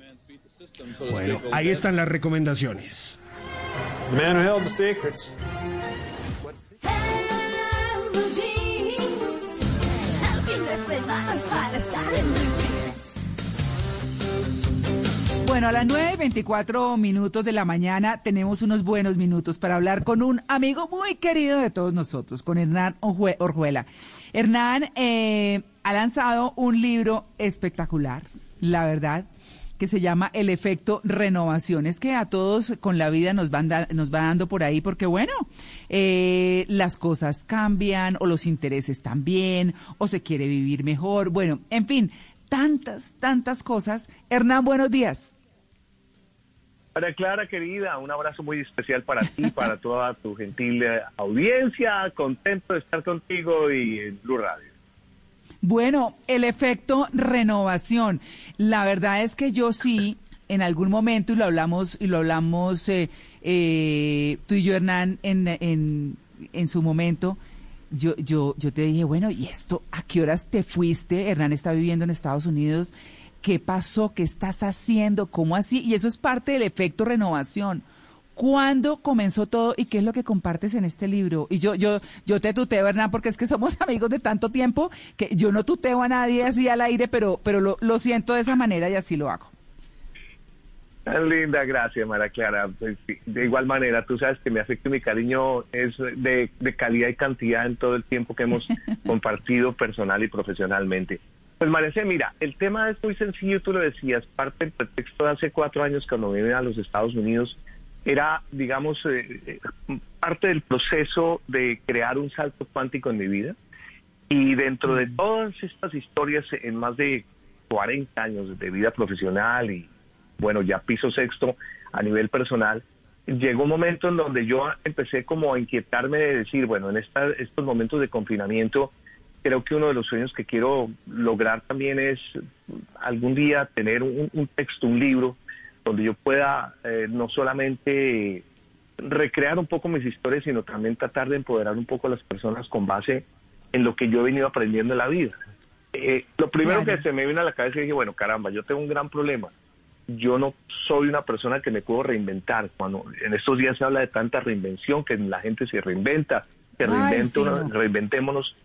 Bueno, ahí están las recomendaciones. The man who held the secrets. A las 9 y 24 minutos de la mañana tenemos unos buenos minutos para hablar con un amigo muy querido de todos nosotros, con Hernán Orjue- Orjuela. Hernán eh, ha lanzado un libro espectacular, la verdad, que se llama El efecto renovación. Es que a todos con la vida nos, van da- nos va dando por ahí porque, bueno, eh, las cosas cambian o los intereses también o se quiere vivir mejor. Bueno, en fin, tantas, tantas cosas. Hernán, buenos días. María Clara, querida, un abrazo muy especial para ti, para toda tu gentil eh, audiencia. Contento de estar contigo y en Blue Radio. Bueno, el efecto renovación. La verdad es que yo sí, en algún momento, y lo hablamos, y lo hablamos eh, eh, tú y yo, Hernán, en, en, en su momento, yo, yo, yo te dije, bueno, ¿y esto a qué horas te fuiste? Hernán está viviendo en Estados Unidos. ¿Qué pasó? ¿Qué estás haciendo? ¿Cómo así? Y eso es parte del efecto renovación. ¿Cuándo comenzó todo y qué es lo que compartes en este libro? Y yo, yo, yo te tuteo, Hernán, porque es que somos amigos de tanto tiempo que yo no tuteo a nadie así al aire, pero, pero lo, lo siento de esa manera y así lo hago. Tan linda, gracias, María Clara. Pues, de igual manera, tú sabes que mi afecto y mi cariño es de, de calidad y cantidad en todo el tiempo que hemos compartido personal y profesionalmente. Pues María C, mira, el tema es muy sencillo, tú lo decías, parte del pretexto de hace cuatro años cuando vine a los Estados Unidos era, digamos, eh, eh, parte del proceso de crear un salto cuántico en mi vida. Y dentro de todas estas historias, en más de 40 años de vida profesional y, bueno, ya piso sexto a nivel personal, llegó un momento en donde yo empecé como a inquietarme de decir, bueno, en esta- estos momentos de confinamiento, creo que uno de los sueños que quiero lograr también es algún día tener un, un texto, un libro, donde yo pueda eh, no solamente recrear un poco mis historias, sino también tratar de empoderar un poco a las personas con base en lo que yo he venido aprendiendo en la vida. Eh, lo primero Claro. que se me vino a la cabeza y dije, bueno, caramba, yo tengo un gran problema. Yo no soy una persona que me puedo reinventar. Cuando en estos días se habla de tanta reinvención, que la gente se reinventa, que Ay, sí, no. reinventémonos.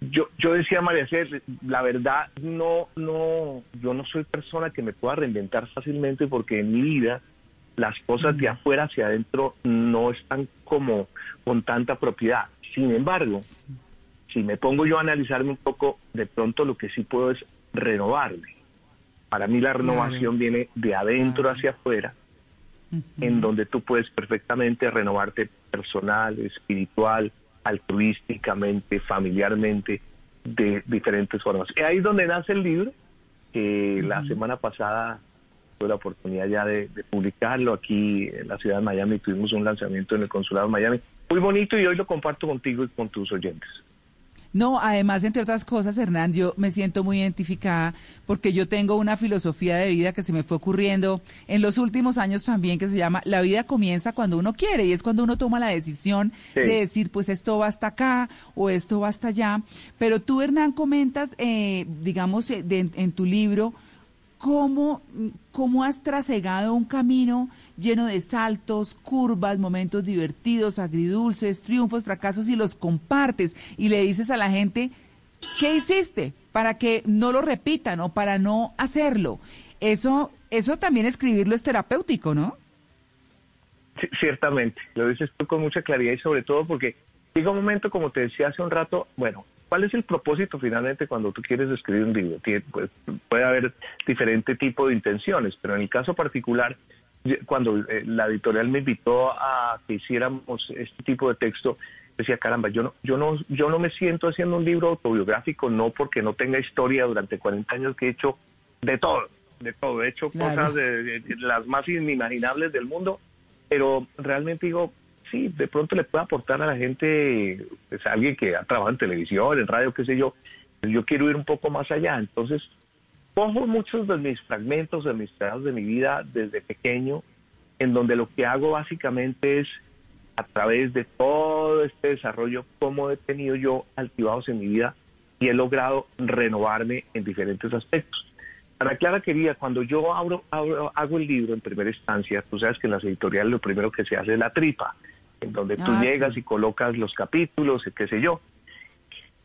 Yo, yo decía, María Cel, la verdad, no, no, yo no soy persona que me pueda reinventar fácilmente porque en mi vida las cosas de afuera hacia adentro no están como con tanta propiedad. Sin embargo, si me pongo yo a analizarme un poco, de pronto lo que sí puedo es renovarme. Para mí la renovación viene de adentro hacia afuera, en donde tú puedes perfectamente renovarte personal, espiritual, altruísticamente, familiarmente, de diferentes formas. Y ahí es donde nace el libro, que la semana pasada tuve la oportunidad ya de, de publicarlo aquí en la ciudad de Miami, tuvimos un lanzamiento en el consulado de Miami, muy bonito y hoy lo comparto contigo y con tus oyentes. No, además, entre otras cosas, Hernán, yo me siento muy identificada porque yo tengo una filosofía de vida que se me fue ocurriendo en los últimos años también que se llama la vida comienza cuando uno quiere y es cuando uno toma la decisión Sí. de decir, pues esto va hasta acá o esto va hasta allá. Pero tú, Hernán, comentas, eh, digamos, eh, de- en tu libro, cómo, cómo has trasegado un camino lleno de saltos, curvas, momentos divertidos, agridulces, triunfos, fracasos y los compartes y le dices a la gente, ¿qué hiciste? Para que no lo repitan o para no hacerlo. Eso, eso también escribirlo es terapéutico, ¿no? Ciertamente, lo dices con mucha claridad y sobre todo porque llega un momento, como te decía hace un rato, bueno, ¿cuál es el propósito finalmente cuando tú quieres escribir un libro? Pues, puede haber diferente tipo de intenciones, pero en el caso particular, cuando eh, la editorial me invitó a que hiciéramos este tipo de texto, decía, caramba, yo no, yo no, yo no me siento haciendo un libro autobiográfico, no porque no tenga historia durante 40 años que he hecho de todo, de todo, he hecho Claro. cosas de, de- de las más inimaginables del mundo, pero realmente digo, sí, de pronto le puede aportar a la gente, es alguien que ha trabajado en televisión, en radio, qué sé yo, pero yo quiero ir un poco más allá, entonces cojo muchos de mis fragmentos, de mis pedazos de mi vida desde pequeño, en donde lo que hago básicamente es a través de todo este desarrollo, cómo he tenido yo altibajos en mi vida y he logrado renovarme en diferentes aspectos. Ana Clara quería, cuando yo abro, abro- hago el libro en primera instancia, tú sabes que en las editoriales lo primero que se hace es la tripa, en donde tú Ah, llegas sí. y colocas los capítulos, y qué sé yo.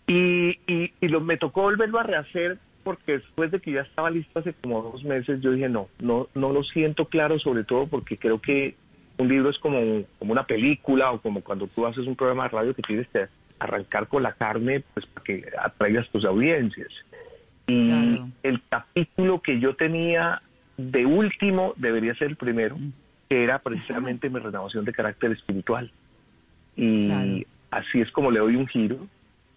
Y, y, y lo, me tocó volverlo a rehacer porque después de que ya estaba listo hace como dos meses, yo dije, no, no, no lo siento claro, sobre todo porque creo que un libro es como, como una película o como cuando tú haces un programa de radio que tienes que arrancar con la carne pues para que atraigas tus audiencias. Y el capítulo que yo tenía de último debería ser el primero, que era precisamente mi renovación de carácter espiritual. Y así es como le doy un giro.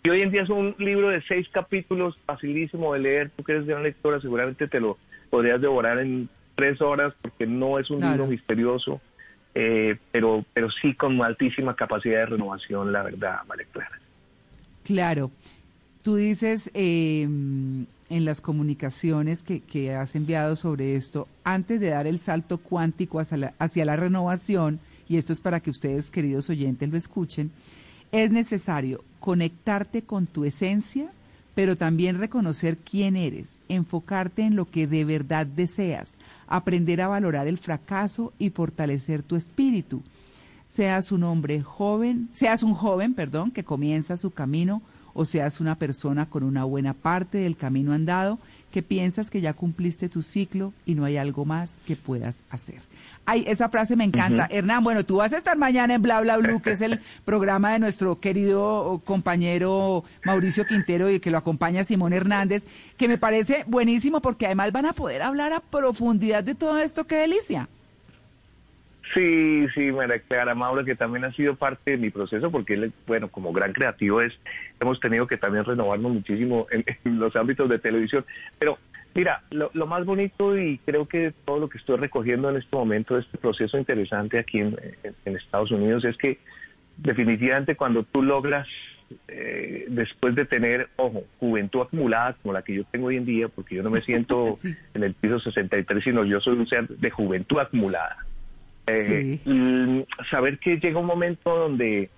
Y hoy en día es un libro de seis capítulos, facilísimo de leer. Tú que eres gran lectora, seguramente te lo podrías devorar en tres horas porque no es un Claro. libro misterioso, eh, pero, pero sí con altísima capacidad de renovación, la verdad, María Clara. Claro. Tú dices eh, en las comunicaciones que, has enviado sobre esto, antes de dar el salto cuántico hacia la, hacia la renovación, y esto es para que ustedes, queridos oyentes, lo escuchen, es necesario conectarte con tu esencia, pero también reconocer quién eres, enfocarte en lo que de verdad deseas, aprender a valorar el fracaso y fortalecer tu espíritu. Seas un hombre joven, seas un joven, perdón, que comienza su camino o seas una persona con una buena parte del camino andado que piensas que ya cumpliste tu ciclo y no hay algo más que puedas hacer. Ay, esa frase me encanta. Hernán, bueno, tú vas a estar mañana en Bla Bla Blue, que es el programa de nuestro querido compañero Mauricio Quintero y que lo acompaña Simón Hernández, que me parece buenísimo porque además van a poder hablar a profundidad de todo esto. ¡Qué delicia! Sí, sí, María Clara Mauro, que también ha sido parte de mi proceso, porque él, bueno, como gran creativo es, hemos tenido que también renovarnos muchísimo en, en los ámbitos de televisión. Pero mira, lo, lo más bonito y creo que todo lo que estoy recogiendo en este momento de este proceso interesante aquí en, en- en Estados Unidos es que definitivamente cuando tú logras, eh, después de tener, ojo, juventud acumulada como la que yo tengo hoy en día, porque yo no me siento en el piso 63, sino yo soy un ser de juventud acumulada. Eh, y saber que llega un momento donde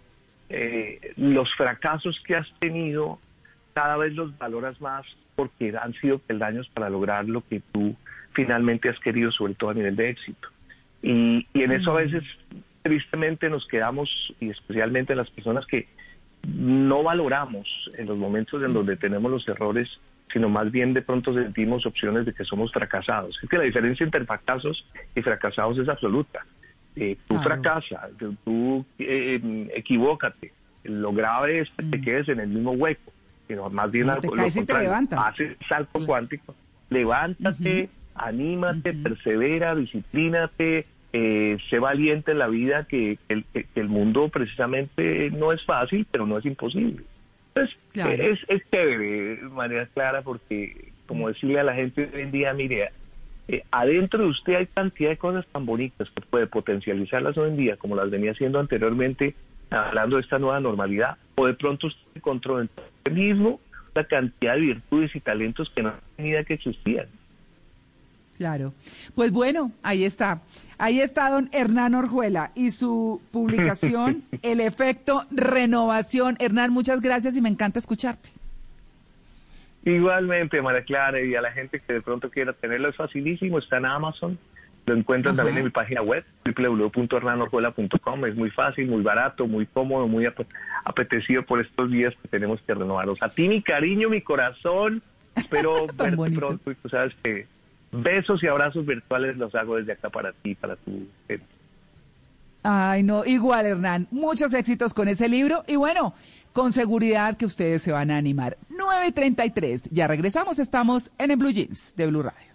eh, los fracasos que has tenido cada vez los valoras más porque han sido peldaños para lograr lo que tú finalmente has querido, sobre todo a nivel de éxito. Y, y en eso a veces tristemente nos quedamos, y especialmente las personas que no valoramos en los momentos en donde tenemos los errores, sino más bien de pronto sentimos opciones de que somos fracasados. Es que la diferencia entre fracasos y fracasados es absoluta. Eh, tú Claro. fracasas, tú- eh, equivócate. Lo grave es que te quedes en el mismo hueco, sino más bien No, algo- te lo y te levantas. Haces salto cuántico, levántate, anímate, persevera, disciplínate, eh, sé valiente en la vida, que el, que el mundo precisamente no es fácil, pero no es imposible. Entonces, Claro. es, es chévere, María Clara, porque como decirle a la gente hoy en día, mire, eh, adentro de usted hay cantidad de cosas tan bonitas que puede potencializarlas hoy en día, como las venía haciendo anteriormente, hablando de esta nueva normalidad, o de pronto usted encontró de usted mismo la cantidad de virtudes y talentos que no tenía que existían. Claro. Pues bueno, ahí está. Ahí está don Hernán Orjuela y su publicación, El efecto renovación. Hernán, muchas gracias y me encanta escucharte. Igualmente, María Clara, y a la gente que de pronto quiera tenerlo, es facilísimo, está en Amazon. Lo encuentran Ajá. también en mi página web, www.hernanorjuela.com. Es muy fácil, muy barato, muy cómodo, muy ap- apetecido por estos días que tenemos que renovarlos. A ti, mi cariño, mi corazón, espero verte pronto y tú sabes que besos y abrazos virtuales los hago desde acá para ti, para tu gente. Ay, no, igual Hernán, muchos éxitos con ese libro y bueno, con seguridad que ustedes se van a animar. 9.33, ya regresamos, estamos en el Blue Jeans de Blue Radio.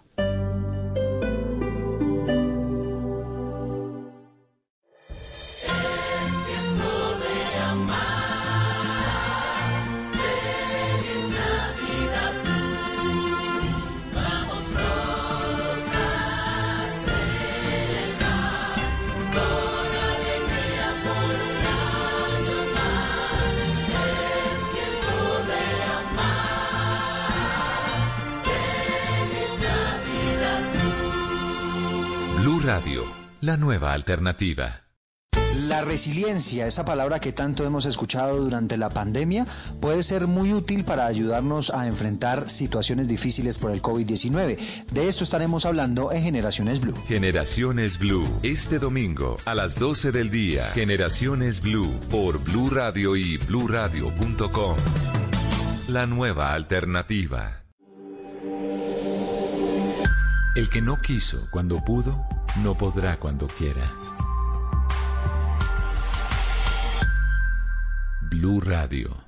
La nueva alternativa. La resiliencia, esa palabra que tanto hemos escuchado durante la pandemia, puede ser muy útil para ayudarnos a enfrentar situaciones difíciles por el COVID-19. De esto estaremos hablando en Generaciones Blue. Generaciones Blue, este domingo a las 12 del día. Generaciones Blue por Blue Radio y bluradio.com. La nueva alternativa. El que no quiso cuando pudo, no podrá cuando quiera. Blue Radio.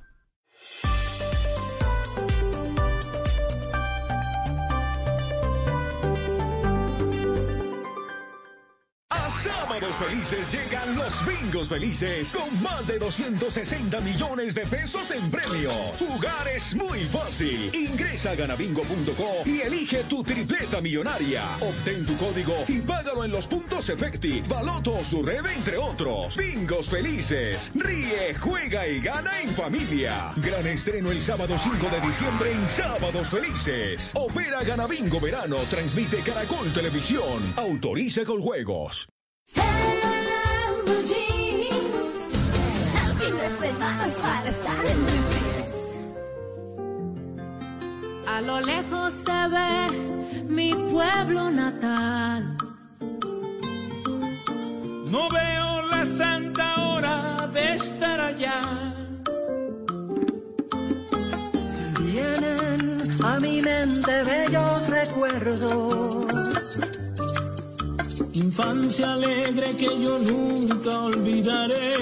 Felices llegan los bingos felices con más de 260 millones de pesos en premios. Jugar es muy fácil. Ingresa a ganabingo.co y elige tu tripleta millonaria. Obtén tu código y págalo en los puntos Efecti, Baloto su red, entre otros. Bingos felices. Ríe, juega y gana en familia. Gran estreno el sábado 5 de diciembre en Sábados Felices. Opera Ganabingo Verano. Transmite Caracol Televisión. Autoriza con juegos. A lo lejos se ve mi pueblo natal. No veo la santa hora de estar allá. Se vienen a mi mente bellos recuerdos. Infancia alegre que yo nunca olvidaré.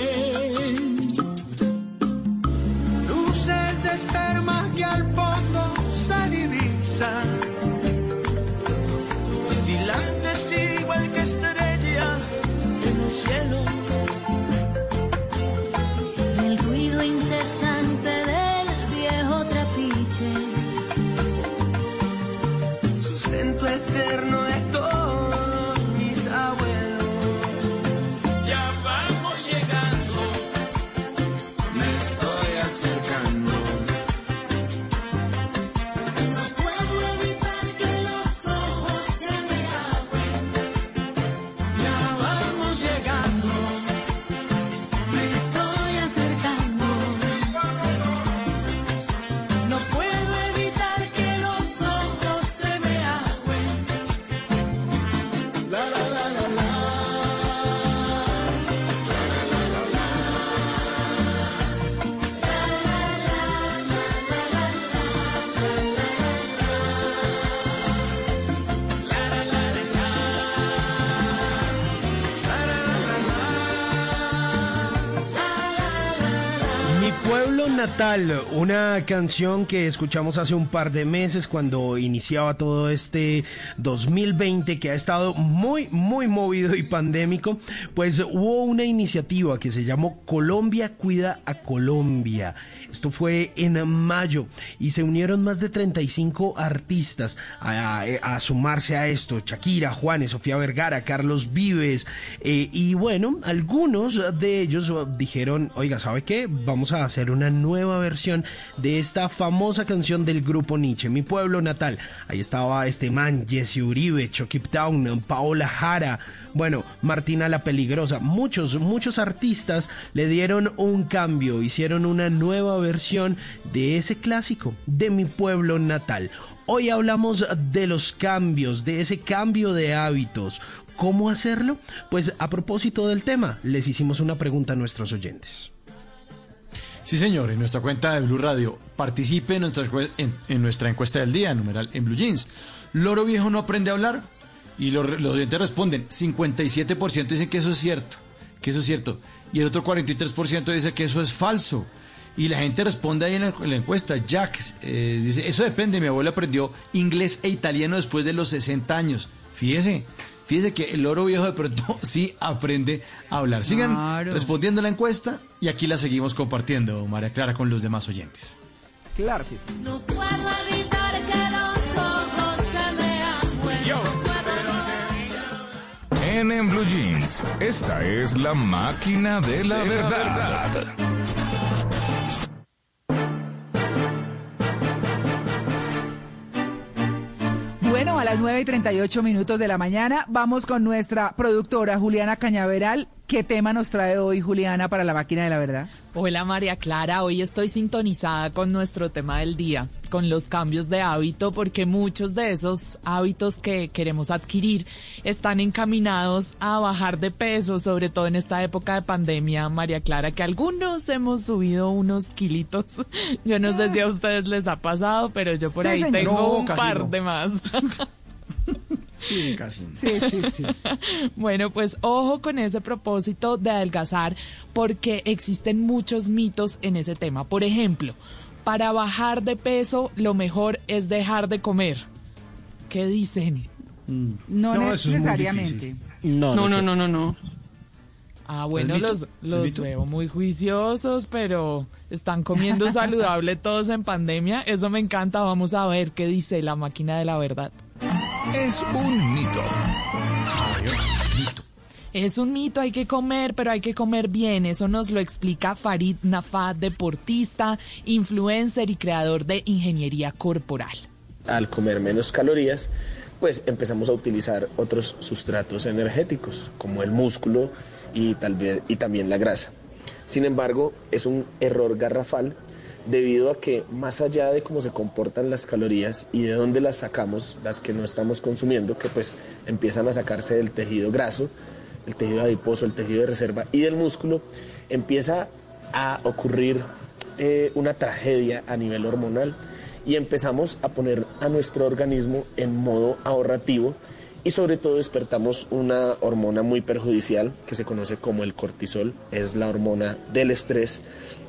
Luces de esperma que al fondo se divisan. Dilantes igual que estrellas natal, una canción que escuchamos hace un par de meses cuando iniciaba todo este 2020 que ha estado muy, muy movido y pandémico, pues hubo una iniciativa que se llamó Colombia Cuida a Colombia. Esto fue en mayo y se unieron más de 35 artistas a, a sumarse a esto. Shakira, Juanes, Sofía Vergara, Carlos Vives eh, y bueno, algunos de ellos dijeron, oiga, ¿sabe qué? Vamos a hacer una nueva versión de esta famosa canción del grupo Nietzsche, Mi Pueblo Natal. Ahí estaba este man, Jesse Uribe, Chucky Town, Paola Jara, bueno, Martina la Peligrosa. Muchos, muchos artistas le dieron un cambio, hicieron una nueva versión de ese clásico, de Mi Pueblo Natal. Hoy hablamos de los cambios, de ese cambio de hábitos. ¿Cómo hacerlo? Pues a propósito del tema, les hicimos una pregunta a nuestros oyentes. Sí, señor, en nuestra cuenta de Blue Radio. Participe en nuestra, en, nuestra encuesta del día, numeral en Blue Jeans. ¿Loro viejo no aprende a hablar? Y los, los oyentes responden, 57% dicen que eso es cierto, que eso es cierto. Y el otro 43% dice que eso es falso. Y la gente responde ahí en la, en la encuesta. Jack eh, dice, eso depende, mi abuelo aprendió inglés e italiano después de los 60 años. Fíjese, fíjese que el loro viejo de pronto sí aprende a hablar. Sigan Claro. respondiendo a la encuesta y aquí la seguimos compartiendo, María Clara, con los demás oyentes. Claro que sí. No puedo evitar que los ojos se me. No puedo En, en Blue Jeans, esta es la máquina de la verdad. A las 9 y 38 minutos de la mañana vamos con nuestra productora Juliana Cañaveral. ¿Qué tema nos trae hoy Juliana para la máquina de la verdad? Hola María Clara, hoy estoy sintonizada con nuestro tema del día, con los cambios de hábito, porque muchos de esos hábitos que queremos adquirir están encaminados a bajar de peso, sobre todo en esta época de pandemia, María Clara, que algunos hemos subido unos kilitos. Yo no sé si a ustedes les ha pasado, pero yo por Sí, ahí señor. tengo No, un par no. de más. Sí, casi. Sí, sí, sí. Bueno, pues ojo con ese propósito de adelgazar porque existen muchos mitos en ese tema. Por ejemplo, para bajar de peso lo mejor es dejar de comer. ¿Qué dicen? No, No, necesariamente. No, No, no, no, no, no. Ah, bueno, los, ¿Es los veo muy juiciosos, pero están comiendo saludable todos en pandemia. Eso me encanta. Vamos a ver qué dice la máquina de la verdad. Es un mito. Es un mito, hay que comer, pero hay que comer bien. Eso nos lo explica Farid Nafad, deportista, influencer y creador de ingeniería corporal. al comer menos calorías, pues empezamos a utilizar otros sustratos energéticos, como el músculo y, tal vez, y también la grasa. Sin embargo, es un error garrafal debido a que más allá de cómo se comportan las calorías y de dónde las sacamos, las que no estamos consumiendo, que pues empiezan a sacarse del tejido graso, el tejido adiposo, el tejido de reserva y del músculo, empieza a ocurrir eh, una tragedia a nivel hormonal y empezamos a poner a nuestro organismo en modo ahorrativo y sobre todo despertamos una hormona muy perjudicial que se conoce como el cortisol, es la hormona del estrés.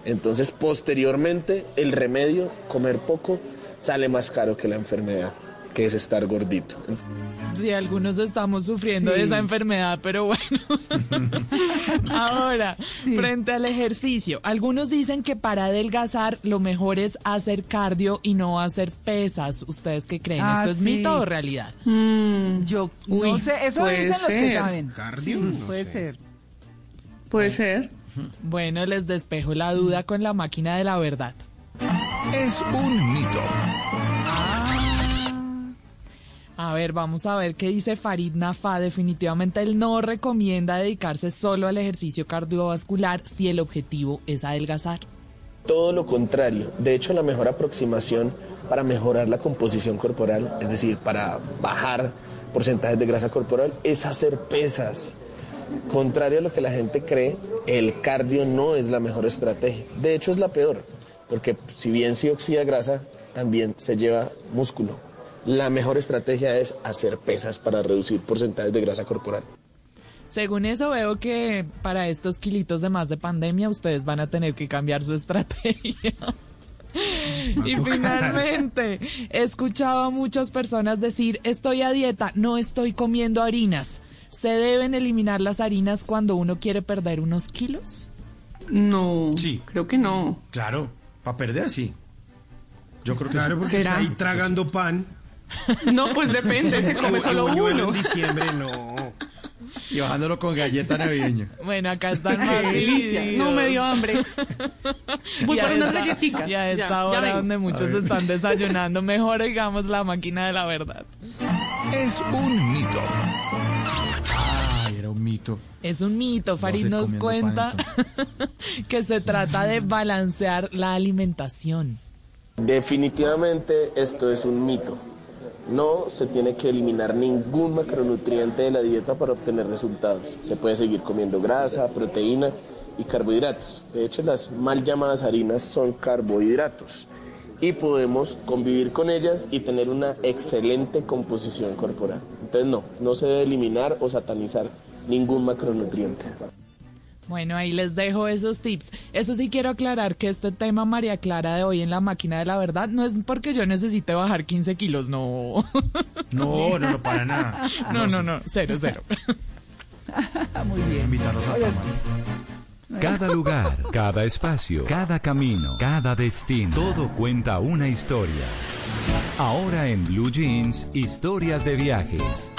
Entonces posteriormente el remedio, comer poco, sale más caro que la enfermedad, que es estar gordito. Sí, algunos estamos sufriendo Sí. de esa enfermedad, pero bueno. Ahora, frente al ejercicio, algunos dicen que para adelgazar lo mejor es hacer cardio y no hacer pesas. ¿Ustedes qué creen? Ah, ¿Esto es mito o realidad? Yo Uy, no sé, eso puede dicen los que ser. saben. Cardio, Sí, no puede sé. ser. Puede ser. Bueno, les despejo la duda con la máquina de la verdad. Es un mito. A ver, vamos a ver qué dice Farid Nafa. Definitivamente él no recomienda dedicarse solo al ejercicio cardiovascular si el objetivo es adelgazar. Todo lo contrario. De hecho, la mejor aproximación para mejorar la composición corporal, es decir, para bajar porcentajes de grasa corporal, es hacer pesas. Contrario a lo que la gente cree, el cardio no es la mejor estrategia. De hecho, es la peor, porque si bien se oxida grasa, también se lleva músculo. La mejor estrategia es hacer pesas para reducir porcentajes de grasa corporal. Según eso veo que para estos kilitos de más de pandemia ustedes van a tener que cambiar su estrategia. Y finalmente, he escuchado a muchas personas decir, estoy a dieta, no estoy comiendo harinas. ¿Se deben eliminar las harinas cuando uno quiere perder unos kilos? No. Sí. Creo que no. Claro, para perder sí. Yo creo que Claro, sí. porque ¿Será? está ahí tragando pan. No, pues depende, se come solo uno. en diciembre, no. Y bajándolo con galleta navideña. Bueno, acá están Qué más delicia. No me dio hambre. Voy Y a por unas esta- galletitas. Y a esta Ya, ya hora donde muchos están desayunando, mejor oigamos la máquina de la verdad. Es un mito. Era un mito. Es un mito, Farid nos cuenta que se trata de balancear la alimentación. Definitivamente esto es un mito. No se tiene que eliminar ningún macronutriente de la dieta para obtener resultados. Se puede seguir comiendo grasa, proteína y carbohidratos. De hecho, las mal llamadas harinas son carbohidratos y podemos convivir con ellas y tener una excelente composición corporal. Entonces no, no se debe eliminar o satanizar ningún macronutriente. Bueno, ahí les dejo esos tips. Eso sí quiero aclarar que este tema María Clara de hoy en la máquina de la verdad no es porque yo necesite bajar 15 kilos, no. No, no, no, para nada. No, no, no, cero, cero. Muy bien. Invitarlos a tomar. Cada lugar, cada espacio, cada camino, cada destino, todo cuenta una historia. Ahora en Blue Jeans, historias de viajes.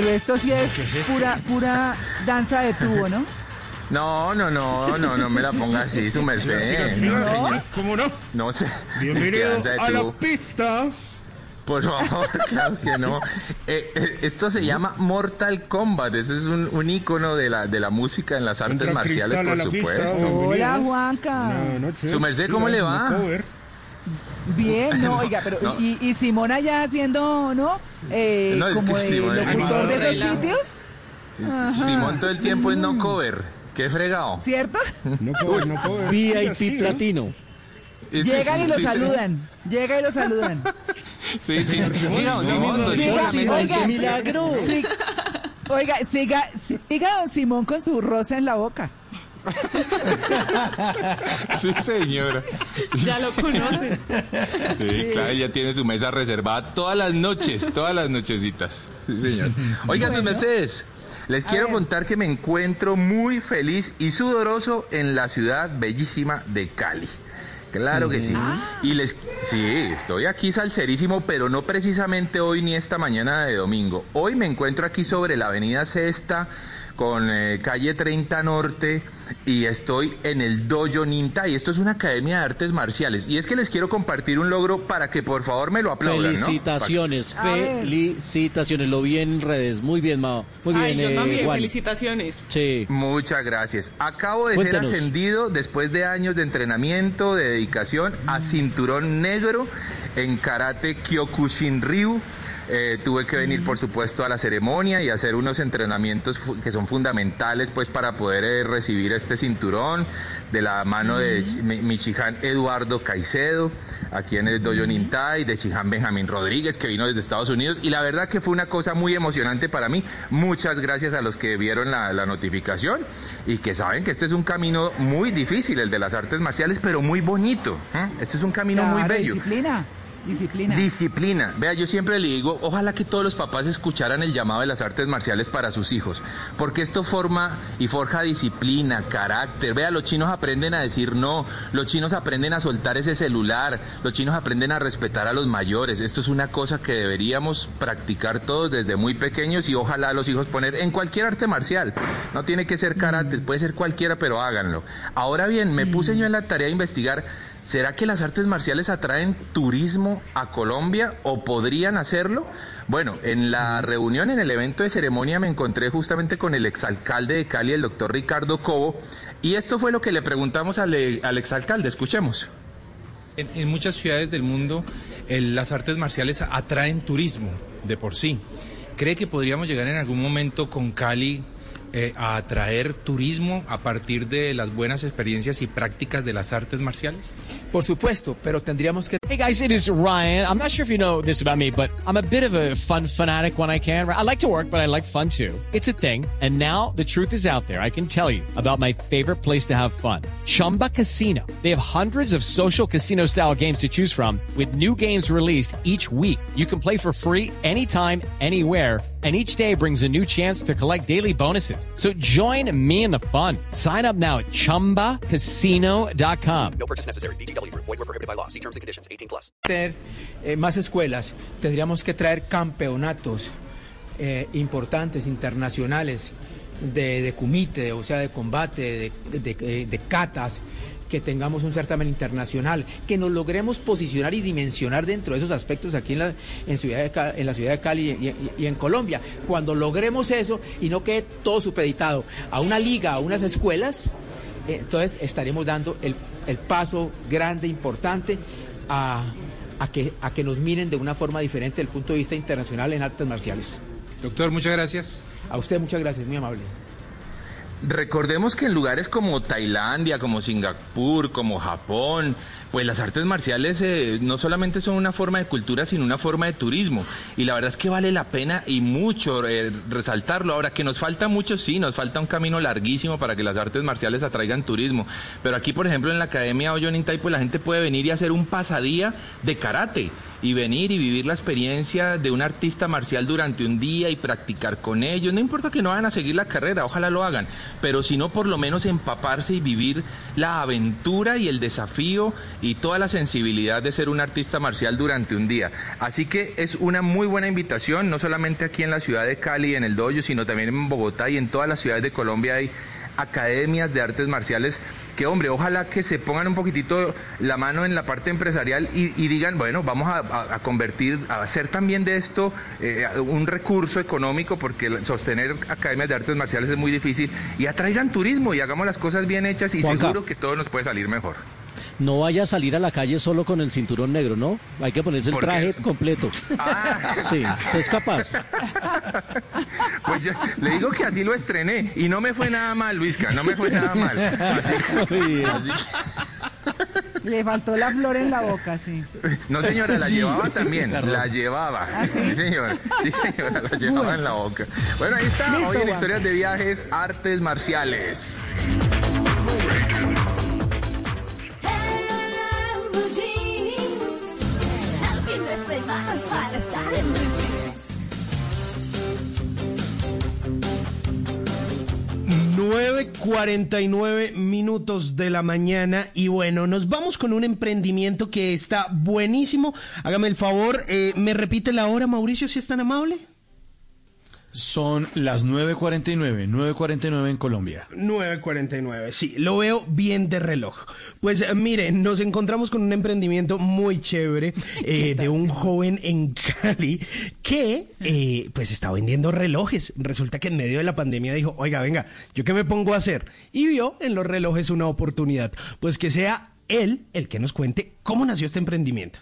Pero esto sí es, ¿Qué es esto? pura, pura danza de tubo, ¿no? No, no, no, no, no me la ponga así, su merced. No. ¿Cómo no? no sé. Bienvenido Es que a la pista. Por favor, claro que no. Eh, eh, esto se llama Mortal Kombat. Ese es un, un ícono de la, de la música en las artes Entra marciales, por pista, supuesto. Hola, Juanca. Buenas noches. Su merced, ¿cómo le va? Bien, no, No, oiga, pero no. y, y Simón allá haciendo, ¿no? Eh, No, es como que de Simón locutor de esos sitios, Ajá. Simón todo el tiempo es no cover. Qué fregado. ¿cierto? No cover, no cover. VIP Sí, así, ¿eh? platino. Sí, Llegan y lo sí, sí. saludan. Llega y lo saludan. Sí, sí. Simón, oiga, qué milagro. sí- oiga, siga, siga don Simón con su rosa en la boca. Sí, señora. Sí, Ya lo conocen. Sí, claro, ya tiene su mesa reservada todas las noches, todas las nochecitas. Sí, señor. Oiga, sus mercedes, les quiero ver. contar que me encuentro muy feliz y sudoroso en la ciudad bellísima de Cali. Claro que sí. Y les sí, estoy aquí salserísimo, pero no precisamente hoy ni esta mañana de domingo. Hoy me encuentro aquí sobre la avenida Sexta con eh, calle 30 Norte y estoy en el Dojo Ninta y esto es una academia de artes marciales. Y es que les quiero compartir un logro para que por favor me lo aplaudan. Felicitaciones, felicitaciones. Lo vi en redes. Muy bien, Mao. Muy Ay, bien, yo eh, también, Juan. felicitaciones. Sí. Muchas gracias. Acabo de ser ascendido después de años de entrenamiento, de dedicación a cinturón negro en karate Kyokushin Ryu. Eh, tuve que venir, por supuesto, a la ceremonia y hacer unos entrenamientos que son fundamentales, pues, para poder eh, recibir este cinturón de la mano de Ch- mi, mi Shihan Eduardo Caicedo, aquí en el Dojo Nintai, de Shihan Benjamín Rodríguez, que vino desde Estados Unidos. Y la verdad que fue una cosa muy emocionante para mí. Muchas gracias a los que vieron la, la notificación y que saben que este es un camino muy difícil, el de las artes marciales, pero muy bonito. ¿eh? Este es un camino muy bello. Disciplina. Disciplina. Disciplina. Vea, yo siempre le digo, ojalá que todos los papás escucharan el llamado de las artes marciales para sus hijos, porque esto forma y forja disciplina, carácter. Vea, los chinos aprenden a decir no, los chinos aprenden a soltar ese celular, los chinos aprenden a respetar a los mayores. Esto es una cosa que deberíamos practicar todos desde muy pequeños y ojalá los hijos poner en cualquier arte marcial. No tiene que ser karate, puede ser cualquiera, pero háganlo. Ahora bien, me puse yo en la tarea de investigar ¿Será que las artes marciales atraen turismo a Colombia o podrían hacerlo? Bueno, en la reunión, en el evento de ceremonia, me encontré justamente con el exalcalde de Cali, el doctor Ricardo Cobo, y esto fue lo que le preguntamos al, eh, al exalcalde. Escuchemos. En, en muchas ciudades del mundo el- las artes marciales atraen turismo de por sí. ¿Cree que podríamos llegar en algún momento con Cali eh, a atraer turismo a partir de las buenas experiencias y prácticas de las artes marciales? Por supuesto, pero tendríamos que Hey guys, it is Ryan. I'm not sure if you know this about me, but I'm a bit of a fun fanatic when I can. I like to work, but I like fun too. It's a thing. And now the truth is out there. I can tell you about my favorite place to have fun. Chumba Casino. They have hundreds of social casino style games to choose from with new games released each week. You can play for free anytime, anywhere. And each day brings a new chance to collect daily bonuses. So join me in the fun. Sign up now at chumbacasino.com. No purchase necessary. Void were prohibited by law. See terms and conditions. 18 plus. tener eh, más escuelas, tendríamos que traer campeonatos eh, importantes, internacionales, de, de kumite, o sea, de combate, de, de, de katas, que tengamos un certamen internacional, que nos logremos posicionar y dimensionar dentro de esos aspectos aquí en la, en ciudad de, Ca- en la ciudad de Cali y, y- y en Colombia. Cuando logremos eso y no quede todo supeditado a una liga, a unas escuelas, entonces estaremos dando el, el paso grande, importante, a, a que, a que nos miren de una forma diferente desde el punto de vista internacional en artes marciales. Doctor, muchas gracias. A usted muchas gracias, muy amable. Recordemos que en lugares como Tailandia, como Singapur, como Japón, pues las artes marciales eh, no solamente son una forma de cultura, sino una forma de turismo. Y la verdad es que vale la pena y mucho eh, resaltarlo. Ahora, que nos falta mucho, sí, nos falta un camino larguísimo para que las artes marciales atraigan turismo. Pero aquí, por ejemplo, en la Academia Oyo Nintai, pues la gente puede venir y hacer un pasadía de karate. Y venir y vivir la experiencia de un artista marcial durante un día y practicar con ellos. No importa que no vayan a seguir la carrera, ojalá lo hagan. Pero si no, por lo menos empaparse y vivir la aventura y el desafío y toda la sensibilidad de ser un artista marcial durante un día. Así que es una muy buena invitación, no solamente aquí en la ciudad de Cali, en el Doyo, sino también en Bogotá y en todas las ciudades de Colombia hay academias de artes marciales que, hombre, ojalá que se pongan un poquitito la mano en la parte empresarial y, y digan, bueno, vamos a, convertir, a hacer también de esto eh, un recurso económico, porque sostener academias de artes marciales es muy difícil, y atraigan turismo y hagamos las cosas bien hechas y Juanca. seguro que todo nos puede salir mejor. No vaya a salir a la calle solo con el cinturón negro, ¿no? Hay que ponerse el traje completo. Sí, usted es capaz. Pues yo le digo que así lo estrené y no me fue nada mal, Luisca, no me fue nada mal. Así, así- Le faltó la flor en la boca, sí. no señora, la Sí. llevaba también, La llevaba. ¿Ah, sí? sí? señora, sí señora, la llevaba Bueno. en la boca. Bueno, ahí está, Listo, hoy en. Historias de Viajes, Artes Marciales. Blue jeans. El fin de semana es para estar en blue jeans. 9.49 minutos de la mañana y bueno, nos vamos con un emprendimiento que está buenísimo. Hágame el favor, eh, ¿me repite la hora, Mauricio, si es tan amable? Son las 9.49, 9.49 en Colombia. 9.49, sí, lo veo bien de reloj. Pues eh, miren, nos encontramos con un emprendimiento muy chévere eh, de un joven en Cali que eh, pues está vendiendo relojes. Resulta que en medio de la pandemia dijo, oiga, venga, ¿yo qué me pongo a hacer? Y vio en los relojes una oportunidad. Pues que sea él el que nos cuente cómo nació este emprendimiento.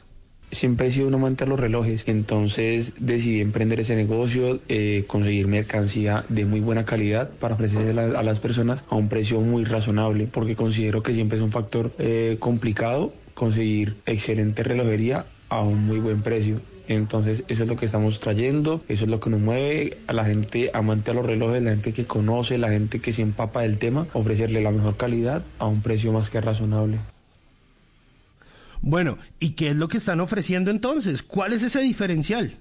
Siempre he sido un amante de los relojes, entonces decidí emprender ese negocio, eh, conseguir mercancía de muy buena calidad para ofrecerla a las personas a un precio muy razonable, porque considero que siempre es un factor eh, complicado conseguir excelente relojería a un muy buen precio. Entonces eso es lo que estamos trayendo, eso es lo que nos mueve a la gente amante a los relojes, la gente que conoce, la gente que se empapa del tema, ofrecerle la mejor calidad a un precio más que razonable. Bueno, ¿y qué es lo que están ofreciendo entonces? ¿Cuál es ese diferencial?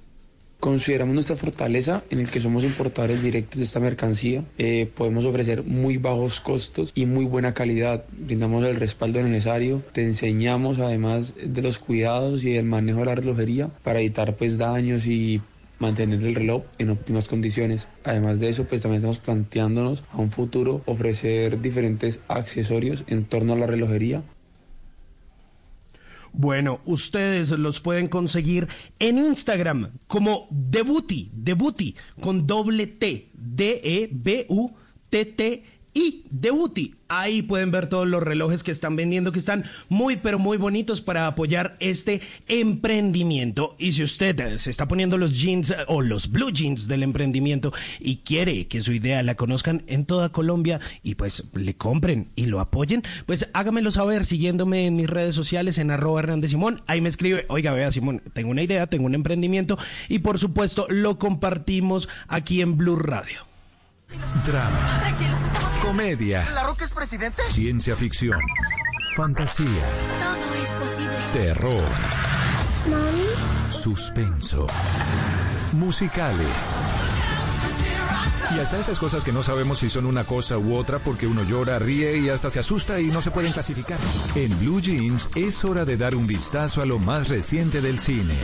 Consideramos nuestra fortaleza en el que somos importadores directos de esta mercancía. Eh, podemos ofrecer muy bajos costos y muy buena calidad. Brindamos el respaldo necesario. Te enseñamos además de los cuidados y el manejo de la relojería para evitar pues daños y mantener el reloj en óptimas condiciones. Además de eso, pues también estamos planteándonos a un futuro ofrecer diferentes accesorios en torno a la relojería Bueno, ustedes los pueden conseguir en Instagram como Debuti, Debuti, con doble T, D-E-B-U-T-T-I, Debuti. Ahí pueden ver todos los relojes que están vendiendo, que están muy, pero muy bonitos para apoyar este emprendimiento. Y si usted eh, se está poniendo los jeans eh, o los blue jeans del emprendimiento y quiere que su idea la conozcan en toda Colombia y pues le compren y lo apoyen, pues hágamelo saber siguiéndome en mis redes sociales en arroba Hernández Simón. Ahí me escribe, oiga, vea Simón, tengo una idea, tengo un emprendimiento y por supuesto lo compartimos aquí en Blue Radio. Drama, comedia, ¿La Roca es presidente? ciencia ficción, fantasía, Todo es posible. terror, suspenso, musicales. Y hasta esas cosas que no sabemos si son una cosa u otra porque uno llora, ríe y hasta se asusta y no se pueden clasificar. En Blue Jeans es hora de dar un vistazo a lo más reciente del cine.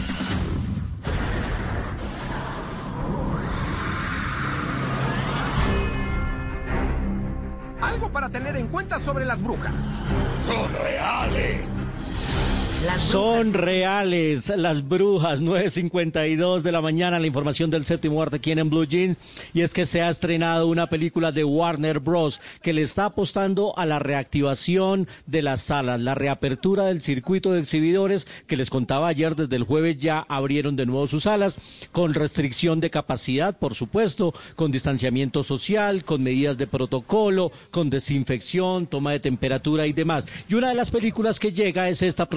Algo para tener en cuenta sobre las brujas. Son reales. Son reales las brujas, 9.52 de la mañana, la información del séptimo arte aquí en Blue Jeans, y es que se ha estrenado una película de Warner Bros. que le está apostando a la reactivación de las salas, la reapertura del circuito de exhibidores que les contaba ayer desde el jueves ya abrieron de nuevo sus salas, con restricción de capacidad, por supuesto, con distanciamiento social, con medidas de protocolo, con desinfección, toma de temperatura y demás. Y una de las películas que llega es esta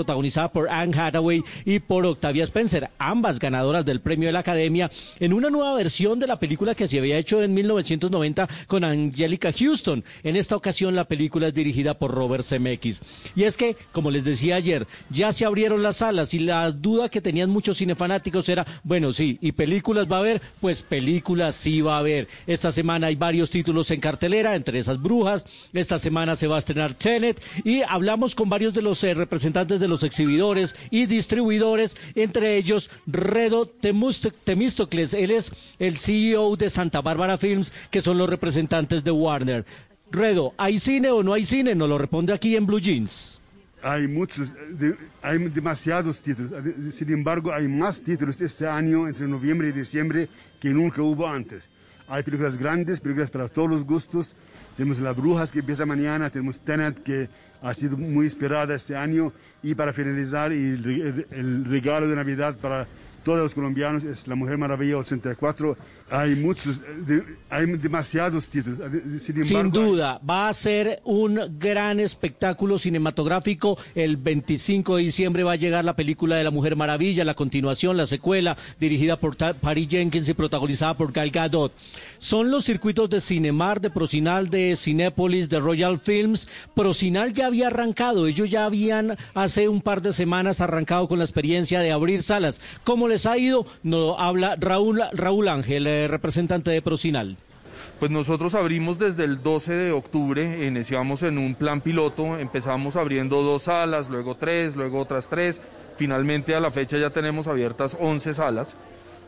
por Anne Hathaway y por Octavia Spencer, ambas ganadoras del premio de la Academia, en una nueva versión de la película que se había hecho en 1990 con Angelica Houston. En esta ocasión la película es dirigida por Robert Zemeckis. Y es que, como les decía ayer, ya se abrieron las salas y la duda que tenían muchos cinefanáticos era, bueno, sí, ¿y películas va a haber? Pues películas sí va a haber. Esta semana hay varios títulos en cartelera, entre esas brujas. Esta semana se va a estrenar Tenet y hablamos con varios de los eh, representantes de los exhibidores y distribuidores, entre ellos Redo Temístocles. Él es el CEO de Santa Bárbara Films, que son los representantes de Warner. Redo, ¿hay cine o no hay cine? Nos lo responde aquí en Blue Jeans. Hay muchos, hay demasiados títulos. Sin embargo, hay más títulos este año, entre noviembre y diciembre, que nunca hubo antes. Hay películas grandes, películas para todos los gustos. Tenemos Las Brujas que empieza mañana, tenemos Tenet que ha sido muy esperada este año. Y para finalizar, el, el regalo de Navidad para todos los colombianos es La Mujer Maravilla 84. Hay muchos, de- hay demasiados títulos. Sin Sin embargo, duda, va a ser un gran espectáculo cinematográfico. El 25 de diciembre va a llegar la película de La Mujer Maravilla, la continuación, la secuela, dirigida por Patty Jenkins y protagonizada por Gal Gadot. Son los circuitos de Cinemar, de Procinal, de Cinépolis, de Royal Films. Procinal ya había arrancado, ellos ya habían hace un par de semanas arrancado con la experiencia de abrir salas. ¿Cómo les ha ido? Nos habla Raúl, Raúl Ángel, eh, representante de Procinal. Pues nosotros abrimos desde el 12 de octubre, iniciamos en un plan piloto, empezamos abriendo dos salas, luego tres, luego otras tres, finalmente a la fecha ya tenemos abiertas 11 salas.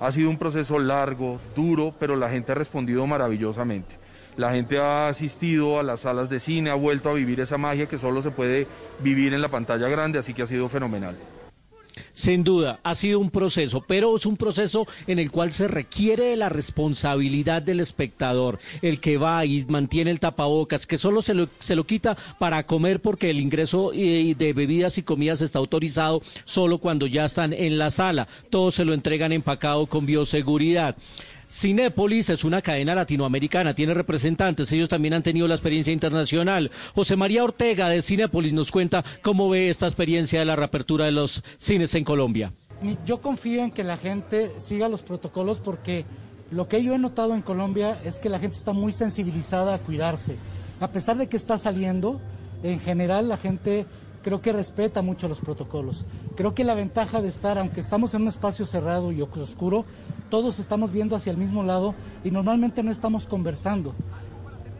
Ha sido un proceso largo, duro, pero la gente ha respondido maravillosamente. La gente ha asistido a las salas de cine, ha vuelto a vivir esa magia que solo se puede vivir en la pantalla grande, así que ha sido fenomenal. Sin duda, ha sido un proceso, pero es un proceso en el cual se requiere de la responsabilidad del espectador, el que va y mantiene el tapabocas, que solo se lo, se lo quita para comer porque el ingreso eh, de bebidas y comidas está autorizado solo cuando ya están en la sala. Todo se lo entregan empacado con bioseguridad. Cinépolis es una cadena latinoamericana, tiene representantes, ellos también han tenido la experiencia internacional. José María Ortega de Cinépolis nos cuenta cómo ve esta experiencia de la reapertura de los cines en Colombia. Yo confío en que la gente siga los protocolos porque lo que yo he notado en Colombia es que la gente está muy sensibilizada a cuidarse. A pesar de que está saliendo, en general la gente creo que respeta mucho los protocolos. Creo que la ventaja de estar, aunque estamos en un espacio cerrado y oscuro, todos estamos viendo hacia el mismo lado y normalmente no estamos conversando.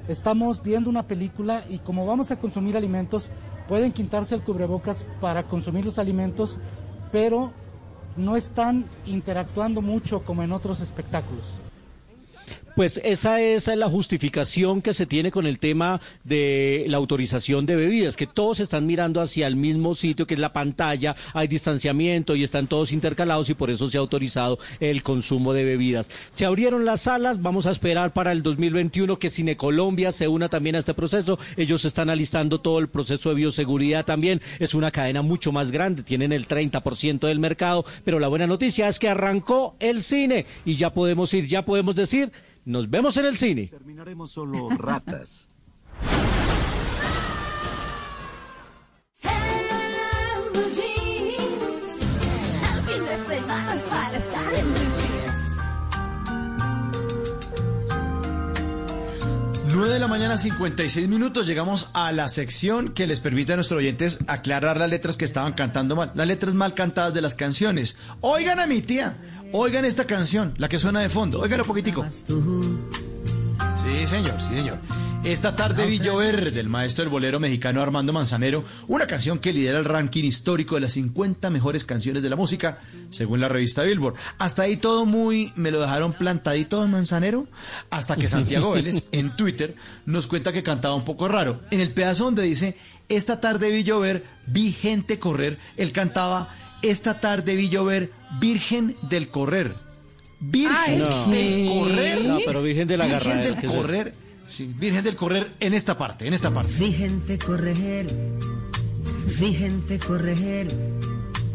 Estamos viendo una película y como vamos a consumir alimentos, pueden quitarse el cubrebocas para consumir los alimentos, pero no están interactuando mucho como en otros espectáculos. Pues esa es la justificación que se tiene con el tema de la autorización de bebidas, que todos están mirando hacia el mismo sitio, que es la pantalla, hay distanciamiento y están todos intercalados y por eso se ha autorizado el consumo de bebidas. Se abrieron las salas, vamos a esperar para el 2021 que Cine Colombia se una también a este proceso. Ellos están alistando todo el proceso de bioseguridad también. Es una cadena mucho más grande, tienen el 30% del mercado, pero la buena noticia es que arrancó el cine y ya podemos ir, ya podemos decir nos vemos en el cine. Terminaremos solo ratas. Nueve de la mañana, 56 minutos. Llegamos a la sección que les permite a nuestros oyentes aclarar las letras que estaban cantando mal. Las letras mal cantadas de las canciones. Oigan a mi tía. Oigan esta canción, la que suena de fondo. Óiganlo poquitico. Sí, señor, sí, señor. Esta tarde vi llover del maestro del bolero mexicano Armando Manzanero, una canción que lidera el ranking histórico de las 50 mejores canciones de la música, según la revista Billboard. Hasta ahí todo muy, me lo dejaron plantadito en Manzanero, hasta que Santiago Vélez en Twitter nos cuenta que cantaba un poco raro. En el pedazo donde dice, esta tarde vi llover, vi gente correr, él cantaba, esta tarde vi llover, virgen del correr. Virgen No. del correr. No, pero Virgen de la Virgen del correr. Sí, Virgen del correr en esta parte, en esta parte. Vi gente correr, vi gente correr,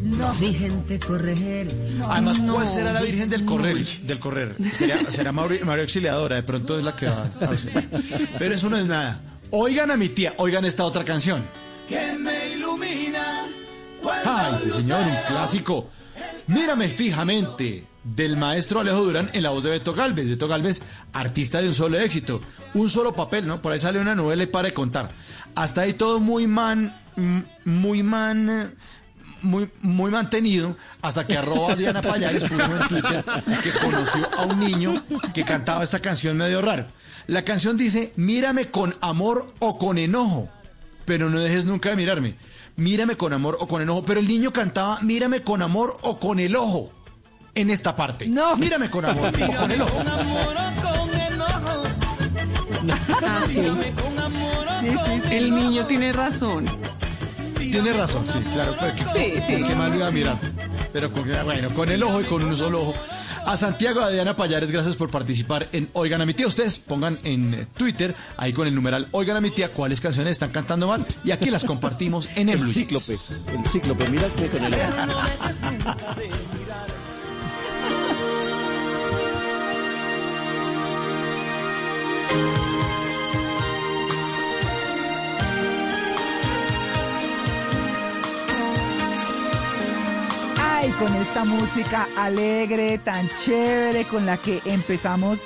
no. vi gente correr. Además, ¿cuál No, será la vi- Virgen del correr? Del correr. Será, será Mario, Mario Auxiliadora, de pronto es la que va a hacer. Pero eso no es nada. Oigan a mi tía, oigan esta otra canción. que me ilumina. Ay, sí señor, un clásico. Mírame fijamente, del maestro Alejo Durán en la voz de Beto Galvez. Beto Galvez, artista de un solo éxito. Un solo papel, ¿no? Por ahí sale una novela y para de contar. Hasta ahí todo muy man, mm, muy man, muy, muy mantenido, hasta que arroba Diana Payares puso en Twitter que conoció a un niño que cantaba esta canción medio raro. La canción dice, mírame con amor o con enojo, pero no dejes nunca de mirarme. Mírame con amor o con enojo, pero el niño cantaba, mírame con amor o con el ojo. En esta parte. No. Mírame con amor o con el ojo. Con amor o con enojo. Ah, sí. Mírame con amor El niño tiene razón. Tiene razón, sí, claro. pues, que- Sí, sí. ¿con ¿Qué más lo iba a mirar? Pero con, bueno, con el ojo y con un solo ojo. A Santiago, a Diana Payares, gracias por participar en Oigan a mi tía. Ustedes pongan en Twitter, ahí con el numeral Oigan a mi tía, cuáles canciones están cantando mal. Y aquí las compartimos en el El Blue cíclope, el cíclope, mira con el Ay, con esta música alegre, tan chévere, con la que empezamos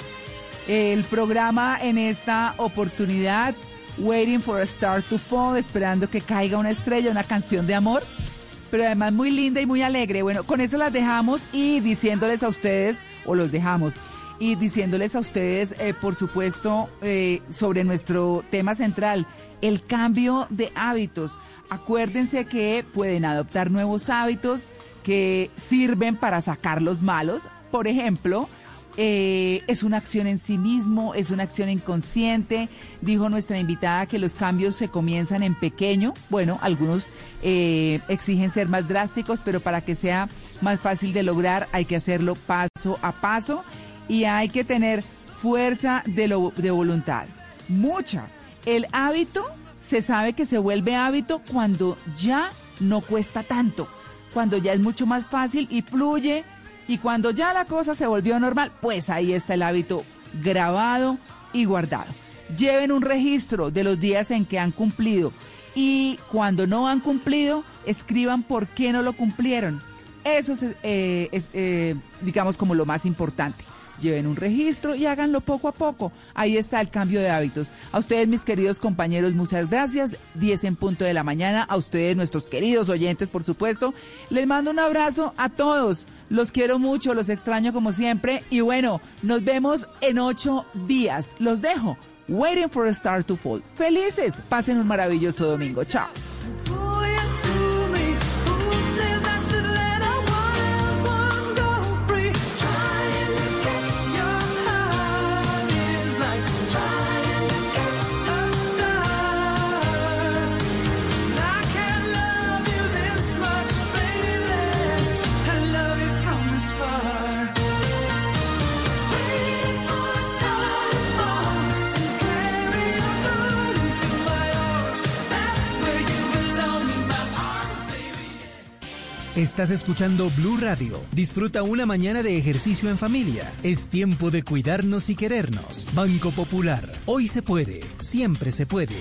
el programa en esta oportunidad, Waiting for a Star to Fall, esperando que caiga una estrella, una canción de amor, pero además muy linda y muy alegre. Bueno, con eso las dejamos y diciéndoles a ustedes, o los dejamos, y diciéndoles a ustedes, eh, por supuesto, eh, sobre nuestro tema central, el cambio de hábitos. Acuérdense que pueden adoptar nuevos hábitos que sirven para sacar los malos. Por ejemplo, eh, es una acción en sí mismo, es una acción inconsciente. Dijo nuestra invitada que los cambios se comienzan en pequeño. Bueno, algunos eh, exigen ser más drásticos, pero para que sea más fácil de lograr hay que hacerlo paso a paso y hay que tener fuerza de, lo- de voluntad. Mucha. El hábito se sabe que se vuelve hábito cuando ya no cuesta tanto, cuando ya es mucho más fácil y fluye y cuando ya la cosa se volvió normal, pues ahí está el hábito grabado y guardado. Lleven un registro de los días en que han cumplido y cuando no han cumplido, escriban por qué no lo cumplieron. Eso es, eh, eh, digamos, como lo más importante. Lleven un registro y háganlo poco a poco. Ahí está el cambio de hábitos. A ustedes, mis queridos compañeros, muchas gracias. 10 en punto de la mañana. A ustedes, nuestros queridos oyentes, por supuesto. Les mando un abrazo a todos. Los quiero mucho, los extraño como siempre. Y bueno, nos vemos en ocho días. Los dejo. Waiting for a Star to Fall. Felices. Pasen un maravilloso domingo. Chao. Estás escuchando Blue Radio. Disfruta una mañana de ejercicio en familia. Es tiempo de cuidarnos y querernos. Banco Popular. Hoy se puede. Siempre se puede.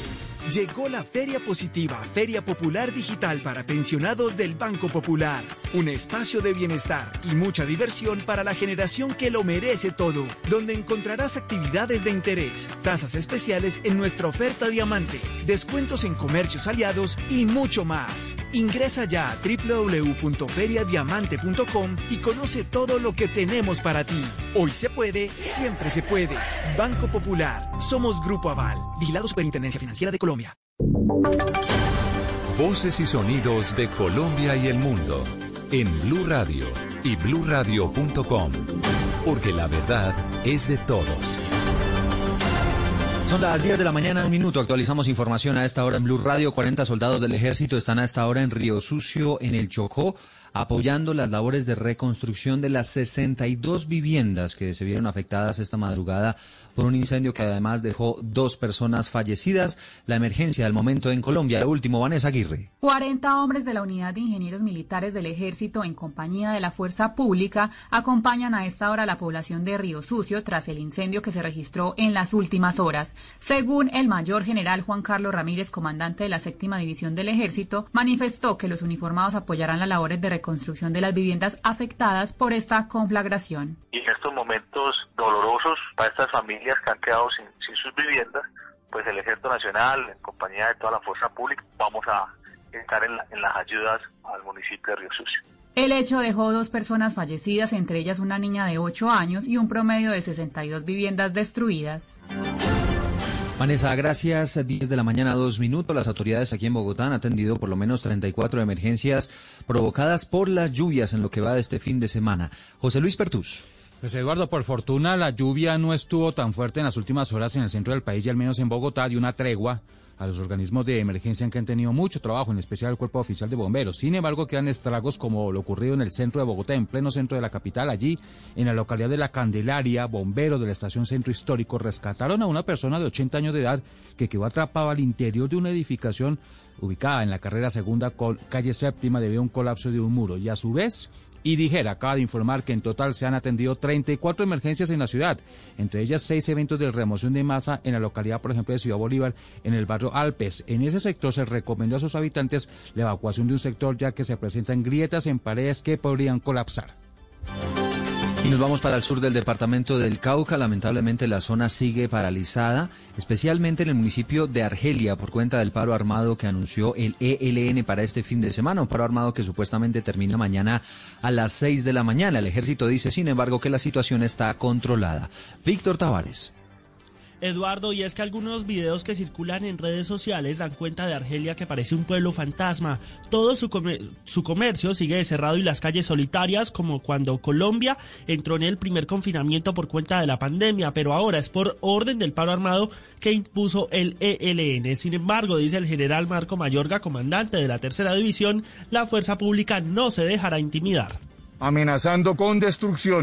Llegó la Feria Positiva, Feria Popular Digital para pensionados del Banco Popular. Un espacio de bienestar y mucha diversión para la generación que lo merece todo, donde encontrarás actividades de interés, tasas especiales en nuestra oferta diamante, descuentos en comercios aliados y mucho más. Ingresa ya a www.feriadiamante.com y conoce todo lo que tenemos para ti. Hoy se puede, siempre se puede. Banco Popular. Somos Grupo Aval. Vigilado Superintendencia Financiera de Colombia. Voces y sonidos de Colombia y el mundo en Blue Radio y bluradio.com, porque la verdad es de todos. Son las 10 de la mañana, un minuto. Actualizamos información a esta hora en Blue Radio. 40 soldados del ejército están a esta hora en Río Sucio, en el Chocó, apoyando las labores de reconstrucción de las 62 viviendas que se vieron afectadas esta madrugada por un incendio que además dejó dos personas fallecidas. La emergencia del momento en Colombia. El último, Vanessa Aguirre. 40 hombres de la Unidad de Ingenieros Militares del Ejército en compañía de la Fuerza Pública acompañan a esta hora a la población de Río Sucio tras el incendio que se registró en las últimas horas. Según el mayor general Juan Carlos Ramírez, comandante de la séptima división del Ejército, manifestó que los uniformados apoyarán las labores de reconstrucción de las viviendas afectadas por esta conflagración. y en estos momentos dolorosos para estas familias que han quedado sin, sin sus viviendas, pues el Ejército Nacional, en compañía de toda la fuerza pública, vamos a estar en, la- en las ayudas al municipio de Río Sucio. El hecho dejó dos personas fallecidas, entre ellas una niña de 8 años y un promedio de 62 viviendas destruidas. Vanessa, gracias. 10 de la mañana, dos minutos. Las autoridades aquí en Bogotá han atendido por lo menos 34 emergencias provocadas por las lluvias en lo que va de este fin de semana. José Luis Pertus. Pues Eduardo, por fortuna la lluvia no estuvo tan fuerte en las últimas horas en el centro del país y al menos en Bogotá dio una tregua a los organismos de emergencia que han tenido mucho trabajo, en especial el Cuerpo Oficial de Bomberos. Sin embargo, quedan estragos como lo ocurrido en el centro de Bogotá, en pleno centro de la capital. Allí, en la localidad de La Candelaria, bomberos de la estación Centro Histórico rescataron a una persona de 80 años de edad que quedó atrapada al interior de una edificación ubicada en la carrera segunda con calle séptima debido a un colapso de un muro. Y a su vez, y dijera, acaba de informar que en total se han atendido 34 emergencias en la ciudad, entre ellas seis eventos de remoción de masa en la localidad, por ejemplo, de Ciudad Bolívar, en el barrio Alpes. En ese sector se recomendó a sus habitantes la evacuación de un sector ya que se presentan grietas en paredes que podrían colapsar. Y nos vamos para el sur del departamento del Cauca. Lamentablemente la zona sigue paralizada, especialmente en el municipio de Argelia por cuenta del paro armado que anunció el ELN para este fin de semana. Un paro armado que supuestamente termina mañana a las 6 de la mañana. El ejército dice, sin embargo, que la situación está controlada. Víctor Tavares. Eduardo, y es que algunos videos que circulan en redes sociales dan cuenta de Argelia que parece un pueblo fantasma. Todo su, su comercio sigue cerrado y las calles solitarias, como cuando Colombia entró en el primer confinamiento por cuenta de la pandemia, pero ahora es por orden del paro armado que impuso el ELN. Sin embargo, dice el general Marco Mayorga, comandante de la tercera división, la fuerza pública no se dejará intimidar. amenazando con destrucción